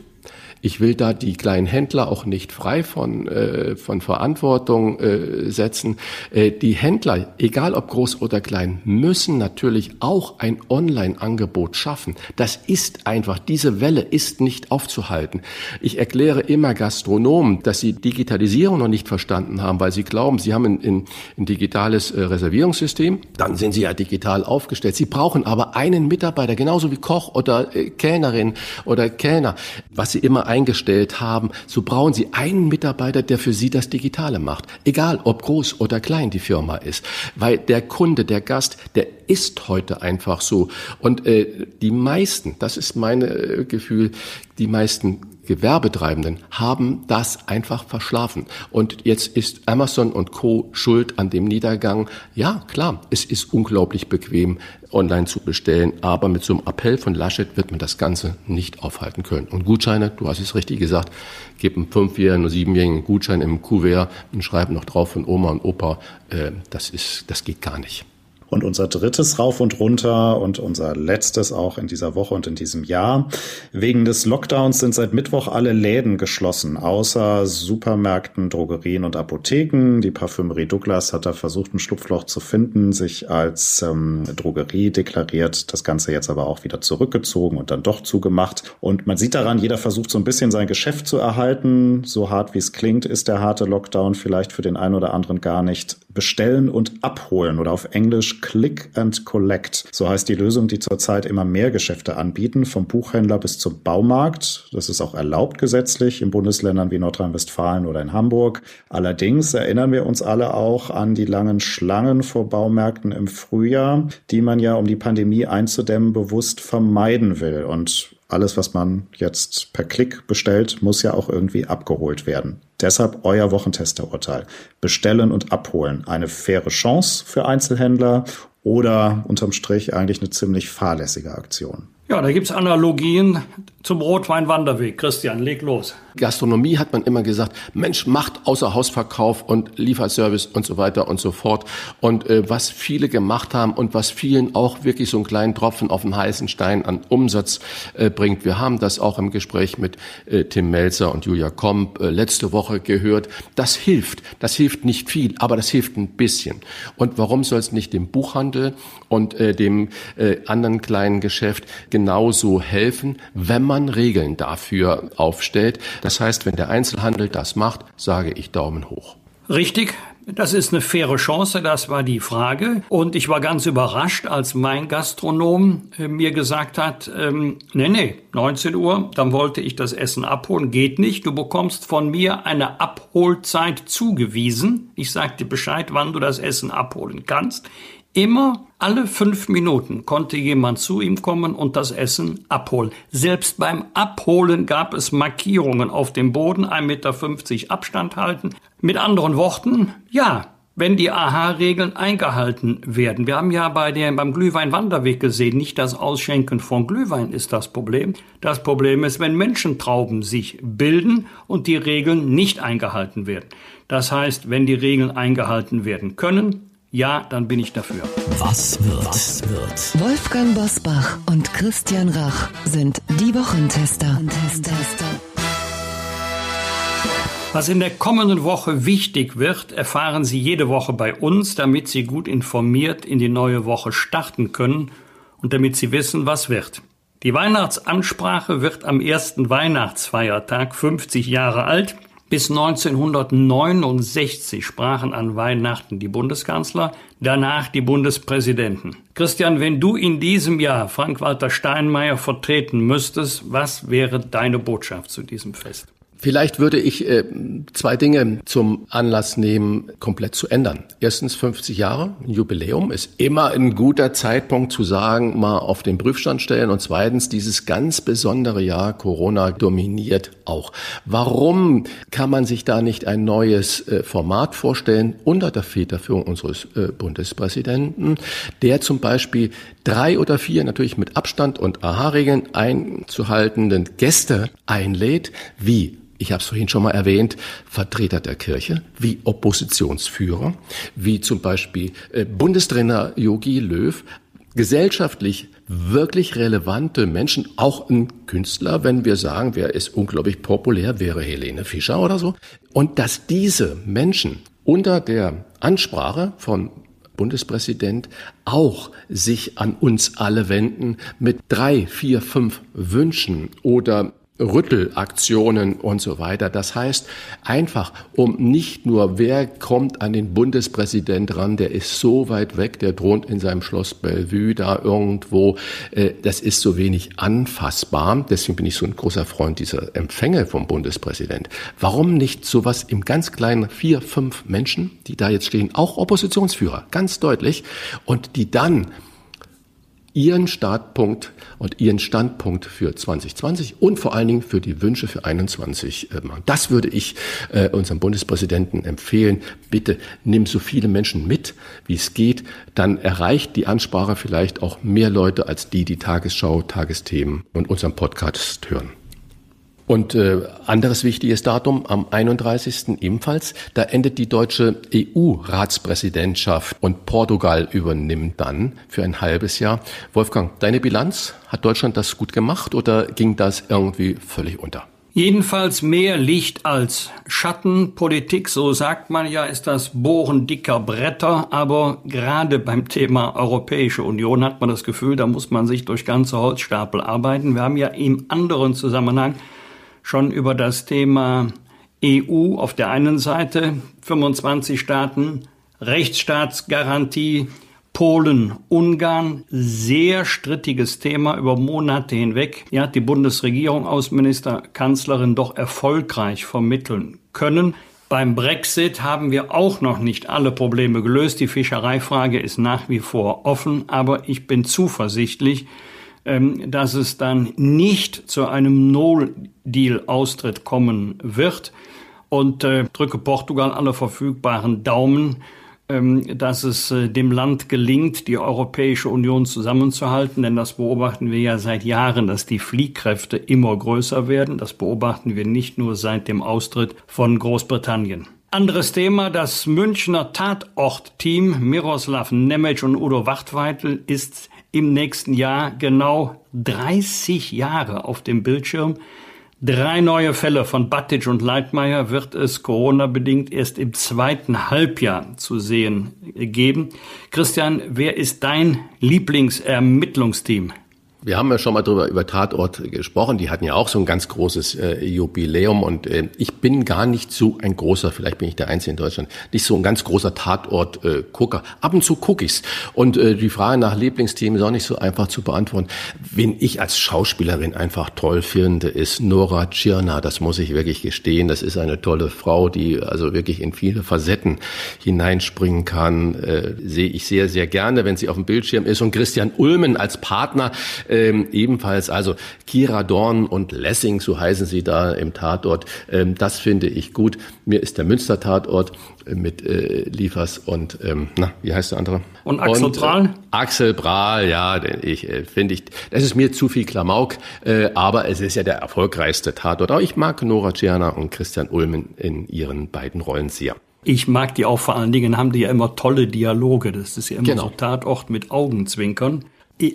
Ich will da die kleinen Händler auch nicht frei von, äh, von Verantwortung äh, setzen. Äh, die Händler, egal ob groß oder klein, müssen natürlich auch ein Online-Angebot schaffen. Das ist einfach, diese Welle ist nicht aufzuhalten. Ich erkläre immer Gastronomen, dass sie Digitalisierung noch nicht verstanden haben, weil sie glauben, sie haben ein, ein, ein digitales äh, Reservierungssystem, dann sind sie ja digital aufgestellt. Sie brauchen aber einen Mitarbeiter, genauso wie Koch oder äh, Kellnerin oder Kellner, was sie immer eingestellt haben, so brauchen sie einen Mitarbeiter, der für sie das Digitale macht. Egal, ob groß oder klein die Firma ist. Weil der Kunde, der Gast, der ist heute einfach so. Und äh, die meisten, das ist mein äh, Gefühl, die meisten Gewerbetreibenden haben das einfach verschlafen. Und jetzt ist Amazon und Co. schuld an dem Niedergang. Ja, klar, es ist unglaublich bequem, online zu bestellen, aber mit so einem Appell von Laschet wird man das Ganze nicht aufhalten können. Und Gutscheine, du hast es richtig gesagt, gib einen fünfjährigen oder siebenjährigen Gutschein im Kuvert und schreib noch drauf von Oma und Opa. Äh, das ist, das geht gar nicht. Und unser drittes Rauf und Runter und unser letztes auch in dieser Woche und in diesem Jahr. Wegen des Lockdowns sind seit Mittwoch alle Läden geschlossen, außer Supermärkten, Drogerien und Apotheken. Die Parfümerie Douglas hat da versucht, ein Schlupfloch zu finden, sich als ähm, Drogerie deklariert, das Ganze jetzt aber auch wieder zurückgezogen und dann doch zugemacht. Und man sieht daran, jeder versucht so ein bisschen sein Geschäft zu erhalten. So hart wie es klingt, ist der harte Lockdown vielleicht für den einen oder anderen gar nicht bestellen und abholen oder auf Englisch Click and Collect. So heißt die Lösung, die zurzeit immer mehr Geschäfte anbieten, vom Buchhändler bis zum Baumarkt. Das ist auch erlaubt gesetzlich in Bundesländern wie Nordrhein-Westfalen oder in Hamburg. Allerdings erinnern wir uns alle auch an die langen Schlangen vor Baumärkten im Frühjahr, die man ja, um die Pandemie einzudämmen, bewusst vermeiden will. Und alles, was man jetzt per Klick bestellt, muss ja auch irgendwie abgeholt werden. Deshalb euer Wochentesterurteil. Bestellen und abholen. Eine faire Chance für Einzelhändler oder unterm Strich eigentlich eine ziemlich fahrlässige Aktion. Ja, da gibt's Analogien zum Rotwein-Wanderweg. Christian, leg los. Gastronomie hat man immer gesagt, Mensch, macht Außerhausverkauf und Lieferservice und so weiter und so fort. Und äh, was viele gemacht haben und was vielen auch wirklich so einen kleinen Tropfen auf den heißen Stein an Umsatz äh, bringt. Wir haben das auch im Gespräch mit äh, Tim Melzer und Julia Komp äh, letzte Woche gehört. Das hilft. Das hilft nicht viel, aber das hilft ein bisschen. Und warum soll es nicht dem Buchhandel und äh, dem äh, anderen kleinen Geschäft genauso helfen, wenn man Regeln dafür aufstellt? Das heißt, wenn der Einzelhandel das macht, sage ich Daumen hoch. Richtig. Das ist eine faire Chance, das war die Frage. Und ich war ganz überrascht, als mein Gastronom äh, mir gesagt hat, ähm, nee, nee, 19 Uhr, dann wollte ich das Essen abholen, geht nicht. Du bekommst von mir eine Abholzeit zugewiesen. Ich sag dir Bescheid, wann du das Essen abholen kannst. Immer alle fünf Minuten konnte jemand zu ihm kommen und das Essen abholen. Selbst beim Abholen gab es Markierungen auf dem Boden, 1,50 Meter Abstand halten. Mit anderen Worten, ja, wenn die AHA-Regeln eingehalten werden. Wir haben ja bei der, beim Glühwein-Wanderweg gesehen, nicht das Ausschenken von Glühwein ist das Problem. Das Problem ist, wenn Menschentrauben sich bilden und die Regeln nicht eingehalten werden. Das heißt, wenn die Regeln eingehalten werden können, ja, dann bin ich dafür. Was wird? Was wird? Wolfgang Bosbach und Christian Rach sind die Wochentester. Was in der kommenden Woche wichtig wird, erfahren Sie jede Woche bei uns, damit Sie gut informiert in die neue Woche starten können und damit Sie wissen, was wird. Die Weihnachtsansprache wird am ersten Weihnachtsfeiertag 50 Jahre alt. Bis 1969 sprachen an Weihnachten die Bundeskanzler, danach die Bundespräsidenten. Christian, wenn du in diesem Jahr Frank-Walter Steinmeier vertreten müsstest, was wäre deine Botschaft zu diesem Fest? Vielleicht würde ich äh, zwei Dinge zum Anlass nehmen, komplett zu ändern. Erstens 50 Jahre, Jubiläum ist immer ein guter Zeitpunkt zu sagen, mal auf den Prüfstand stellen. Und zweitens, dieses ganz besondere Jahr Corona dominiert auch. Warum kann man sich da nicht ein neues äh, Format vorstellen unter der Federführung unseres äh, Bundespräsidenten, der zum Beispiel drei oder vier natürlich mit Abstand und AHA-Regeln einzuhaltenden Gäste einlädt, wie ich habe es vorhin schon mal erwähnt, Vertreter der Kirche, wie Oppositionsführer, wie zum Beispiel äh, Bundestrainer Yogi Löw, gesellschaftlich wirklich relevante Menschen, auch ein Künstler, wenn wir sagen, wer ist unglaublich populär, wäre Helene Fischer oder so. Und dass diese Menschen unter der Ansprache von Bundespräsident auch sich an uns alle wenden mit drei, vier, fünf Wünschen oder Rüttelaktionen und so weiter. Das heißt einfach, um nicht nur, wer kommt an den Bundespräsident ran, der ist so weit weg, der droht in seinem Schloss Bellevue da irgendwo, äh, das ist so wenig anfassbar. Deswegen bin ich so ein großer Freund dieser Empfänge vom Bundespräsident. Warum nicht sowas im ganz kleinen vier, fünf Menschen, die da jetzt stehen, auch Oppositionsführer, ganz deutlich, und die dann Ihren Startpunkt und Ihren Standpunkt für 2020 und vor allen Dingen für die Wünsche für 21 äh, machen. Das würde ich äh, unserem Bundespräsidenten empfehlen. Bitte nimm so viele Menschen mit, wie es geht. Dann erreicht die Ansprache vielleicht auch mehr Leute als die, die Tagesschau, Tagesthemen und unseren Podcast hören. Und äh, anderes wichtiges Datum am 31. ebenfalls, da endet die deutsche EU-Ratspräsidentschaft und Portugal übernimmt dann für ein halbes Jahr. Wolfgang, deine Bilanz, hat Deutschland das gut gemacht oder ging das irgendwie völlig unter? Jedenfalls mehr Licht als Schatten. Politik, so sagt man ja, ist das Bohren dicker Bretter. Aber gerade beim Thema Europäische Union hat man das Gefühl, da muss man sich durch ganze Holzstapel arbeiten. Wir haben ja im anderen Zusammenhang schon über das Thema EU auf der einen Seite, 25 Staaten, Rechtsstaatsgarantie, Polen, Ungarn, sehr strittiges Thema über Monate hinweg. Hat die Bundesregierung, Außenminister, Kanzlerin doch erfolgreich vermitteln können. Beim Brexit haben wir auch noch nicht alle Probleme gelöst. Die Fischereifrage ist nach wie vor offen, aber ich bin zuversichtlich, dass es dann nicht zu einem No-Deal-Austritt kommen wird. Und äh, drücke Portugal alle verfügbaren Daumen, ähm, dass es äh, dem Land gelingt, die Europäische Union zusammenzuhalten. Denn das beobachten wir ja seit Jahren, dass die Fliehkräfte immer größer werden. Das beobachten wir nicht nur seit dem Austritt von Großbritannien. Anderes Thema, das Münchner Tatortteam Miroslav Nemec und Udo Wachtweitel ist im nächsten Jahr genau 30 Jahre auf dem Bildschirm. Drei neue Fälle von Batic und Leitmeier wird es Corona-bedingt erst im zweiten Halbjahr zu sehen geben. Christian, wer ist dein Lieblingsermittlungsteam? Wir haben ja schon mal drüber über Tatort gesprochen. Die hatten ja auch so ein ganz großes äh, Jubiläum und äh, ich bin gar nicht so ein großer, vielleicht bin ich der Einzige in Deutschland, nicht so ein ganz großer Tatort-Gucker. Äh, Ab und zu gucke ich's. Und äh, die Frage nach Lieblingsthemen ist auch nicht so einfach zu beantworten. Wen ich als Schauspielerin einfach toll finde, ist Nora Tschirner. Das muss ich wirklich gestehen. Das ist eine tolle Frau, die also wirklich in viele Facetten hineinspringen kann. Äh, sehe ich sehr, sehr gerne, wenn sie auf dem Bildschirm ist. Und Christian Ulmen als Partner ähm, ebenfalls, also Kira Dorn und Lessing, so heißen sie da im Tatort. Ähm, das finde ich gut. Mir ist der Münster Tatort äh, mit äh, Liefers und ähm, na, wie heißt der andere? Und Axel und, Prahl? Äh, Axel Prahl, ja, ich äh, finde ich, das ist mir zu viel Klamauk, äh, aber es ist ja der erfolgreichste Tatort. Aber ich mag Nora Tschirner und Christian Ulmen in ihren beiden Rollen sehr. Ich mag die auch vor allen Dingen, haben die ja immer tolle Dialoge. Das ist ja immer genau. so Tatort mit Augenzwinkern.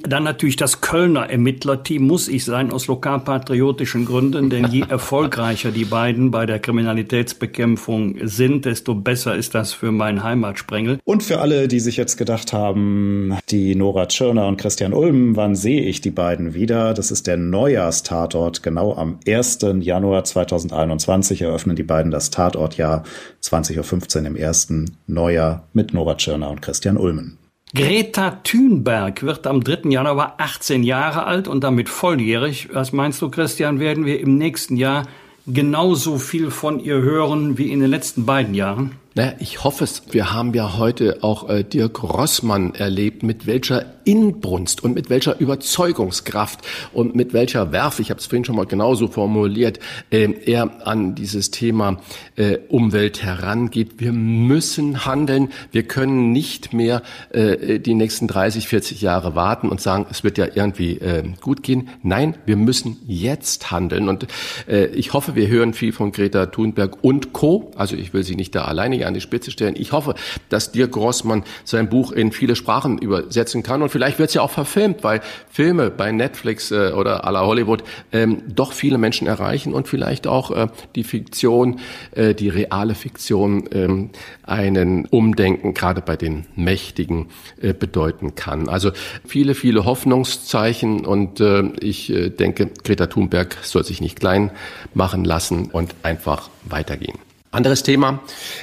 Dann natürlich das Kölner Ermittlerteam muss ich sein aus lokalpatriotischen Gründen, denn je [LAUGHS] erfolgreicher die beiden bei der Kriminalitätsbekämpfung sind, desto besser ist das für meinen Heimatsprengel. Und für alle, die sich jetzt gedacht haben, die Nora Tschirner und Christian Ulm, wann sehe ich die beiden wieder? Das ist der Neujahrstatort. Genau am 1. Januar 2021 eröffnen die beiden das Tatortjahr 20.15 Uhr im ersten Neujahr mit Nora Tschirner und Christian Ulmen. Greta Thunberg wird am 3. Januar 18 Jahre alt und damit volljährig. Was meinst du, Christian, werden wir im nächsten Jahr genauso viel von ihr hören wie in den letzten beiden Jahren? Naja, ich hoffe es. Wir haben ja heute auch äh, Dirk Rossmann erlebt, mit welcher Inbrunst und mit welcher Überzeugungskraft und mit welcher Werf, ich habe es vorhin schon mal genauso formuliert, äh, er an dieses Thema äh, Umwelt herangeht. Wir müssen handeln. Wir können nicht mehr äh, die nächsten 30, 40 Jahre warten und sagen, es wird ja irgendwie äh, gut gehen. Nein, wir müssen jetzt handeln. Und äh, ich hoffe, wir hören viel von Greta Thunberg und Co. Also ich will sie nicht da alleine einige an die Spitze stellen. Ich hoffe, dass Dirk Grossmann sein Buch in viele Sprachen übersetzen kann und vielleicht wird es ja auch verfilmt, weil Filme bei Netflix äh, oder à la Hollywood ähm, doch viele Menschen erreichen und vielleicht auch äh, die Fiktion, äh, die reale Fiktion ähm, einen Umdenken gerade bei den Mächtigen äh, bedeuten kann. Also viele, viele Hoffnungszeichen und äh, ich äh, denke, Greta Thunberg soll sich nicht klein machen lassen und einfach weitergehen. Anderes Thema,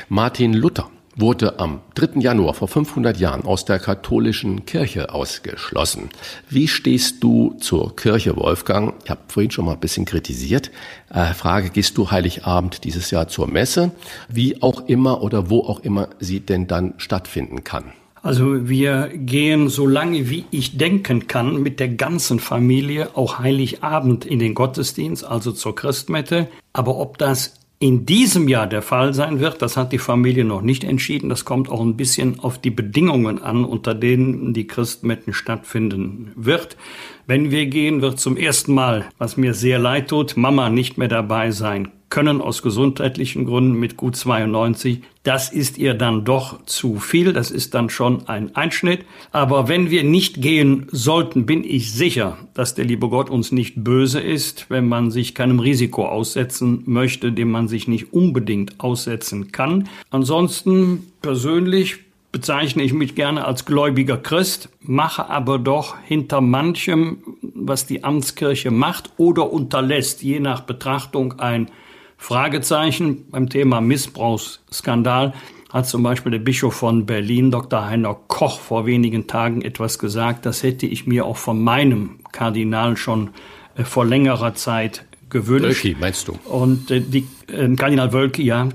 Martin Luther wurde am 3. Januar vor 500 Jahren aus der katholischen Kirche ausgeschlossen. Wie stehst du zur Kirche, Wolfgang? Ich habe vorhin schon mal ein bisschen kritisiert. Äh, Frage, gehst du Heiligabend dieses Jahr zur Messe? Wie auch immer oder wo auch immer sie denn dann stattfinden kann? Also wir gehen so lange wie ich denken kann mit der ganzen Familie auch Heiligabend in den Gottesdienst, also zur Christmette. Aber ob das in diesem Jahr der Fall sein wird, das hat die Familie noch nicht entschieden. Das kommt auch ein bisschen auf die Bedingungen an, unter denen die Christmetten stattfinden wird. Wenn wir gehen, wird zum ersten Mal, was mir sehr leid tut, Mama nicht mehr dabei sein können aus gesundheitlichen Gründen mit gut 92. Das ist ihr dann doch zu viel. Das ist dann schon ein Einschnitt. Aber wenn wir nicht gehen sollten, bin ich sicher, dass der liebe Gott uns nicht böse ist, wenn man sich keinem Risiko aussetzen möchte, dem man sich nicht unbedingt aussetzen kann. Ansonsten persönlich bezeichne ich mich gerne als gläubiger Christ, mache aber doch hinter manchem, was die Amtskirche macht oder unterlässt, je nach Betrachtung ein Fragezeichen beim Thema Missbrauchsskandal hat zum Beispiel der Bischof von Berlin, Dr. Heiner Koch, vor wenigen Tagen etwas gesagt. Das hätte ich mir auch von meinem Kardinal schon äh, vor längerer Zeit gewünscht. Wölki, meinst du? Und äh, die, äh, Kardinal Wölki, ja,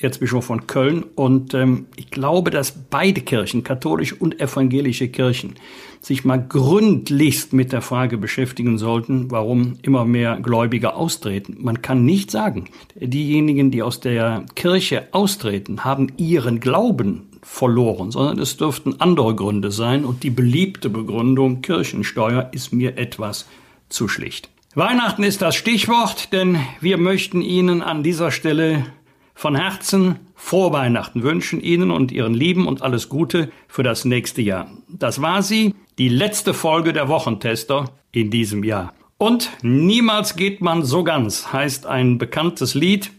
Erzbischof von Köln. Und ähm, ich glaube, dass beide Kirchen, katholische und evangelische Kirchen, sich mal gründlichst mit der Frage beschäftigen sollten, warum immer mehr Gläubige austreten. Man kann nicht sagen, diejenigen, die aus der Kirche austreten, haben ihren Glauben verloren, sondern es dürften andere Gründe sein und die beliebte Begründung Kirchensteuer ist mir etwas zu schlicht. Weihnachten ist das Stichwort, denn wir möchten Ihnen an dieser Stelle von Herzen frohe Weihnachten wünschen Ihnen und Ihren Lieben und alles Gute für das nächste Jahr. Das war sie, die letzte Folge der Wochentester in diesem Jahr. Und Niemals geht man so ganz heißt ein bekanntes Lied,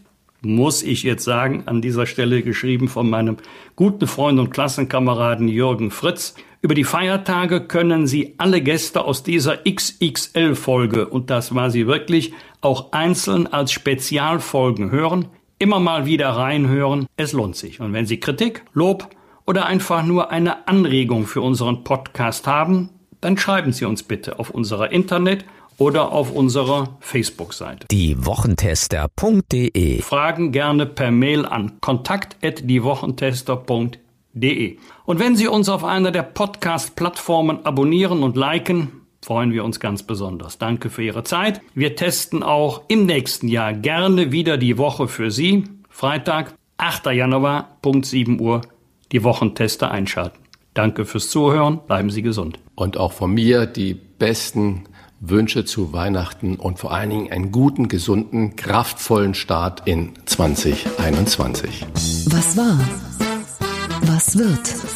muss ich jetzt sagen, an dieser Stelle geschrieben von meinem guten Freund und Klassenkameraden Jürgen Fritz. Über die Feiertage können Sie alle Gäste aus dieser XXL-Folge, und das war sie wirklich, auch einzeln als Spezialfolgen hören immer mal wieder reinhören. Es lohnt sich. Und wenn Sie Kritik, Lob oder einfach nur eine Anregung für unseren Podcast haben, dann schreiben Sie uns bitte auf unserer Internet oder auf unserer Facebook-Seite. Diewochentester.de Fragen gerne per Mail an kontakt@diewochentester.de. Und wenn Sie uns auf einer der Podcast-Plattformen abonnieren und liken, freuen wir uns ganz besonders. Danke für Ihre Zeit. Wir testen auch im nächsten Jahr gerne wieder die Woche für Sie. Freitag, 8. Januar, Punkt 7 Uhr, die Wochentester einschalten. Danke fürs Zuhören. Bleiben Sie gesund. Und auch von mir die besten Wünsche zu Weihnachten und vor allen Dingen einen guten, gesunden, kraftvollen Start in 2021. Was war? Was wird?